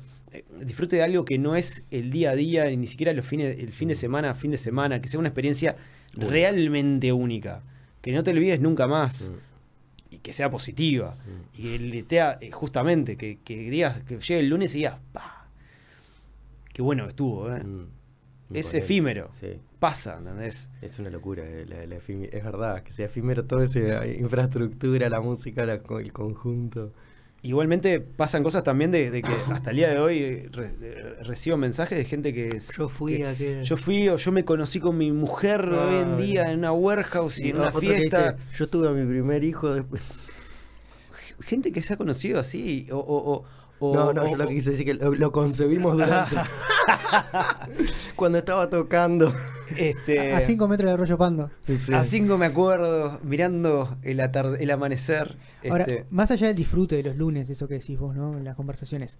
disfrute de algo que no es el día a día, ni siquiera los fines, el fin de semana fin de semana, que sea una experiencia realmente única, que no te olvides nunca más mm. y que sea positiva mm. y que te eh, justamente que, digas que llegue el lunes y digas, ¡pah! Qué bueno que estuvo, ¿eh? Mm. Es efímero. Pasa, ¿entendés? Es una locura. es verdad, que sea efímero toda esa infraestructura, la música, el conjunto. Igualmente pasan cosas también de, que hasta el día de hoy recibo mensajes de gente que... Yo fui a que... Yo fui o yo me conocí con mi mujer hoy en día en una warehouse y, en una fiesta. yo tuve a mi primer hijo después. Gente que se ha conocido así o, no, no, yo lo que quise decir que lo, concebimos durante. [laughs] [laughs] cuando estaba tocando. Este, a 5 metros de Arroyo Pando. A 5 me acuerdo, mirando el, el amanecer. Ahora, este, más allá del disfrute de los lunes, eso que decís vos, ¿no? En las conversaciones.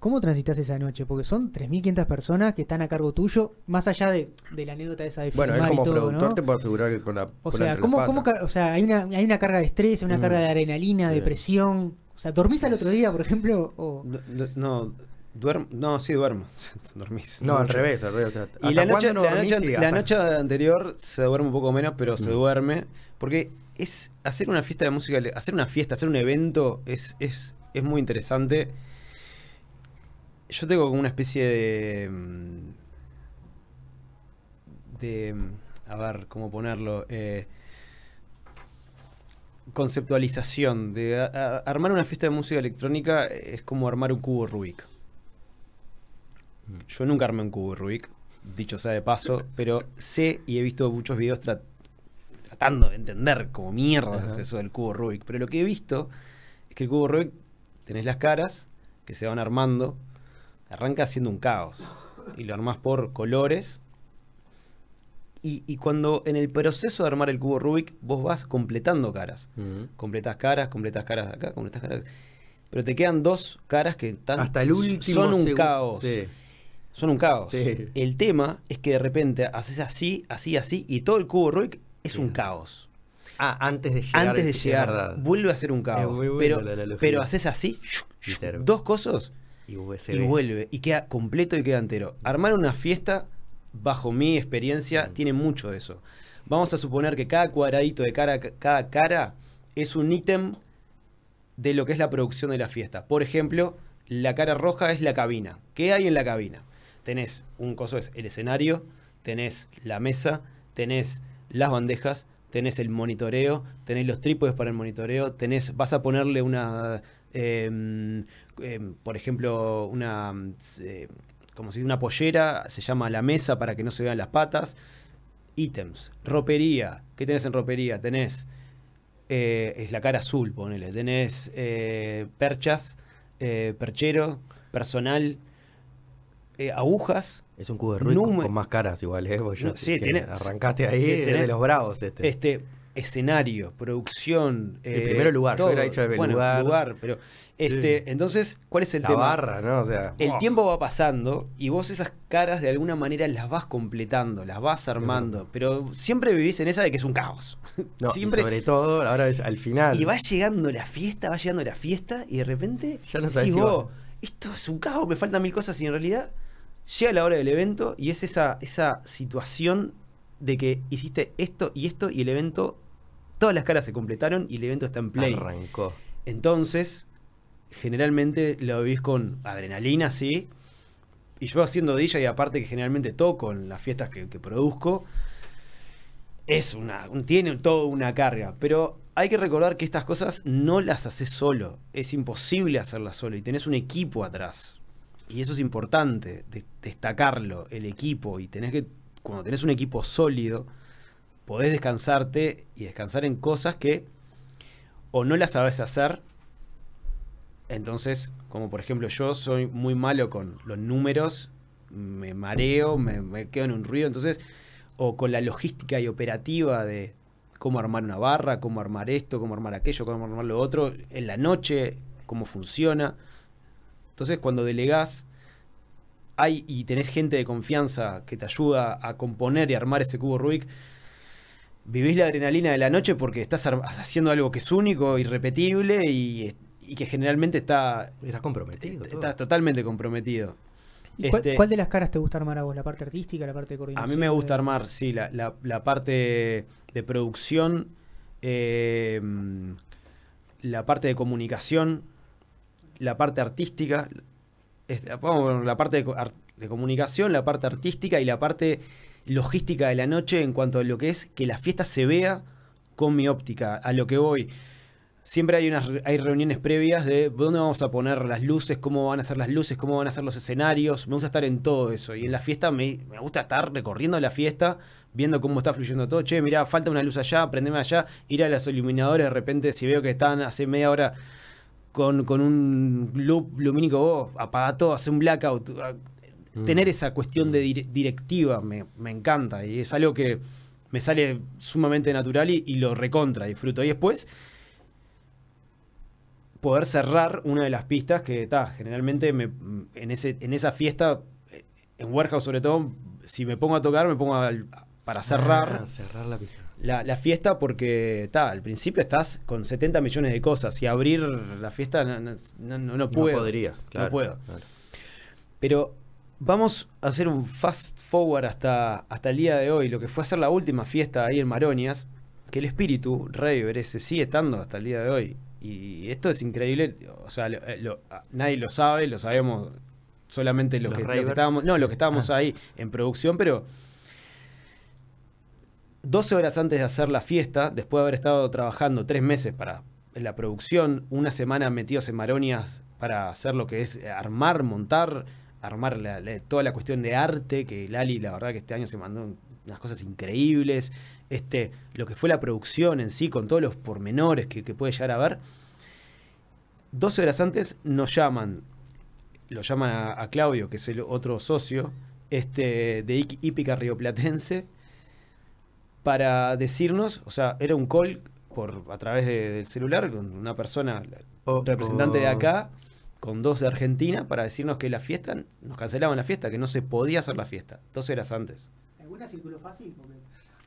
¿Cómo transitas esa noche? Porque son 3.500 personas que están a cargo tuyo, más allá de, la anécdota esa de Bueno, él como todo, productor te puedo asegurar que con la O sea, ¿cómo, cómo, o sea hay, una, hay una carga de estrés, una mm. carga de adrenalina, de presión. O sea, ¿dormís al otro día, por ejemplo? O... No, Duermo, no, sí duermo. [laughs] Dormís. No, al revés, al revés. y la noche, la, noche, anterior se duerme un poco menos, pero se mm. duerme. Porque es hacer una fiesta de música, hacer una fiesta, hacer un evento es, es, es muy interesante. Yo tengo como una especie de. Mm, de. Mm, a ver, ¿cómo ponerlo? Eh, conceptualización. De armar una fiesta de música electrónica es como armar un cubo Rubik. Yo nunca armé un cubo Rubik, dicho sea de paso, [laughs] pero sé y he visto muchos videos tratando de entender como mierda es eso del cubo Rubik. Pero lo que he visto es que el cubo Rubik tenés las caras que se van armando, arranca siendo un caos. Y lo armás por colores. Y, cuando en el proceso de armar el cubo Rubik, vos vas completando caras. Completas caras, completas caras acá, completas caras. Pero te quedan dos caras que están, Hasta el último son un caos son un caos. El tema es que de repente haces así, así, así, y todo el cubo Rubik es un caos. Ah, antes de llegar. Antes de llegar, vuelve a ser un caos. pero, pero haces así, dos cosas, y, vuelve. Y queda completo y queda entero. Armar una fiesta, bajo mi experiencia, mm. tiene mucho de eso. Vamos a suponer que cada cuadradito de cara, cada cara es un ítem de lo que es la producción de la fiesta. Por ejemplo, la cara roja es la cabina. ¿Qué hay en la cabina? Tenés un coso, es el escenario, tenés la mesa, tenés las bandejas, tenés el monitoreo, tenés los trípodes para el monitoreo, tenés, vas a ponerle una, em, em, por ejemplo, una, eh, como una pollera, se llama la mesa para que no se vean las patas. Ítems, ropería, ¿qué tenés en ropería? Tenés, eh, es la cara azul, ponele, tenés eh, perchas, perchero, personal, eh, agujas, Es un cubo de Rubik con, con más caras igual, ¿eh? Porque No, sí, tiene- arrancaste ahí sí, tenés- de los bravos este. este escenario, producción. El primero lugar, yo hubiera dicho el bueno, lugar. pero este, entonces, ¿cuál es el la tema? barra, ¿no? O sea, El tiempo va pasando y vos esas caras de alguna manera las vas completando, las vas armando, pero siempre vivís en esa de que es un caos. No, [laughs] y siempre sobre todo, ahora es al final. y va llegando la fiesta, va llegando la fiesta y de repente Ya no sabés si vos, esto es un caos, me faltan mil cosas y en realidad llega la hora del evento y es esa, esa situación de que hiciste esto y esto y el evento, todas las caras se completaron y el evento está en play. Arrancó. Entonces, generalmente lo vivís con adrenalina, sí. Y yo haciendo DJ y aparte que generalmente toco en las fiestas que, que produzco, es una, un- tiene todo una carga. Pero hay que recordar que estas cosas no las haces solo. Es imposible hacerlas solo y tenés un equipo atrás. Y eso es importante, de- destacarlo, el equipo. Y tenés que, cuando tenés un equipo sólido, podés descansarte y descansar en cosas que o no las sabes hacer. Entonces, como por ejemplo yo soy muy malo con los números, me mareo, me, me quedo en un ruido, entonces, o con la logística y operativa de cómo armar una barra, cómo armar esto, cómo armar aquello, cómo armar lo otro, en la noche, cómo funciona. Entonces, cuando delegás, hay y tenés gente de confianza que te ayuda a componer y armar ese cubo Rubik, vivís la adrenalina de la noche porque estás haciendo algo que es único, irrepetible y, y que generalmente está, Estás comprometido. todo. estás totalmente comprometido. ¿Y cuál, Este, cuál de las caras te gusta armar a vos? ¿La parte artística, la parte de a coordinación? mí me gusta de- armar, sí, la, la- la parte de producción, eh, la parte de comunicación, la parte artística, la parte de, comunicación, la parte artística y la parte logística de la noche en cuanto a lo que es que la fiesta se vea con mi óptica, a lo que voy. Siempre hay unas hay reuniones previas de dónde vamos a poner las luces, cómo van a ser las luces, cómo van a ser los escenarios. Me gusta estar en todo eso. Y en la fiesta me, me gusta estar recorriendo la fiesta, viendo cómo está fluyendo todo. Che, mirá, falta una luz allá, prendeme allá, ir a los iluminadores. De repente, si veo que están hace media hora con, con un loop lumínico, vos, apaga todo, hace un blackout. Ah, Mm. Tener esa cuestión de dire- directiva me, me encanta y es algo que me sale sumamente natural y, y lo recontra disfruto. Y después, poder cerrar una de las pistas que está generalmente me- en, ese, en esa fiesta, eh, en Warehouse sobre todo, si me pongo a tocar, me pongo para cerrar Ah, cerrar la pista. La, la fiesta porque está al principio estás con 70 millones de cosas y abrir la fiesta no, no, no- no- no puedo. No podría, claro. No puedo. claro. Pero vamos a hacer un fast forward hasta, hasta el día de hoy, lo que fue hacer la última fiesta ahí en Maronias, que el espíritu Raver ese sigue estando hasta el día de hoy. Y esto es increíble, o sea, lo- eh, lo- a- nadie lo sabe, lo sabemos solamente los, Los que, los que estábamos, no, los que estábamos Ah. ahí en producción, pero 12 horas antes de hacer la fiesta, después de haber estado trabajando tres meses para la producción, una semana metidos en Maronias para hacer lo que es eh, armar, montar, armar toda la cuestión de arte, que Lali la verdad que este año se mandó unas cosas increíbles, este, lo que fue la producción en sí, con todos los pormenores que, puede llegar a ver. 12 horas antes nos llaman, lo llaman a, Claudio, que es el otro socio, este, de Hípica Rioplatense, para decirnos, o sea, era un call por a través de- del celular con una persona Oh, representante de oh. acá con dos de Argentina para decirnos que la fiesta nos cancelaban la fiesta, que no se podía hacer la fiesta, dos horas antes. ¿Alguna circuló fácil? Porque-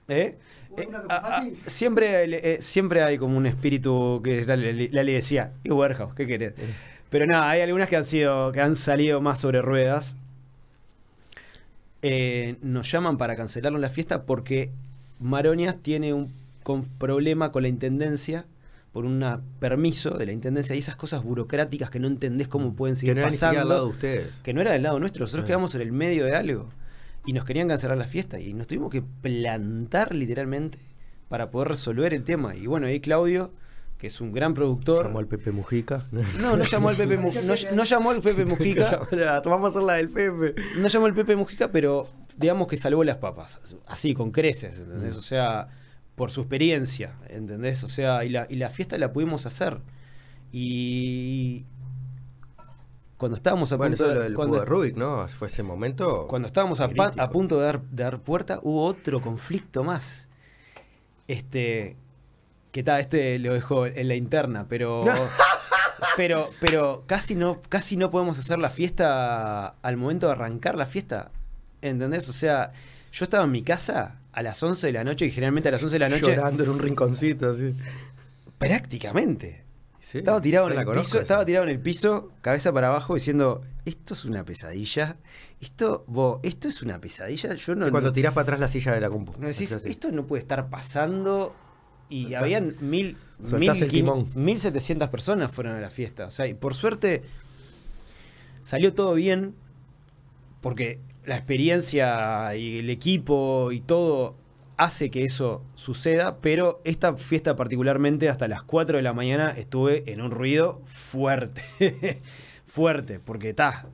¿Eh? ¿Hubo Eh, siempre, eh, siempre hay como un espíritu que Lali decía, y Warehouse, ¿qué querés? Pero nada, hay algunas que han sido, que han salido más sobre ruedas. Eh, nos llaman para cancelarnos la fiesta porque Maronias tiene un con- problema con la intendencia por un permiso de la intendencia y esas cosas burocráticas que no entendés cómo pueden seguir Que no era al lado de ustedes. que no era del lado nuestro, nosotros Sí. quedamos en el medio de algo y nos querían cancelar la fiesta y nos tuvimos que plantar literalmente para poder resolver el tema. Y bueno, ahí Claudio, que es un gran productor. Llamó al Pepe Mujica. No, no llamó al Pepe Mujica. [laughs] No, no llamó al Pepe [laughs] Mujica. Vamos a hacer la del Pepe. No llamó al Pepe Mujica, pero digamos que salvó las papas. Así, con creces, ¿entendés? Mm. O sea, por su experiencia, ¿entendés? O sea, y la, y la fiesta la pudimos hacer. Y cuando estábamos a Bueno, punto eso de- del cuando, de Rubik, ¿no? Fue ese momento. cuando estábamos a, punto de dar, de dar puerta, hubo otro conflicto más. Este. Que tal, este lo dejó en la interna, pero. [laughs] pero, pero casi no, casi no podemos hacer la fiesta al momento de arrancar la fiesta. ¿Entendés? O sea, yo estaba en mi casa a las 11 de la noche y generalmente a las 11 de la noche. Llorando en un rinconcito, así. Prácticamente. Sí, Estaba tirado en el conozco piso, esa. estaba tirado en el piso, cabeza para abajo, diciendo, esto es una pesadilla. Esto, vos, esto es una pesadilla. Yo no. Sí, cuando tirás para atrás la silla de la compu. no decís, esto no puede estar pasando. Y habían mil, mil, el quin- timón. 1700 personas fueron a la fiesta. O sea, y por suerte salió todo bien. Porque la experiencia y el equipo y todo hace que eso suceda. Pero esta fiesta, particularmente, hasta las 4 de la mañana estuve en un ruido fuerte. [laughs] fuerte. Porque está.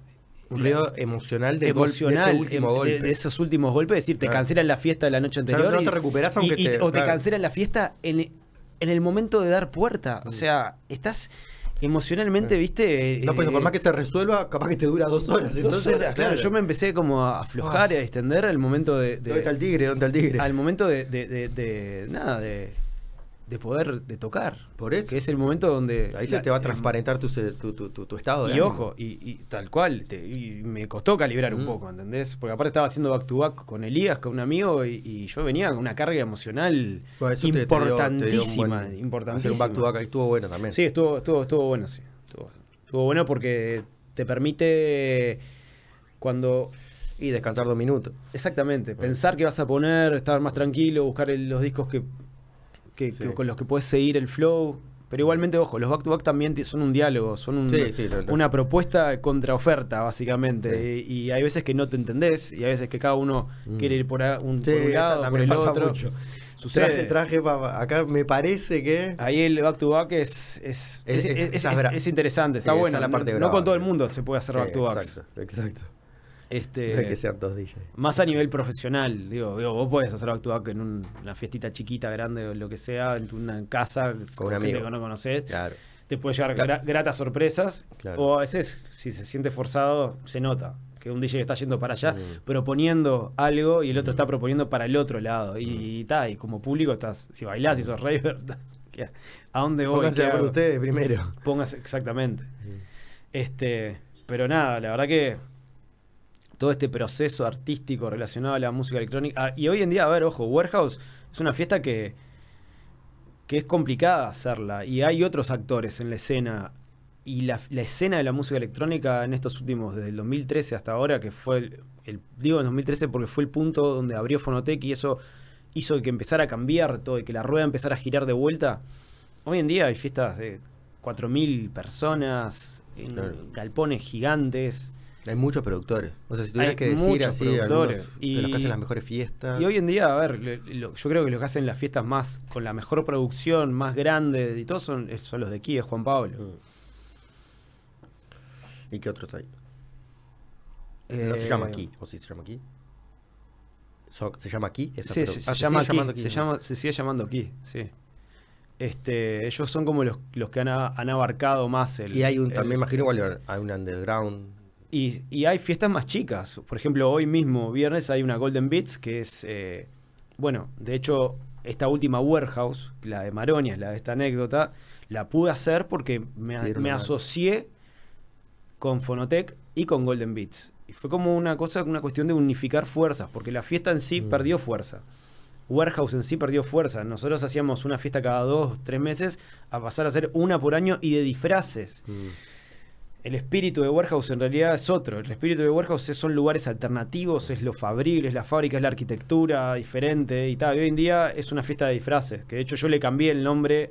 Un ruido emocional de, gol- de ese emocional último em, golpe. de, de esos últimos golpes, es decir, te Claro. cancelan la fiesta de la noche anterior no te recuperás y- aunque y- te- o te cancelan la fiesta en, en el momento de dar puerta, o Mm. sea, estás emocionalmente, viste, No, pues eh, por más que se resuelva, capaz que te dura dos horas. dos entonces, horas, claro, yo me empecé como a aflojar y a extender al momento de, de- ¿Dónde está el tigre? ¿Dónde está el tigre? al momento de, de- de- de- nada de, de poder de tocar, Por eso. que es el momento donde Ahí se te va a transparentar tu, tu, tu, estado. de Y ánimo. ojo, y, y tal cual, te- y me costó calibrar un Mm. poco, ¿entendés? Porque aparte estaba haciendo back to back con Elías, con un amigo, y, y yo venía con una carga emocional Bueno, eso te- te dio- te dio un importantísima, buen- importantísima. Un back to back ahí estuvo bueno también. Sí, estuvo, estuvo, estuvo bueno, sí. Estuvo, estuvo bueno porque te permite cuando Y descansar dos minutos. Exactamente, pensar que vas a poner, estar más tranquilo, buscar el- los discos que, que- Sí. que- con los que puedes seguir el flow. Pero igualmente, ojo, los back to back también son un diálogo, son un- Sí, sí, lo- lo- una propuesta contra oferta, básicamente. Y, y hay veces que no te entendés, y hay veces que cada uno Mm. quiere ir por, a- un, por lado, por el otro. mucho. Sucede. Traje, traje, pa- acá me parece que... Ahí el back to back es, es, Es- es, interesante, Sí, está bueno. la parte no, con todo el mundo se puede hacer Sí, back to. Exacto, exacto. Este, No es [laughs] que sean dos DJs. Más a nivel profesional, digo, digo, vos podés hacer back en un- una fiestita chiquita, grande o lo que sea, en tu- una casa con, un gente que no conocés. Claro. Te puede llegar Claro. gra- gratas sorpresas. Claro. O a veces, si se siente forzado, se nota que un DJ está yendo para allá, Mm. proponiendo algo y el otro Mm. está proponiendo para el otro lado. Y, ta, y como público estás, si bailás y sos raver, [laughs] estás, ¿qué- ¿a dónde voy? Pónganse ¿Qué de acuerdo ustedes primero. Póngase, exactamente. Este, pero nada, la verdad que todo este proceso artístico relacionado a la música electrónica. ah, y hoy en día, a ver, ojo, Warehouse es una fiesta que, que es complicada hacerla. Y hay otros actores en la escena. Y la, la escena de la música electrónica en estos últimos, desde el 2013 hasta ahora, que fue el, el- digo en 2013 porque fue el punto donde abrió Fonotec y eso hizo que empezara a cambiar todo y que la rueda empezara a girar de vuelta. Hoy en día hay fiestas de 4.000 personas, en Claro. galpones gigantes. Hay muchos productores. O sea, si tuvieras Hay que decir así, productores. algunos Y- de los que hacen las mejores fiestas. Y hoy en día, a ver, lo- yo creo que los que hacen las fiestas más con la mejor producción, más grandes y todo son, son los de aquí, de Juan Pablo. Mm. ¿Y qué otros hay? no Eh, se llama aquí. ¿O sí se llama aquí? So- ¿Se llama aquí? esa Sí, se, Ah, se sigue llama aquí, llamando se, llama, se sigue llamando aquí, sí. Este, ellos son como los, los que han, han abarcado más el. Y hay un, el- también imagino igual, hay un underground. Y, y hay fiestas más chicas. Por ejemplo, hoy mismo, viernes, hay una Golden Beats que es. eh, bueno, de hecho, esta última Warehouse, la de Maronias, la de esta anécdota, la pude hacer porque me, me asocié con Fonotec y con Golden Beats. Y fue como una cosa, una cuestión de unificar fuerzas, porque la fiesta en sí Mm. perdió fuerza. Warehouse en sí perdió fuerza. Nosotros hacíamos una fiesta cada dos, tres meses, a pasar a hacer una por año y de disfraces. Mm. El espíritu de Warehouse en realidad es otro. El espíritu de Warehouse son lugares alternativos, es lo fabril, es la fábrica, es la arquitectura diferente y tal. Y hoy en día es una fiesta de disfraces, que de hecho yo le cambié el nombre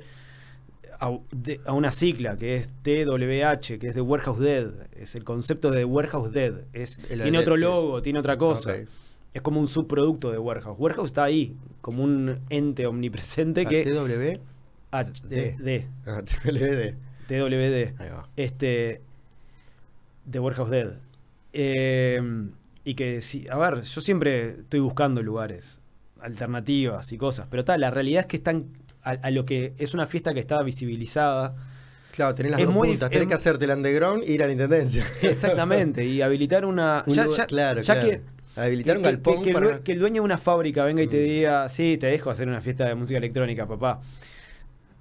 a, de- a una sigla que es TWH, que es de Warehouse Dead. Es el concepto de Warehouse Dead. Es, El- tiene otro sí. logo, tiene otra cosa. Es como un subproducto de Warehouse. Warehouse está ahí, como un ente omnipresente que. TW. H- D. D, Ah, [laughs] TWD. TWD. Ahí va. Este. De Warehouse Dead. Eh, y que sí, a ver, yo siempre estoy buscando lugares, alternativas y cosas, pero tal, la realidad es que están a, a lo que es una fiesta que está visibilizada. Claro, tenés las Es dos muy puntas. Tenés es- que hacerte el underground e ir a la intendencia. [laughs] Exactamente, y habilitar una. [laughs] Un ya, lugar- ya- claro, ya claro. que. Habilitar un que- galpón que, que el para- due- que el dueño de una fábrica venga y te Mm. diga, sí, te dejo hacer una fiesta de música electrónica, papá.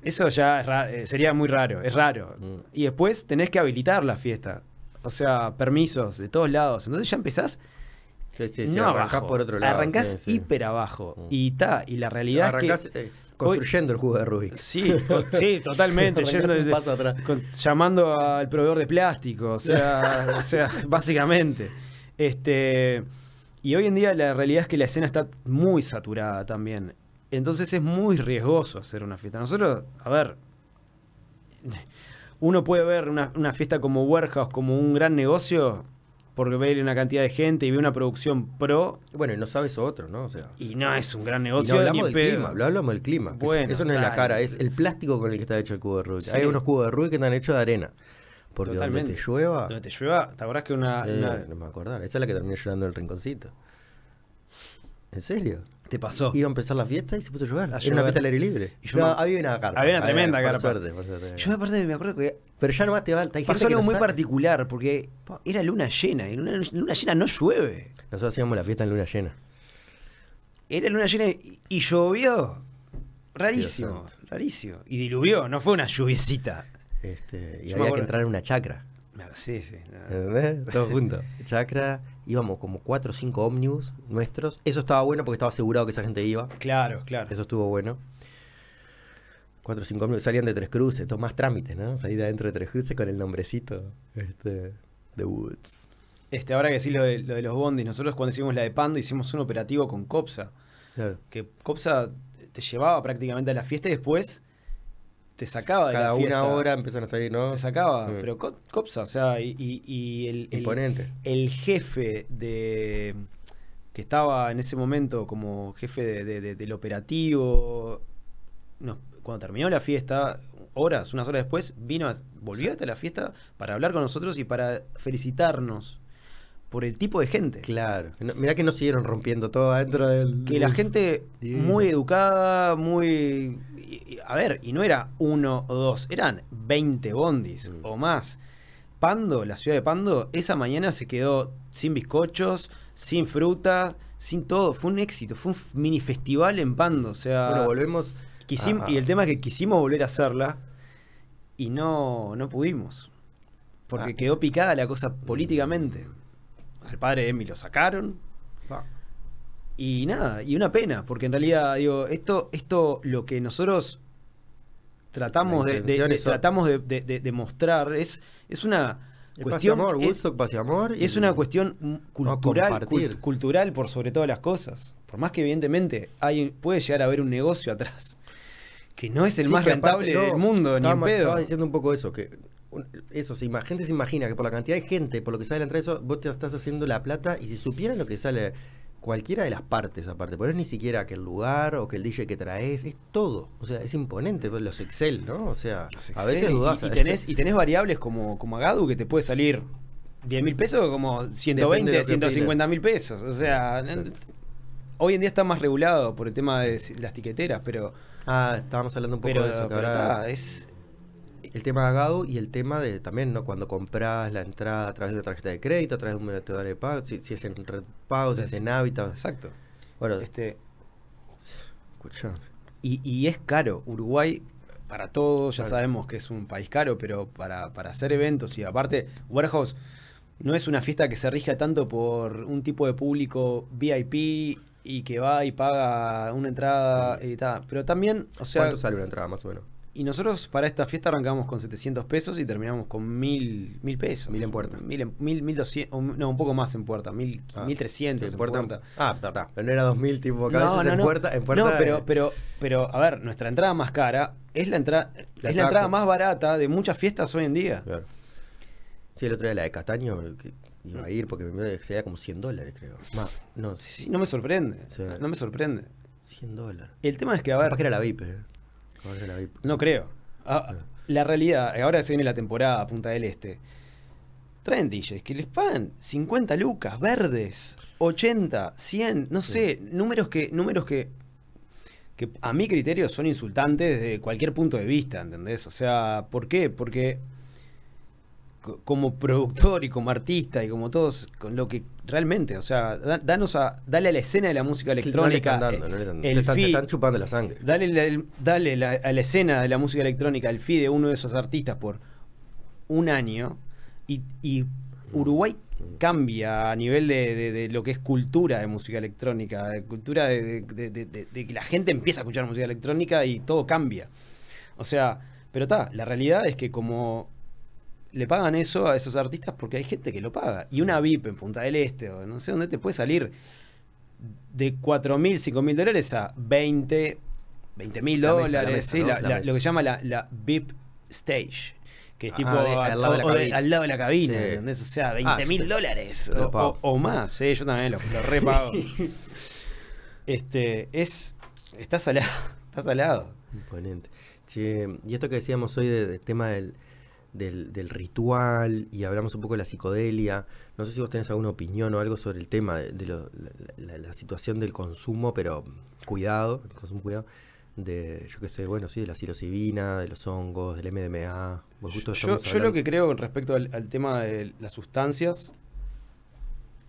Eso ya es eh, sería muy raro, es raro. Mm. Y después tenés que habilitar la fiesta. O sea, permisos de todos lados. Entonces ya empezás Sí, sí, sí, no arrancás abajo. por otro lado. Arrancás sí, sí. hiper abajo. Mm. Y ta, y la realidad Arrancás es que. eh, construyendo el juego de Rubik. Sí, [laughs] sí, totalmente. Yendo un de- paso atrás. con- llamando al proveedor de plástico. O sea, [laughs] o sea, básicamente. Este. Y hoy en día la realidad es que la escena está muy saturada también. Entonces es muy riesgoso hacer una fiesta. Nosotros, a ver. Uno puede ver una, una fiesta como Warehouse como un gran negocio porque ve una cantidad de gente y ve una producción pro Bueno, y no sabes otro, ¿no? O sea. y no es un gran negocio. no hablamos del clima, lo hablamos del clima. Bueno, eso no es la cara, es el plástico con el que está hecho el cubo de Rubik. Sí. Hay unos cubos de Rubik que están hechos de arena. Porque Totalmente. donde te llueva. Donde te llueva, ¿te acordás que una, eh, una- No me acordar. Esa es la que terminó llorando en el rinconcito. ¿En serio? te pasó? Iba a empezar la fiesta y se puso a llover. A Era llover. una fiesta al aire libre. Y yo No, me- había una carpa. Había una tremenda por carpa. suerte, por suerte. Yo aparte me acuerdo que Pero ya nomás te va. Hay pasó algo muy sabe. particular, porque era luna llena, y en una luna llena no llueve. Nosotros hacíamos la fiesta en luna llena. Era luna llena y, y llovió. Rarísimo, rarísimo. Y diluvió, no fue una lluviecita. Este, y Yo había que entrar en una chacra. Sí, sí. no. ¿Entendés? Todos juntos. [laughs] Chacra. Íbamos como cuatro o cinco ómnibus nuestros. Eso estaba bueno porque estaba asegurado que esa gente iba. Claro, claro. Eso estuvo bueno. Cuatro o cinco ómnibus salían de Tres Cruces, todo más trámites, ¿no? Salir de adentro de Tres Cruces con el nombrecito este, de Woods. Este, ahora que decís lo de, lo de los bondis, nosotros cuando hicimos la de Pando hicimos un operativo con Copsa. Claro. Que Copsa te llevaba prácticamente a la fiesta y después te sacaba de Cada la fiesta. una hora empiezan a salir, ¿no? Te sacaba, Sí. pero Co- Copsa, o sea, y, y- y el, el- Imponente. el jefe de que estaba en ese momento como jefe de- de- de- del operativo, nos- cuando terminó la fiesta, horas, unas horas después, vino, a- volvió hasta la fiesta para hablar con nosotros y para felicitarnos por el tipo de gente. Claro. No, mirá que no siguieron rompiendo todo adentro del. Que la gente muy educada, muy... y- a ver, y no era uno o dos, eran 20 bondis Mm. o más. Pando, la ciudad de Pando, esa mañana se quedó sin bizcochos, sin fruta, sin todo. Fue un éxito, fue un mini festival en Pando. O sea, Bueno, volvemos. quisim- y el tema es que quisimos volver a hacerla y no, no pudimos. Porque Ah, quedó picada la cosa políticamente. Al padre de Emi lo sacaron, Ah, y nada, y una pena, porque en realidad, digo, esto, esto lo que nosotros tratamos de, de- tratamos de, mostrar es, es una cuestión. amor, es, amor. y- es una cuestión cultural, cult- cultural por sobre todas las cosas. Por más que evidentemente hay, puede llegar a haber un negocio atrás. Que no es el Sí, más aparte, rentable no, del mundo, ni en pedo. Estaba diciendo un poco eso, que eso, se ima- gente se imagina que por la cantidad de gente, por lo que sale la entrada, eso, vos te estás haciendo la plata y si supieran lo que sale cualquiera de las partes aparte, pero no es ni siquiera que el lugar o que el DJ que traes, es todo, o sea, es imponente, pues, los Excel, ¿no? O sea, a veces dudás. Y, y tenés, y tenés variables como, como Agadu que te puede salir 10 mil pesos como Depende 120, de lo que 150 mil pesos. O sea, hoy en día está más regulado por el tema de las tiqueteras, pero, Ah, estábamos hablando un poco pero, de eso, que pero ahora está, es, el tema de Agado y el tema de también, ¿no? Cuando compras la entrada a través de una tarjeta de crédito, a través de un metedor de pago, si, si es en Red Pago, si es en Habitat. exacto. Bueno, Este, escucha. y, y es caro. Uruguay, para todos, ya sabemos que es un país caro, pero para, para hacer eventos y aparte, Warehouse no es una fiesta que se rija tanto por un tipo de público VIP y que va y paga una entrada y tal. Pero también, o sea, ¿Cuánto sale una entrada más o menos? Y nosotros para esta fiesta arrancamos con 700 pesos y terminamos con 1000, 1000 pesos. Mil en puerta. 1000, en- 1000, 1200, o no, un poco más en puerta, 1000, Ah, 1300 sí, en puerta. puerta. Ah, está, está. Pero no era 2000 tipo acá a veces en puerta. En puerta No, pero, pero, pero, a ver, nuestra entrada más cara es la, entrada es la entrada más barata de muchas fiestas hoy en día. Claro. Sí, el otro día la de Castaño que iba a ir porque me sería como 100 dólares, creo. Más, no, Sí, no me sorprende. Sí. No me sorprende. 100 dólares. El tema es que, a ver, Capaz que era la VIP, eh. La VIP. no creo. Ah, la realidad, ahora se viene la temporada Punta del Este. Traen DJs que les pagan 50 lucas, verdes, 80, 100, no sé, números que números que que a mi criterio son insultantes desde cualquier punto de vista, ¿entendés? O sea, ¿por qué? Porque como productor y como artista y como todos, con lo que realmente, o sea, da- danos a, dale a la escena de la música Sí, no le electrónica, están dando, eh, no le están- el te, están, te fee- están chupando la sangre. Dale, la, dale la- a la escena de la música electrónica el fee de uno de esos artistas por un año y, y Uruguay cambia a nivel de, de- de lo que es cultura de música electrónica, de cultura de- de que la gente empieza a escuchar música electrónica y todo cambia. O sea, pero está, la realidad es que como le pagan eso a esos artistas porque hay gente que lo paga. Y una VIP en Punta del Este o no sé dónde te puede salir de 4 mil, 5 mil dólares a 20, 20 mil la dólares. mesa, sí, ¿no? la- La la- mesa. lo que llama la, la VIP Stage. Que es Ah, tipo de- al, al lado de la o- o de- cabina. al lado de la cabina, Sí. ¿entendés? O sea, Ah, 20 yo mil dólares o, pago. o- o más, sí, yo también lo, lo repago. [laughs] este, es. Está salado. [laughs] Está salado. Imponente. Che, y esto que decíamos hoy de- del tema del, del, del ritual y hablamos un poco de la psicodelia. No sé si vos tenés alguna opinión o algo sobre el tema de, de lo- la, la- la situación del consumo, pero cuidado, el consumo cuidado, de, yo qué sé, bueno, sí, de la psilocibina, de los hongos, del MDMA. Vos justo Yo, lo que creo con respecto al, al tema de las sustancias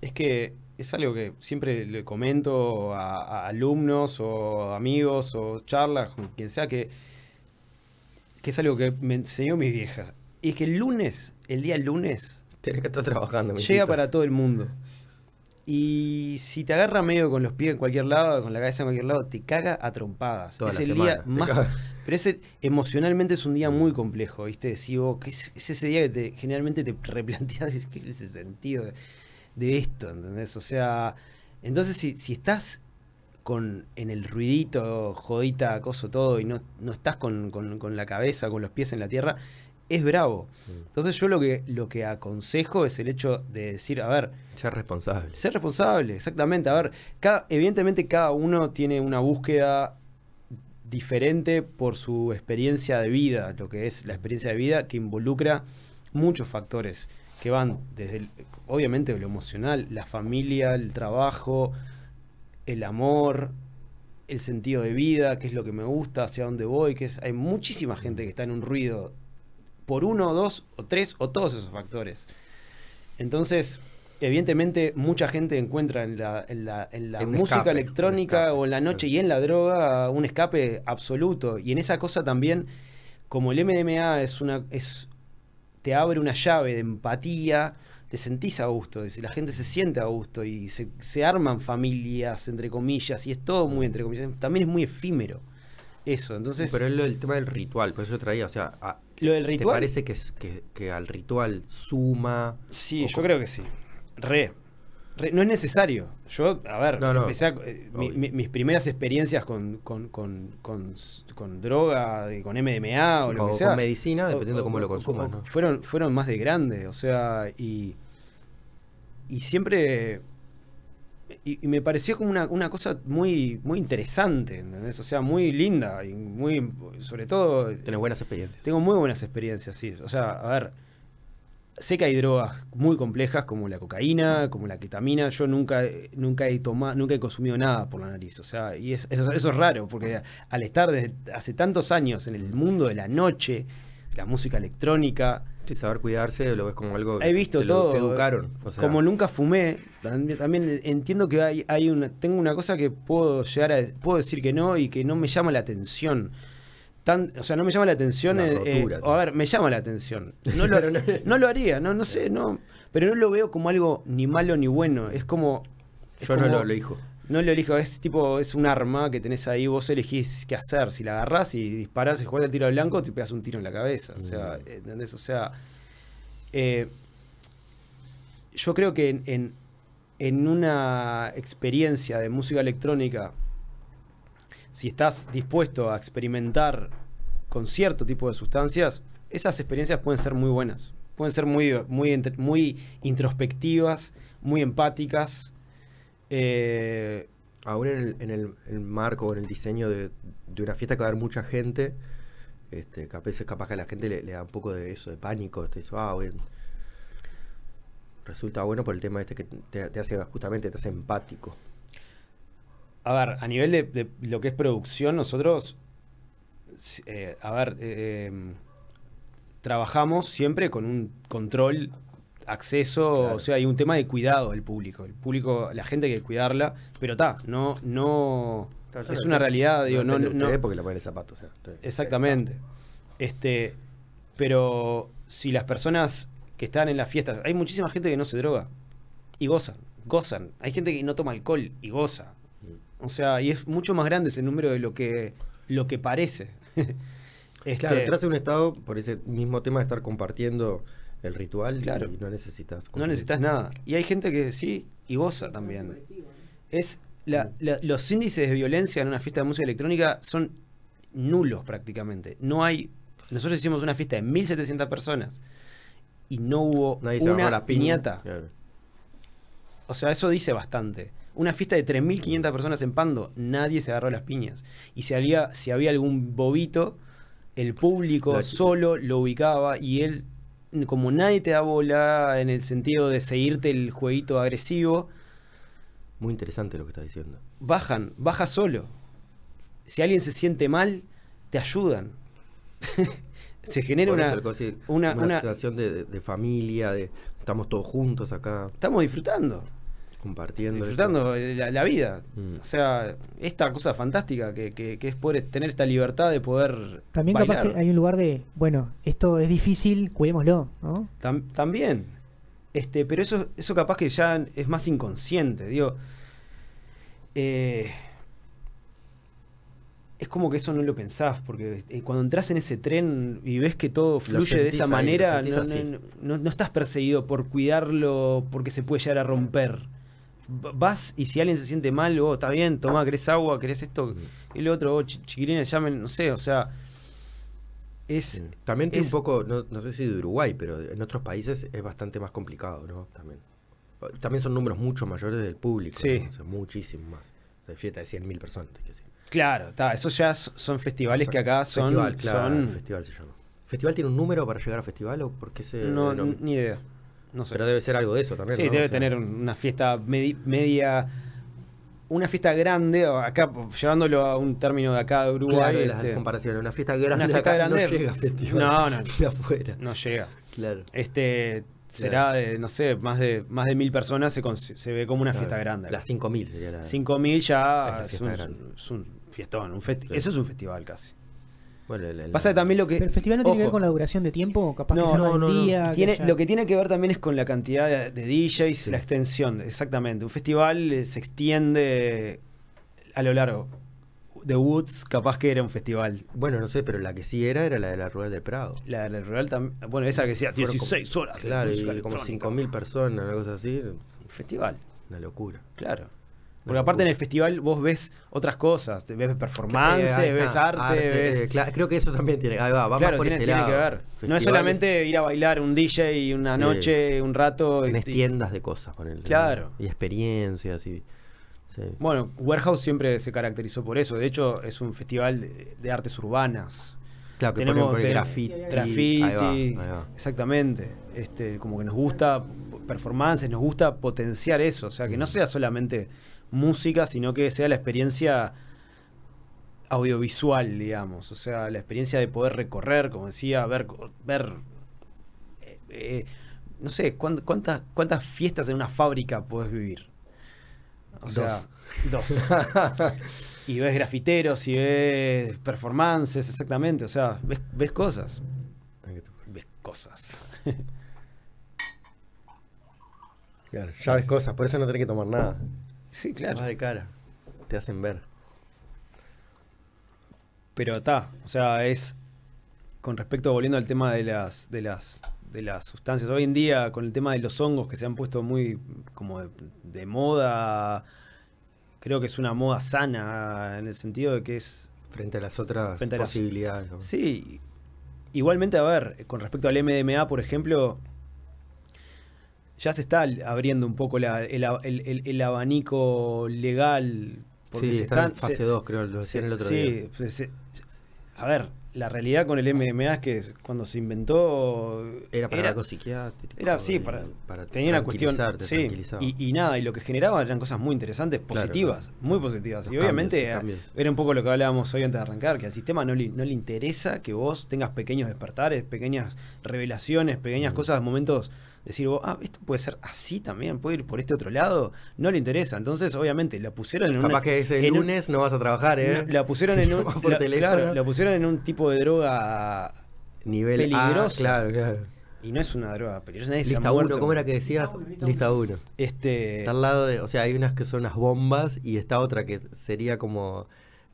es que es algo que siempre le comento a, a alumnos o amigos o charlas, con quien sea, que, que es algo que me enseñó mi vieja. Y es que el lunes, el día lunes, Tenés que estar trabajando. llega mijito. para todo el mundo. Y si te agarra medio con los pies en cualquier lado, con la cabeza en cualquier lado, te caga a trompadas. Toda es el semana, día más. caga. Pero ese emocionalmente es un día muy complejo, ¿viste? Si vos, que es, es ese día que te, generalmente te replanteas es qué es el sentido de, de esto, ¿entendés? O sea, entonces si, si estás con en el ruidito, jodita, acoso todo, y no, no estás con, con- con la cabeza, con los pies en la tierra, es bravo. Mm. Entonces yo lo que, lo que aconsejo es el hecho de decir, a ver, Ser responsable. ser responsable, exactamente. A ver, cada, evidentemente cada uno tiene una búsqueda diferente por su experiencia de vida, lo que es la experiencia de vida que involucra muchos factores que van desde, el- obviamente, lo emocional, la familia, el trabajo, el amor, el sentido de vida, qué es lo que me gusta, hacia dónde voy, que es, hay muchísima gente que está en un ruido por uno, dos o tres o todos esos factores. Entonces, evidentemente, mucha gente encuentra en la, en la, en la Un música escape, electrónica escape, o en la noche y en la droga un escape absoluto. Y en esa cosa también, como el MDMA es una, es, te abre una llave de empatía, te sentís a gusto, y la gente se siente a gusto y se, se arman familias, entre comillas, y es todo muy entre comillas, también es muy efímero. Eso, entonces, Pero es lo del tema del ritual, por eso yo traía, o sea, a- lo del ¿te ritual... parece que, que, que al ritual suma? Sí, yo creo que sí. Re. Re- No es necesario. Yo, a ver, No, no, empecé a- eh, mi- obvio. mi- mis primeras experiencias con, con, con, con, con droga, de- con MDMA o lo o que con sea. medicina, dependiendo o- cómo lo consumas. Fueron, fueron más de grande, o sea, y, y siempre... Y, y me pareció como una, una cosa muy, muy interesante, ¿entendés? O sea, muy linda y muy, sobre todo... Tenés buenas experiencias. Tengo muy buenas experiencias, sí. O sea, a ver, sé que hay drogas muy complejas como la cocaína, como la ketamina. Yo nunca, nunca he tomado, nunca he consumido nada por la nariz. O sea, y es- eso, eso es raro, porque al estar desde hace tantos años en el mundo de la noche, la música electrónica, Sí, saber cuidarse lo ves como algo he visto te lo- todo. te educaron. o sea, como nunca fumé, también, también entiendo que hay, hay una, tengo una cosa que puedo llegar a, puedo decir que no y que no me llama la atención. Tan, o sea, no me llama la atención. Eh, rotura, a ver, me llama la atención. [laughs] No lo, no- lo haría, no, no sé, no. Pero no lo veo como algo ni malo ni bueno. Es como. es yo no como- lo elijo. No lo elijo, es tipo, es un arma que tenés ahí, vos elegís qué hacer. Si la agarrás y disparás y jugás el tiro al blanco, te pegas un tiro en la cabeza. O sea, Mm. ¿entendés? O sea, eh, yo creo que en, en- en una experiencia de música electrónica, si estás dispuesto a experimentar con cierto tipo de sustancias, esas experiencias pueden ser muy buenas. Pueden ser muy, muy, muy introspectivas, muy empáticas. Eh, Aún en el, en el- el marco en el diseño de, una fiesta que va a haber mucha gente, este, capaz, capaz que a la gente le, da un poco de eso, de pánico. Te dice, ah, bueno. Resulta bueno por el tema este que te, hace justamente, te hace empático. A ver, a nivel de, lo que es producción, nosotros, eh, a ver, eh, em, trabajamos siempre con un control, acceso, Claro. o sea, hay un tema de cuidado del público. El público, la gente hay que cuidarla, pero está, no, no, es una realidad, digo, no, no, porque le ponen el zapato. o sea, Exactamente. Este, pero si las personas que están en las fiestas, hay muchísima gente que no se droga y gozan, gozan. Hay gente que no toma alcohol y goza. O sea, y es mucho más grande ese número de lo que lo que parece. [laughs] Este, Claro, entras en un estado por ese mismo tema de estar compartiendo el ritual Claro. y no necesitas. no necesitas nada. Y hay gente que sí y goza también. Es la- la- los índices de violencia en una fiesta de música electrónica son nulos prácticamente. No hay. Nosotros hicimos una fiesta de 1700 personas y no hubo Nadie se agarró una la piña. piñata. Claro. O sea, eso dice bastante. Una fiesta de 3.500 personas en Pando, nadie se agarró las piñas. Y si había, si había algún bobito, el público Lo- solo lo ubicaba y él, como nadie te da bola en el sentido de seguirte el jueguito agresivo, Muy interesante lo que estás diciendo. bajan, baja solo. Si alguien se siente mal, te ayudan. [laughs] se genera una, una- una una- sensación de, de- de familia, de estamos todos juntos acá Estamos disfrutando. Compartiendo. disfrutando la, la vida. Mm. O sea, esta cosa fantástica que, que- que es poder tener esta libertad de poder. También bailar. capaz que hay un lugar de, bueno, esto es difícil, cuidémoslo, ¿no? Tam- también. Este, pero eso, eso capaz que ya es más inconsciente. Digo. eh, es como que eso no lo pensás, porque eh, cuando entras en ese tren y ves que todo fluye de esa ahí, manera, no- no- no estás perseguido por cuidarlo, porque se puede llegar a romper. Vas y si alguien se siente mal, oh, está bien, toma, querés agua, querés esto y lo otro, oh, chiquilines, llamen, no sé, o sea, es... Sí. También tiene es- un poco, no, no sé si de Uruguay, pero en otros países es bastante más complicado, ¿no? También. También son números mucho mayores del público. Sí. ¿no? O sea, muchísimo más. De fiesta de 100.000 personas. te quiero decir. Claro, está, esos ya son festivales que acá son... Festival, claro, son festival se llama. ¿Festival tiene un número para llegar a festival o por qué se.? no, no? ni idea. No sé. Pero debe ser algo de eso también. Sí, ¿no? debe O sea, tener un- una fiesta medi- media. Una fiesta grande, acá llevándolo a un término de acá de Uruguay. Claro, este. Una fiesta grande, Una fiesta acá grande. no llega festival. No, no. De afuera. no llega. Claro. Este será de, no sé, más de más de mil personas se, se ve como una Claro. fiesta grande. Las 5.000 sería la. 5000 ya Es es un, es un fiestón. un. Eso es un festival casi. Bueno, el- el- Pasa que también lo que. Pero el festival no tiene que ver con la duración de tiempo, capaz No, que sea no, de no, día. Tiene, haya- lo que tiene que ver también es con la cantidad de, de DJs, Sí. la extensión, exactamente. Un festival eh, se extiende a lo largo. The Woods, capaz que era un festival. Bueno, no sé, pero la que sí era era la de la Rural del Prado. La del Rural también. Bueno, esa que decía Fueron 16 como- horas. de Claro, música y como electrónica. 5.000 personas, una cosa así. Un Festival, Una locura. claro. Porque aparte en el festival vos ves otras cosas. Ves performance, Eh, ves arte, ves. eh, creo que eso también tiene. Ahí va, va claro, más por tiene, ese tiene lado. que ver. No es solamente ir a bailar un DJ una Sí. noche, un rato. Tenés y- tiendas de cosas con el Claro. Y experiencias y. sí. Bueno, Warehouse siempre se caracterizó por eso. De hecho, es un festival de, de artes urbanas. Claro, que tenemos graffiti. graffiti, Ahí va, ahí va. exactamente. Este, como que nos gusta performances, nos gusta potenciar eso. O sea, que no sea solamente música, sino que sea la experiencia audiovisual, digamos. O sea, la experiencia de poder recorrer, como decía, ver, ver eh, eh, no sé, ¿cuán- cuántas, cuántas fiestas en una fábrica podés vivir. O Dos. sea, dos. [laughs] y ves grafiteros y ves performances, exactamente. O sea, ves, ves cosas. Ves cosas. Claro, ya ves cosas, por eso no tenés que tomar nada. Sí, claro. de cara. te hacen ver. Pero está, o sea, es con respecto, volviendo al tema de las, de las, de las sustancias, hoy en día con el tema de los hongos que se han puesto muy como de, de moda, creo que es una moda sana en el sentido de que es Frente a las otras Frente a las- posibilidades. ¿no? Sí, igualmente, a ver, con respecto al MDMA, por ejemplo, ya se está abriendo un poco la- el, el- el- el abanico legal. Sí, se está en están- fase se- 2, creo, lo decían el otro sí, día. pues, se- a ver, la realidad con el MDMA es que cuando se inventó... Era para algo psiquiátrico. Era, sí, para, para tenía una cuestión, sí, y, y nada, y lo que generaba eran cosas muy interesantes, positivas, claro. muy positivas. Y obviamente cambios, los cambios. era un poco lo que hablábamos hoy antes de arrancar, que al sistema no le, no le interesa que vos tengas pequeños despertares, pequeñas revelaciones, pequeñas Mm. cosas, momentos, decir, vos, ah, esto puede ser así también, puede ir por este otro lado, no le interesa. Entonces, obviamente, la pusieron en Capaz una... que ese en un- lunes no vas a trabajar, ¿eh? la pusieron en un... [laughs] Por la- teléfono. claro, la pusieron en un tipo de droga Nivel peligrosa. A, claro, claro. y no es una droga peligrosa, nadie Lista 1, muerto. ¿cómo era que decías? Lista uno, lista Lista 1. Este... Está al lado de, o sea, hay unas que son unas bombas y está otra que sería como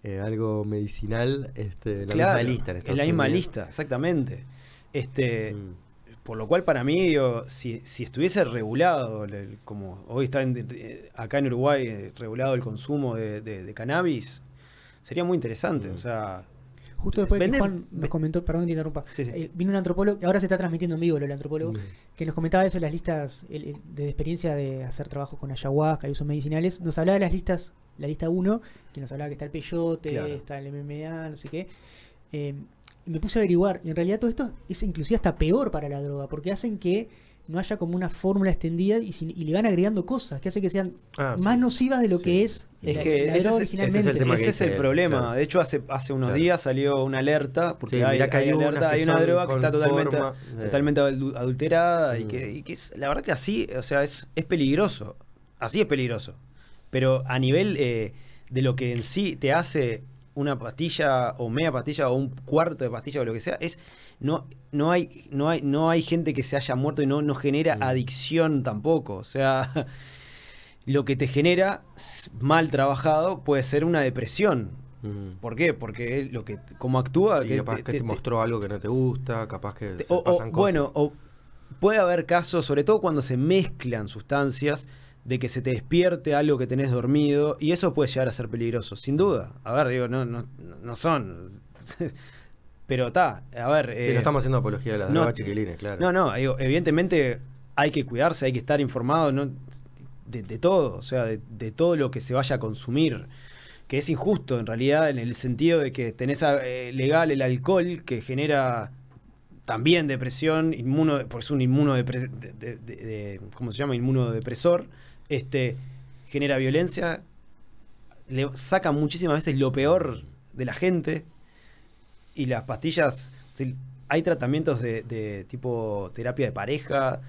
eh, algo medicinal, este, en la Claro, misma lista. En, en la misma Unidos. lista, exactamente. Este, Mm. Por lo cual, para mí, digo, si, si estuviese regulado, el- como hoy está en- acá en Uruguay eh, regulado el consumo de, de- de cannabis, sería muy interesante. Mm. O sea, Justo después de que Vender- Juan nos comentó, perdón que te interrumpa, Sí, sí. eh, vino un antropólogo, ahora se está transmitiendo en vivo lo del antropólogo, Mm. que nos comentaba eso, las listas el- el- de experiencia de hacer trabajo con ayahuasca y usos medicinales. Nos hablaba de las listas, la lista 1, que nos hablaba que está el peyote, Claro. está el MMA, no sé qué. Eh, me puse a averiguar, y en realidad todo esto es inclusive hasta peor para la droga, porque hacen que no haya como una fórmula extendida y, le van agregando cosas que hace que sean Ah, más sí. nocivas de lo Sí. que es, Es la, que la ese es- droga ese es el originalmente. ese es el problema. claro. De hecho, hace, hace unos Claro. días salió una alerta, porque Sí, hay, hay hay alerta, hay una droga que está totalmente, forma totalmente adul- adulterada y, Mm. que, y que es, la verdad que así, o sea, es, es peligroso. Así es peligroso. Pero a nivel eh, de lo que en sí te hace una pastilla o media pastilla o un cuarto de pastilla o lo que sea, es no, no hay, no hay, no hay gente que se haya muerto y no, no genera Mm. adicción tampoco. O sea, [laughs] lo que te genera, mal trabajado, puede ser una depresión. Mm. ¿Por qué? Porque es lo que, como actúa, Y que capaz te- que te- te, mostró algo que no te gusta, capaz que te- se o- o, pasan cosas. bueno, o puede haber casos, sobre todo cuando se mezclan sustancias, de que se te despierte algo que tenés dormido y eso puede llegar a ser peligroso, sin duda. A ver, digo, no, no, no son. [laughs] Pero está, a ver. Sí, eh, no estamos haciendo apología de las no, drogas chiquilines, claro. no, no, digo, evidentemente hay que cuidarse, hay que estar informado ¿no? de, de todo, o sea, de, de todo lo que se vaya a consumir. Que es injusto en realidad en el sentido de que tenés eh, legal el alcohol que genera también depresión, inmuno, porque es un de- de- ¿cómo se llama? Inmunodepresor, este, genera violencia, le saca muchísimas veces lo peor de la gente y las pastillas, hay tratamientos de, de tipo terapia de pareja,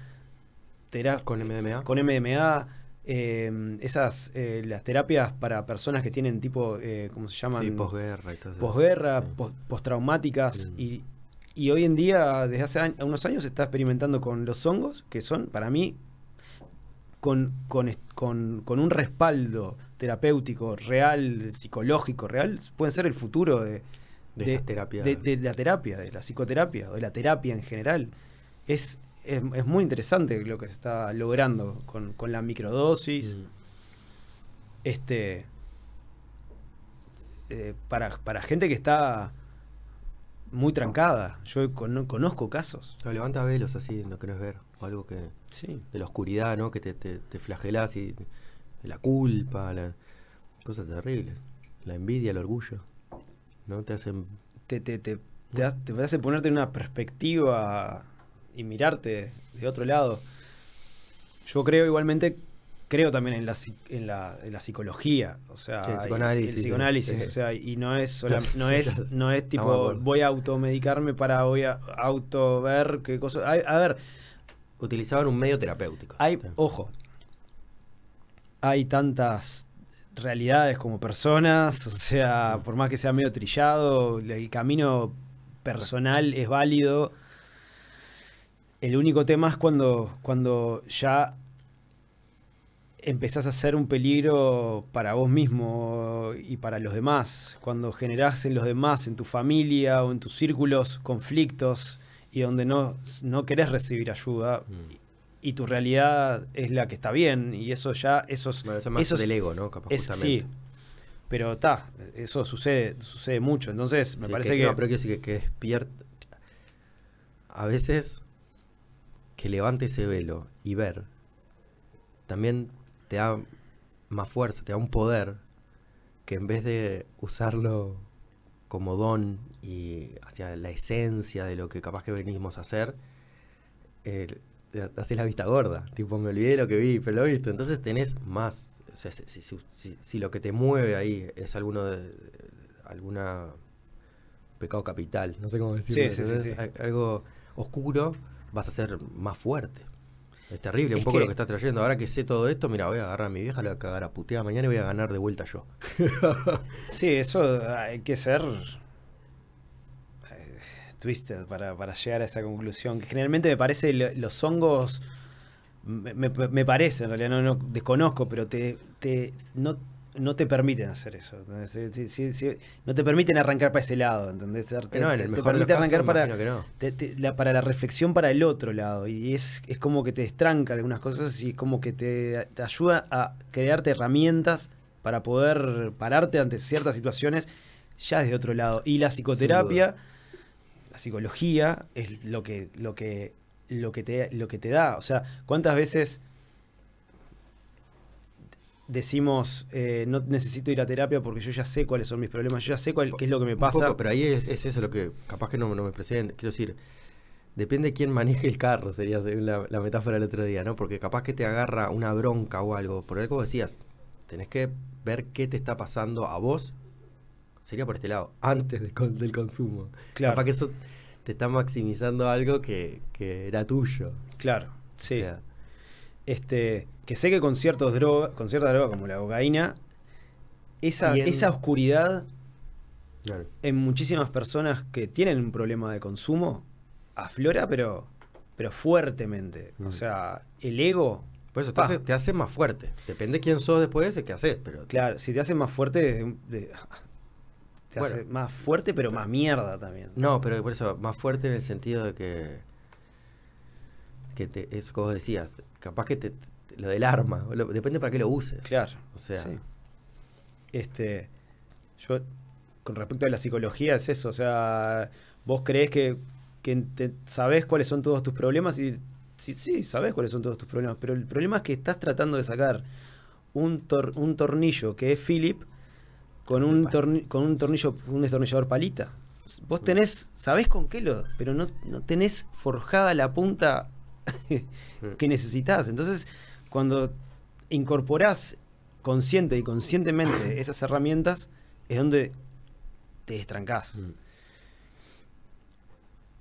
tera- Con MDMA. con MDMA, eh, esas, eh, las terapias para personas que tienen tipo, eh, ¿cómo se llaman? Sí, posguerra posguerra, Sí. postraumáticas Mm. y, y hoy en día, desde hace año- unos años, se está experimentando con los hongos, que son para mí con, con, con- con un respaldo terapéutico real, psicológico real, pueden ser el futuro de, De la terapia, de la psicoterapia, o de la terapia en general. Es, es, es muy interesante lo que se está logrando con, con la microdosis Mm. este eh, para, para gente que está muy trancada. Yo cono- conozco casos. No, levanta velos así, no querés ver. O algo que. Sí. de la oscuridad, ¿no? Que te, te, te flagelás y la culpa, la, cosas terribles. La envidia, el orgullo, ¿no? Te hacen... Te, te, te, te, ha- te hace ponerte en una perspectiva y mirarte de otro lado. Yo creo igualmente, creo también en la, en la, en la psicología. O sea, Sí, el psicoanálisis, el psicoanálisis, sí. o sea, y no es sola- no [laughs] es, no es tipo voy a automedicarme para voy a auto ver qué cosas. A, a ver, Utilizaban un medio terapéutico. Hay, ojo, hay tantas realidades como personas, o sea, por más que sea medio trillado, el camino personal es válido. El único tema es cuando, cuando ya empezás a ser un peligro para vos mismo y para los demás. Cuando generás en los demás, en tu familia o en tus círculos, conflictos y donde no, no querés recibir ayuda Mm. y tu realidad es la que está bien y eso ya, eso es... Bueno, eso es más eso es- del ego, ¿no? Capaz, es- sí, pero está, eso sucede, sucede mucho. Entonces, me Sí, parece que... No, pero quiero decir que, que despierta. A veces que levante ese velo y ver también te da más fuerza, te da un poder que en vez de usarlo como don y hacia la esencia de lo que capaz que venimos a hacer, eh, haces la vista gorda. Tipo, me olvidé de lo que vi, pero lo viste. Entonces tenés más. O sea, si, si- si- si- si lo que te mueve ahí es alguno de, alguna pecado capital, no sé cómo decirlo. Sí, sí, sí, Algo oscuro, vas a ser más fuerte. Es terrible un poco que- lo que estás trayendo. Ahora que sé todo esto, mira, voy a agarrar a mi vieja, la voy a cagar a puteada mañana y voy a ganar de vuelta yo. [laughs] Sí, eso hay que ser twisted para, para llegar a esa conclusión. Que generalmente me parece lo- los hongos, me, me- me parece, en realidad no, no desconozco, pero te, te no, no te permiten hacer eso. no te permiten arrancar para ese lado, ¿entendés? Te, en el mejor permite casos, arrancar para, no. te- la- para la reflexión para el otro lado. Y es, es como que te destranca algunas cosas y es como que te, te ayuda a crearte herramientas para poder pararte ante ciertas situaciones ya desde otro lado. Y la psicoterapia, la psicología, es lo que, lo que, lo que te, lo que te da. O sea, ¿cuántas veces decimos eh, no necesito ir a terapia porque yo ya sé cuáles son mis problemas, yo ya sé cuál, qué es lo que me pasa? poco, pero ahí es, es eso lo que capaz que no, no me presenten. Quiero decir, depende de quién maneje el carro, sería la metáfora del otro día, ¿no? Porque capaz que te agarra una bronca o algo. Por algo decías, tenés que ver qué te está pasando a vos. Sería por este lado, antes de del consumo. Claro. Capaz que eso te está maximizando algo que, que era tuyo. Claro, sí. O sea, este, que sé que con ciertos drogas, con ciertas drogas como la cocaína, esa, esa oscuridad claro. en muchísimas personas que tienen un problema de consumo aflora, pero, pero fuertemente. Mm. O sea, el ego, Por eso te hace, te hace más fuerte. Depende quién sos después, es qué haces. Pero claro, si te hace más fuerte, de- de- te Bueno. hace más fuerte, pero más mierda también. No, pero por eso, más fuerte en el sentido de que. que te, eso vos decías, capaz que te, te- lo del arma, lo- depende para qué lo uses. Claro. O sea, sí. Este, yo, con respecto a la psicología, es eso. O sea, vos crees que, que sabés cuáles son todos tus problemas y sí, sí, sabés cuáles son todos tus problemas. Pero el problema es que estás tratando de sacar un, tor- un tornillo que es Philip con un, con un tornillo, un destornillador palita. Vos tenés, sabés con qué lo, pero no, no tenés forjada la punta que necesitas. Entonces, cuando incorporás consciente y conscientemente [coughs] esas herramientas, es donde te destrancás. Mm.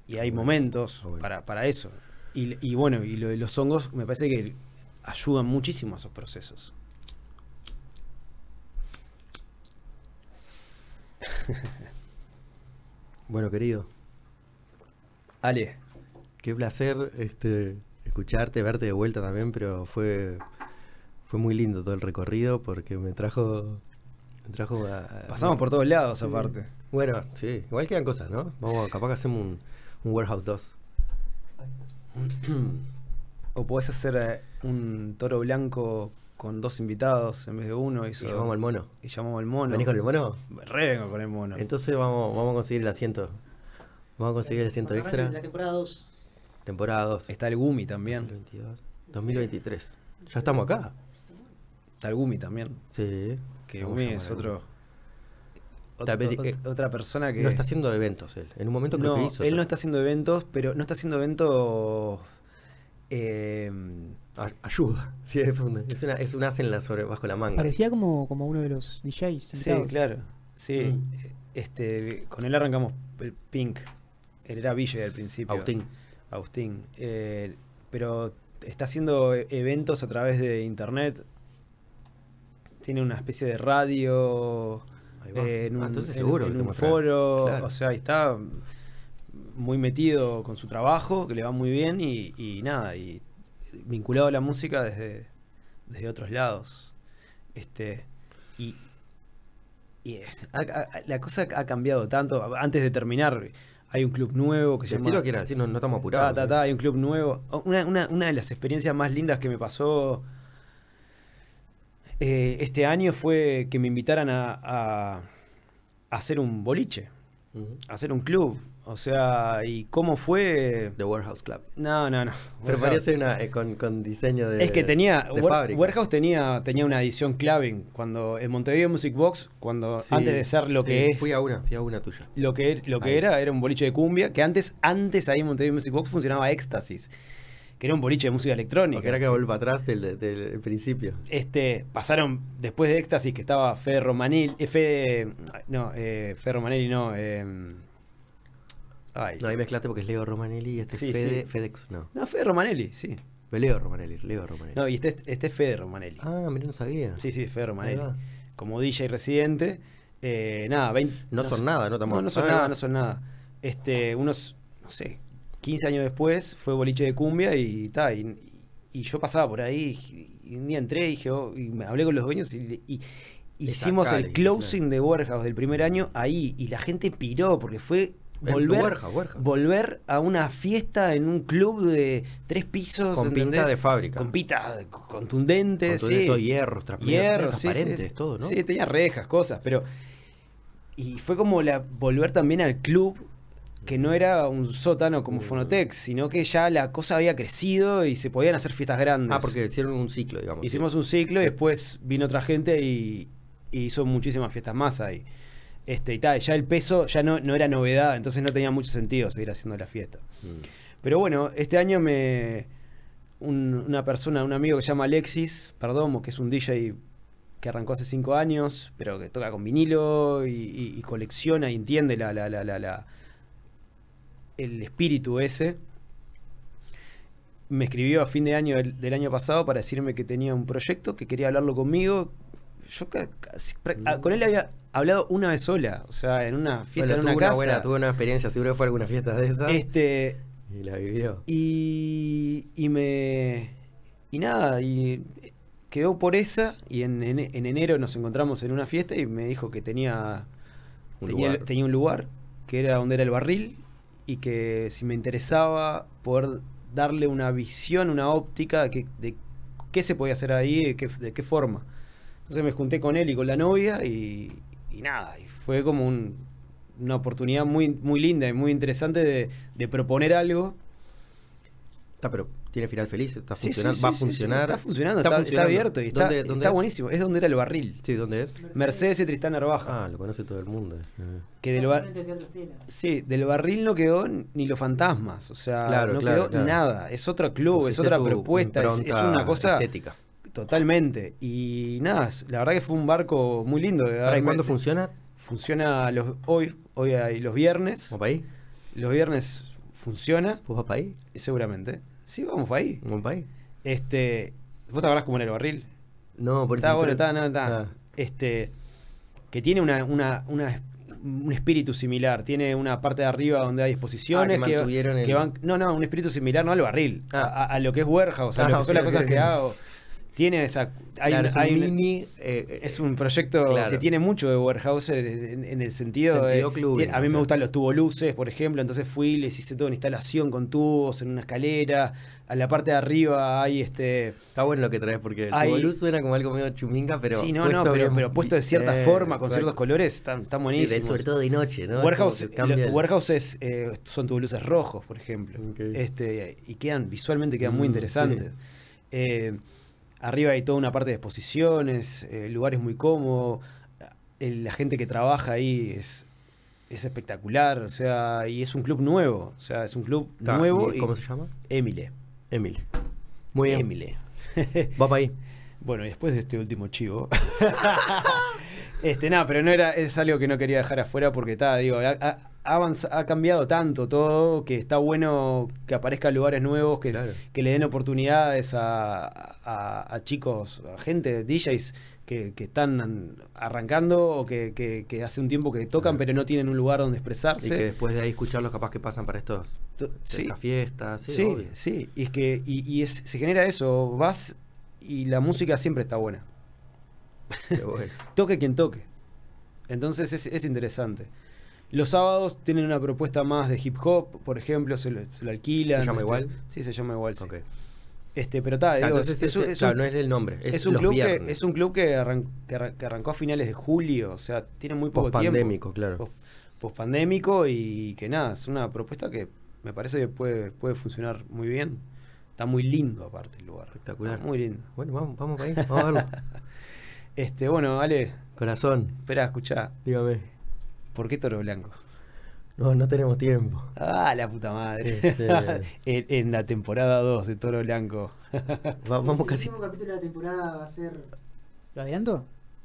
Y hay momentos para, para eso. Y, y bueno, y lo de los hongos me parece que ayudan muchísimo a esos procesos. [laughs] Bueno, querido, Ale, qué placer este, escucharte, verte de vuelta también, pero fue, fue muy lindo todo el recorrido porque me trajo. Trajo a- a- pasamos por todos lados Sí. aparte. Bueno, sí, igual quedan cosas, ¿no? Vamos, capaz que hacemos un, un Warehouse 2. O podés hacer eh, un toro blanco con dos invitados en vez de uno. Y, Y llamamos al mono. y llamamos al mono. ¿Venís con el mono? Re vengo con el mono. Entonces vamos, vamos a conseguir el asiento. Vamos a conseguir el asiento extra. La temporada 2. Temporada 2. Está el Gumi también. 2022. 2023. Ya estamos acá. Está el Gumi también. Sí. Que Gumi es otro, eh, otra persona que. No está haciendo eventos él. En un momento creo No, que hizo. él no está haciendo eventos, pero no está haciendo eventos. eh, Ayuda. [laughs] Sí, es, una, es, una, es un as en la sobre, bajo la manga. Parecía como, como uno de los DJs. sí, claro. Sí. Mm. Este, con él arrancamos el Pink. Él era Ville al principio. Agustín. Agustín. Eh, pero está haciendo e- eventos a través de internet. Tiene una especie de radio. Ahí va. eh, en Ah, un, entonces en- seguro en un foro. Claro. O sea, está muy metido con su trabajo, que le va muy bien y, y nada, y vinculado a la música desde, desde otros lados. Este, y y es- la cosa ha cambiado tanto. Antes de terminar, hay un club nuevo que se llama... que era no, no estamos Ta, apurados. ta, ¿eh? ta, hay un club nuevo. Una, una- una de las experiencias más lindas que me pasó eh, este año fue que me invitaran a, hacer un boliche, a hacer un club. O sea, ¿y cómo fue? The Warehouse Club. No, no, no. Pero podría ser una, eh, con, con diseño de. Es que tenía. de War- fábrica. Warehouse tenía, tenía una edición claving. Cuando en Montevideo Music Box, cuando Sí, antes de ser lo sí, que es. Fui a una, fui a una tuya. Lo que, er- lo que Ahí. era, era un boliche de cumbia, que antes, antes ahí en Montevideo Music Box funcionaba Éxtasis, que era un boliche de música electrónica. Porque era que volver para atrás del, del- principio. Este, pasaron después de Éxtasis, que estaba Fede Romanelli, eh, Fede, no, eh, Fede Romanelli no, eh, ay, No, ahí mezclaste porque es Leo Romanelli y este Sí, Fede, sí. FedEx, no. no, Fede Romanelli, sí, Leo Romanelli, Leo Romanelli. no, y este, este es Fede Romanelli, Ah, mira, no sabía. sí, sí, Fede Romanelli, como DJ residente, eh, nada, 20, No son nada, ¿no? Estamos- No, no son nada, no son nada, este, unos, no sé, 15 años después fue boliche de cumbia y ta, y, y yo pasaba por ahí y un día entré y dije, oh, y me hablé con los dueños y, y hicimos el closing de Warehouse del primer año ahí y la gente piró porque fue volver, volver a una fiesta en un club de tres pisos Con pinta ¿entendés? de fábrica. con pinta contundente, Con todo sí. hierro, sí, sí, transparentes, sí. todo, ¿no? Sí, tenía rejas, cosas, pero y fue como la volver también al club que no era un sótano como Mm. Fonotex, sino que ya la cosa había crecido y se podían hacer fiestas grandes. Ah, porque hicieron un ciclo, digamos. Hicimos un ciclo y después vino otra gente y, y hizo muchísimas fiestas más ahí. Este, y tal, ya el peso ya no, no era novedad, entonces no tenía mucho sentido seguir haciendo la fiesta. Mm. Pero bueno, este año me. un- una persona, un amigo que se llama Alexis Perdomo, que es un DJ que arrancó hace cinco años, pero que toca con vinilo y, y- y colecciona y entiende la, la, la, la- la- el espíritu ese. Me escribió a fin de año del, del año pasado para decirme que tenía un proyecto, que quería hablarlo conmigo. Yo ca- casi- pra- Mm. con él había hablado una vez sola, o sea, en una fiesta Bueno, en una tuvo casa. una buena, tuvo una experiencia, seguro que fue alguna fiesta de esas. Este, Y la vivió. y, y me. Y nada, y quedó por esa. Y en, en- en enero nos encontramos en una fiesta y me dijo que tenía Un tenía, lugar. tenía un lugar, que era donde era el barril. Y que si me interesaba poder darle una visión, una óptica de, de qué se podía hacer ahí, de qué, de qué forma. Entonces me junté con él y con la novia y, y nada, y fue como un- una oportunidad muy, muy linda y muy interesante de, de proponer algo Está, pero tiene final feliz, está Sí, funcionando, sí, va a sí, sí, funcionar. está funcionando, está, está funcionando. abierto y está, ¿Dónde- dónde está es? buenísimo. Es donde era el barril. Sí, ¿dónde es? Mercedes y Tristán Narvaja. Ah, lo conoce todo el mundo. Que del, bar- sí, del barril no quedó ni los fantasmas. O sea, Claro, no claro, quedó claro. nada. Es otro club, es otra propuesta, es, es una cosa estética. Totalmente. Y nada, la verdad que fue un barco muy lindo. de Ahora, ¿y haberme- cuándo funciona? Funciona los, hoy, hoy hay los viernes. ¿Vamos para ahí? Los viernes funciona, ¿Vos vas para ahí? seguramente. Sí, vamos para ahí. ¿Vamos para ahí? Este, ¿Vos te acordás cómo era el barril? No, por Está eso bueno, estoy- está, no, está. Ah. Este, que tiene una, una, una- un espíritu similar. Tiene una parte de arriba donde hay exposiciones Ah, que mantuvieron que el- van. No, no, un espíritu similar, no al barril. Ah. A, a lo que es warehouse, a lo que son las cosas que hago. Tiene esa. Hay Claro, es un hay un- mini... eh, es un proyecto Claro. que tiene mucho de warehouse en, en el sentido, Sentido de. clubbing, a mí o me gustan los tuboluces, por ejemplo. Entonces fui, les hice toda una instalación con tubos en una escalera. A la parte de arriba hay este. Está bueno lo que traes porque el Hay- tubolú suena como algo medio chuminga, pero sí, no, no, pero, bien- pero puesto de cierta Eh, forma, con exacto. ciertos colores, están, están buenísimos. sobre todo de noche, ¿no? Warehouse, lo- warehouse es, eh, son tuboluces rojos, por ejemplo. Este, y quedan, visualmente quedan muy Mm, interesantes. sí. Eh, arriba hay toda una parte de exposiciones, eh, lugares muy cómodos. El- la gente que trabaja ahí es, es espectacular, o sea, y es un club nuevo, o sea, es un club nuevo. ¿y y- ¿Cómo se llama? Emile. Emily. Muy bien. Emile. Va para ahí. [laughs] Bueno, y después de este último chivo. [laughs] este, nada, pero no era, es algo que no quería dejar afuera porque está, digo, ha- ha ha cambiado tanto todo que está bueno que aparezcan lugares nuevos, que, Claro. que le den oportunidades a, a- a chicos, a gente, DJs que, que están arrancando o que, que- que hace un tiempo que tocan Claro. pero no tienen un lugar donde Y expresarse. que después de ahí escucharlos capaz que pasan para estos To- sí. estas fiestas. Sí, Sí, obvio. sí, y es que y, y es- se genera eso, vas y la música siempre está buena. Qué bueno. [laughs] Toque quien toque. Entonces es, es interesante. Los sábados tienen una propuesta más de hip hop, por ejemplo, se lo, se lo alquilan. ¿Se llama este, igual? Sí, se llama igual. sí. Este, pero está, digo, es, claro, no es el nombre, es, un club que, es un club que, arran- que arran- que arrancó a finales de julio, o sea, tiene muy poco tiempo. Post-pandémico, claro. Post- Post-pandémico y que nada, es una propuesta que me parece que puede, puede funcionar muy bien. Está muy lindo aparte el lugar. Espectacular. Muy lindo. Bueno, vamos, vamos para ahí, vamos a verlo. [laughs] Este, bueno, Ale, Corazón, espera, escuchá. dígame. ¿Por qué Toro Blanco? No, no tenemos tiempo. Ah, la puta madre. Este- [laughs] en, en la temporada 2 de Toro Blanco. [laughs] Va- vamos El casi. último capítulo de la temporada va a ser. ¿Lo adelanto?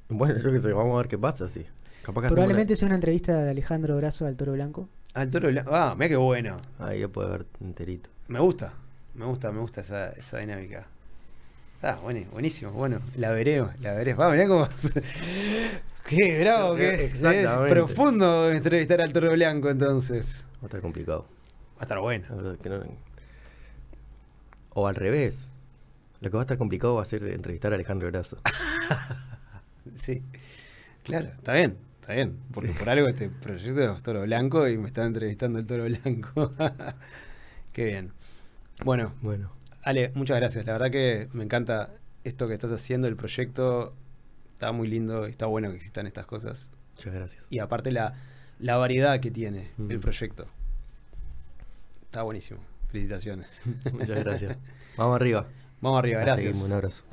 Bueno, yo qué sé, vamos a ver qué pasa, sí. Capaz Probablemente sea una entrevista de Alejandro Brazo al Toro Blanco. Al Toro Blanco. Ah, mira qué bueno. Ahí lo puede ver enterito. Me gusta. Me gusta, me gusta esa, esa dinámica. Está bueno, buenísimo. Bueno, la veremos, la veremos. Va, mirá cómo. [laughs] Qué bravo, qué Exactamente. es profundo entrevistar al Toro Blanco entonces. Va a estar complicado. Va a estar bueno. La verdad que no- O al revés. Lo que va a estar complicado va a ser entrevistar a Alejandro Grasso. [laughs] Sí. Claro, está bien, está bien. Porque por algo este proyecto es Toro Blanco y me está entrevistando el Toro Blanco. [laughs] Qué bien. Bueno, Bueno, Ale, muchas gracias. La verdad que me encanta esto que estás haciendo, el proyecto. Está muy lindo está bueno que existan estas cosas. muchas gracias. Y aparte la, la variedad que tiene Mm. el proyecto. Está buenísimo. Felicitaciones. [laughs] Muchas gracias. [laughs] Vamos arriba. Vamos arriba, gracias. seguimos, un abrazo.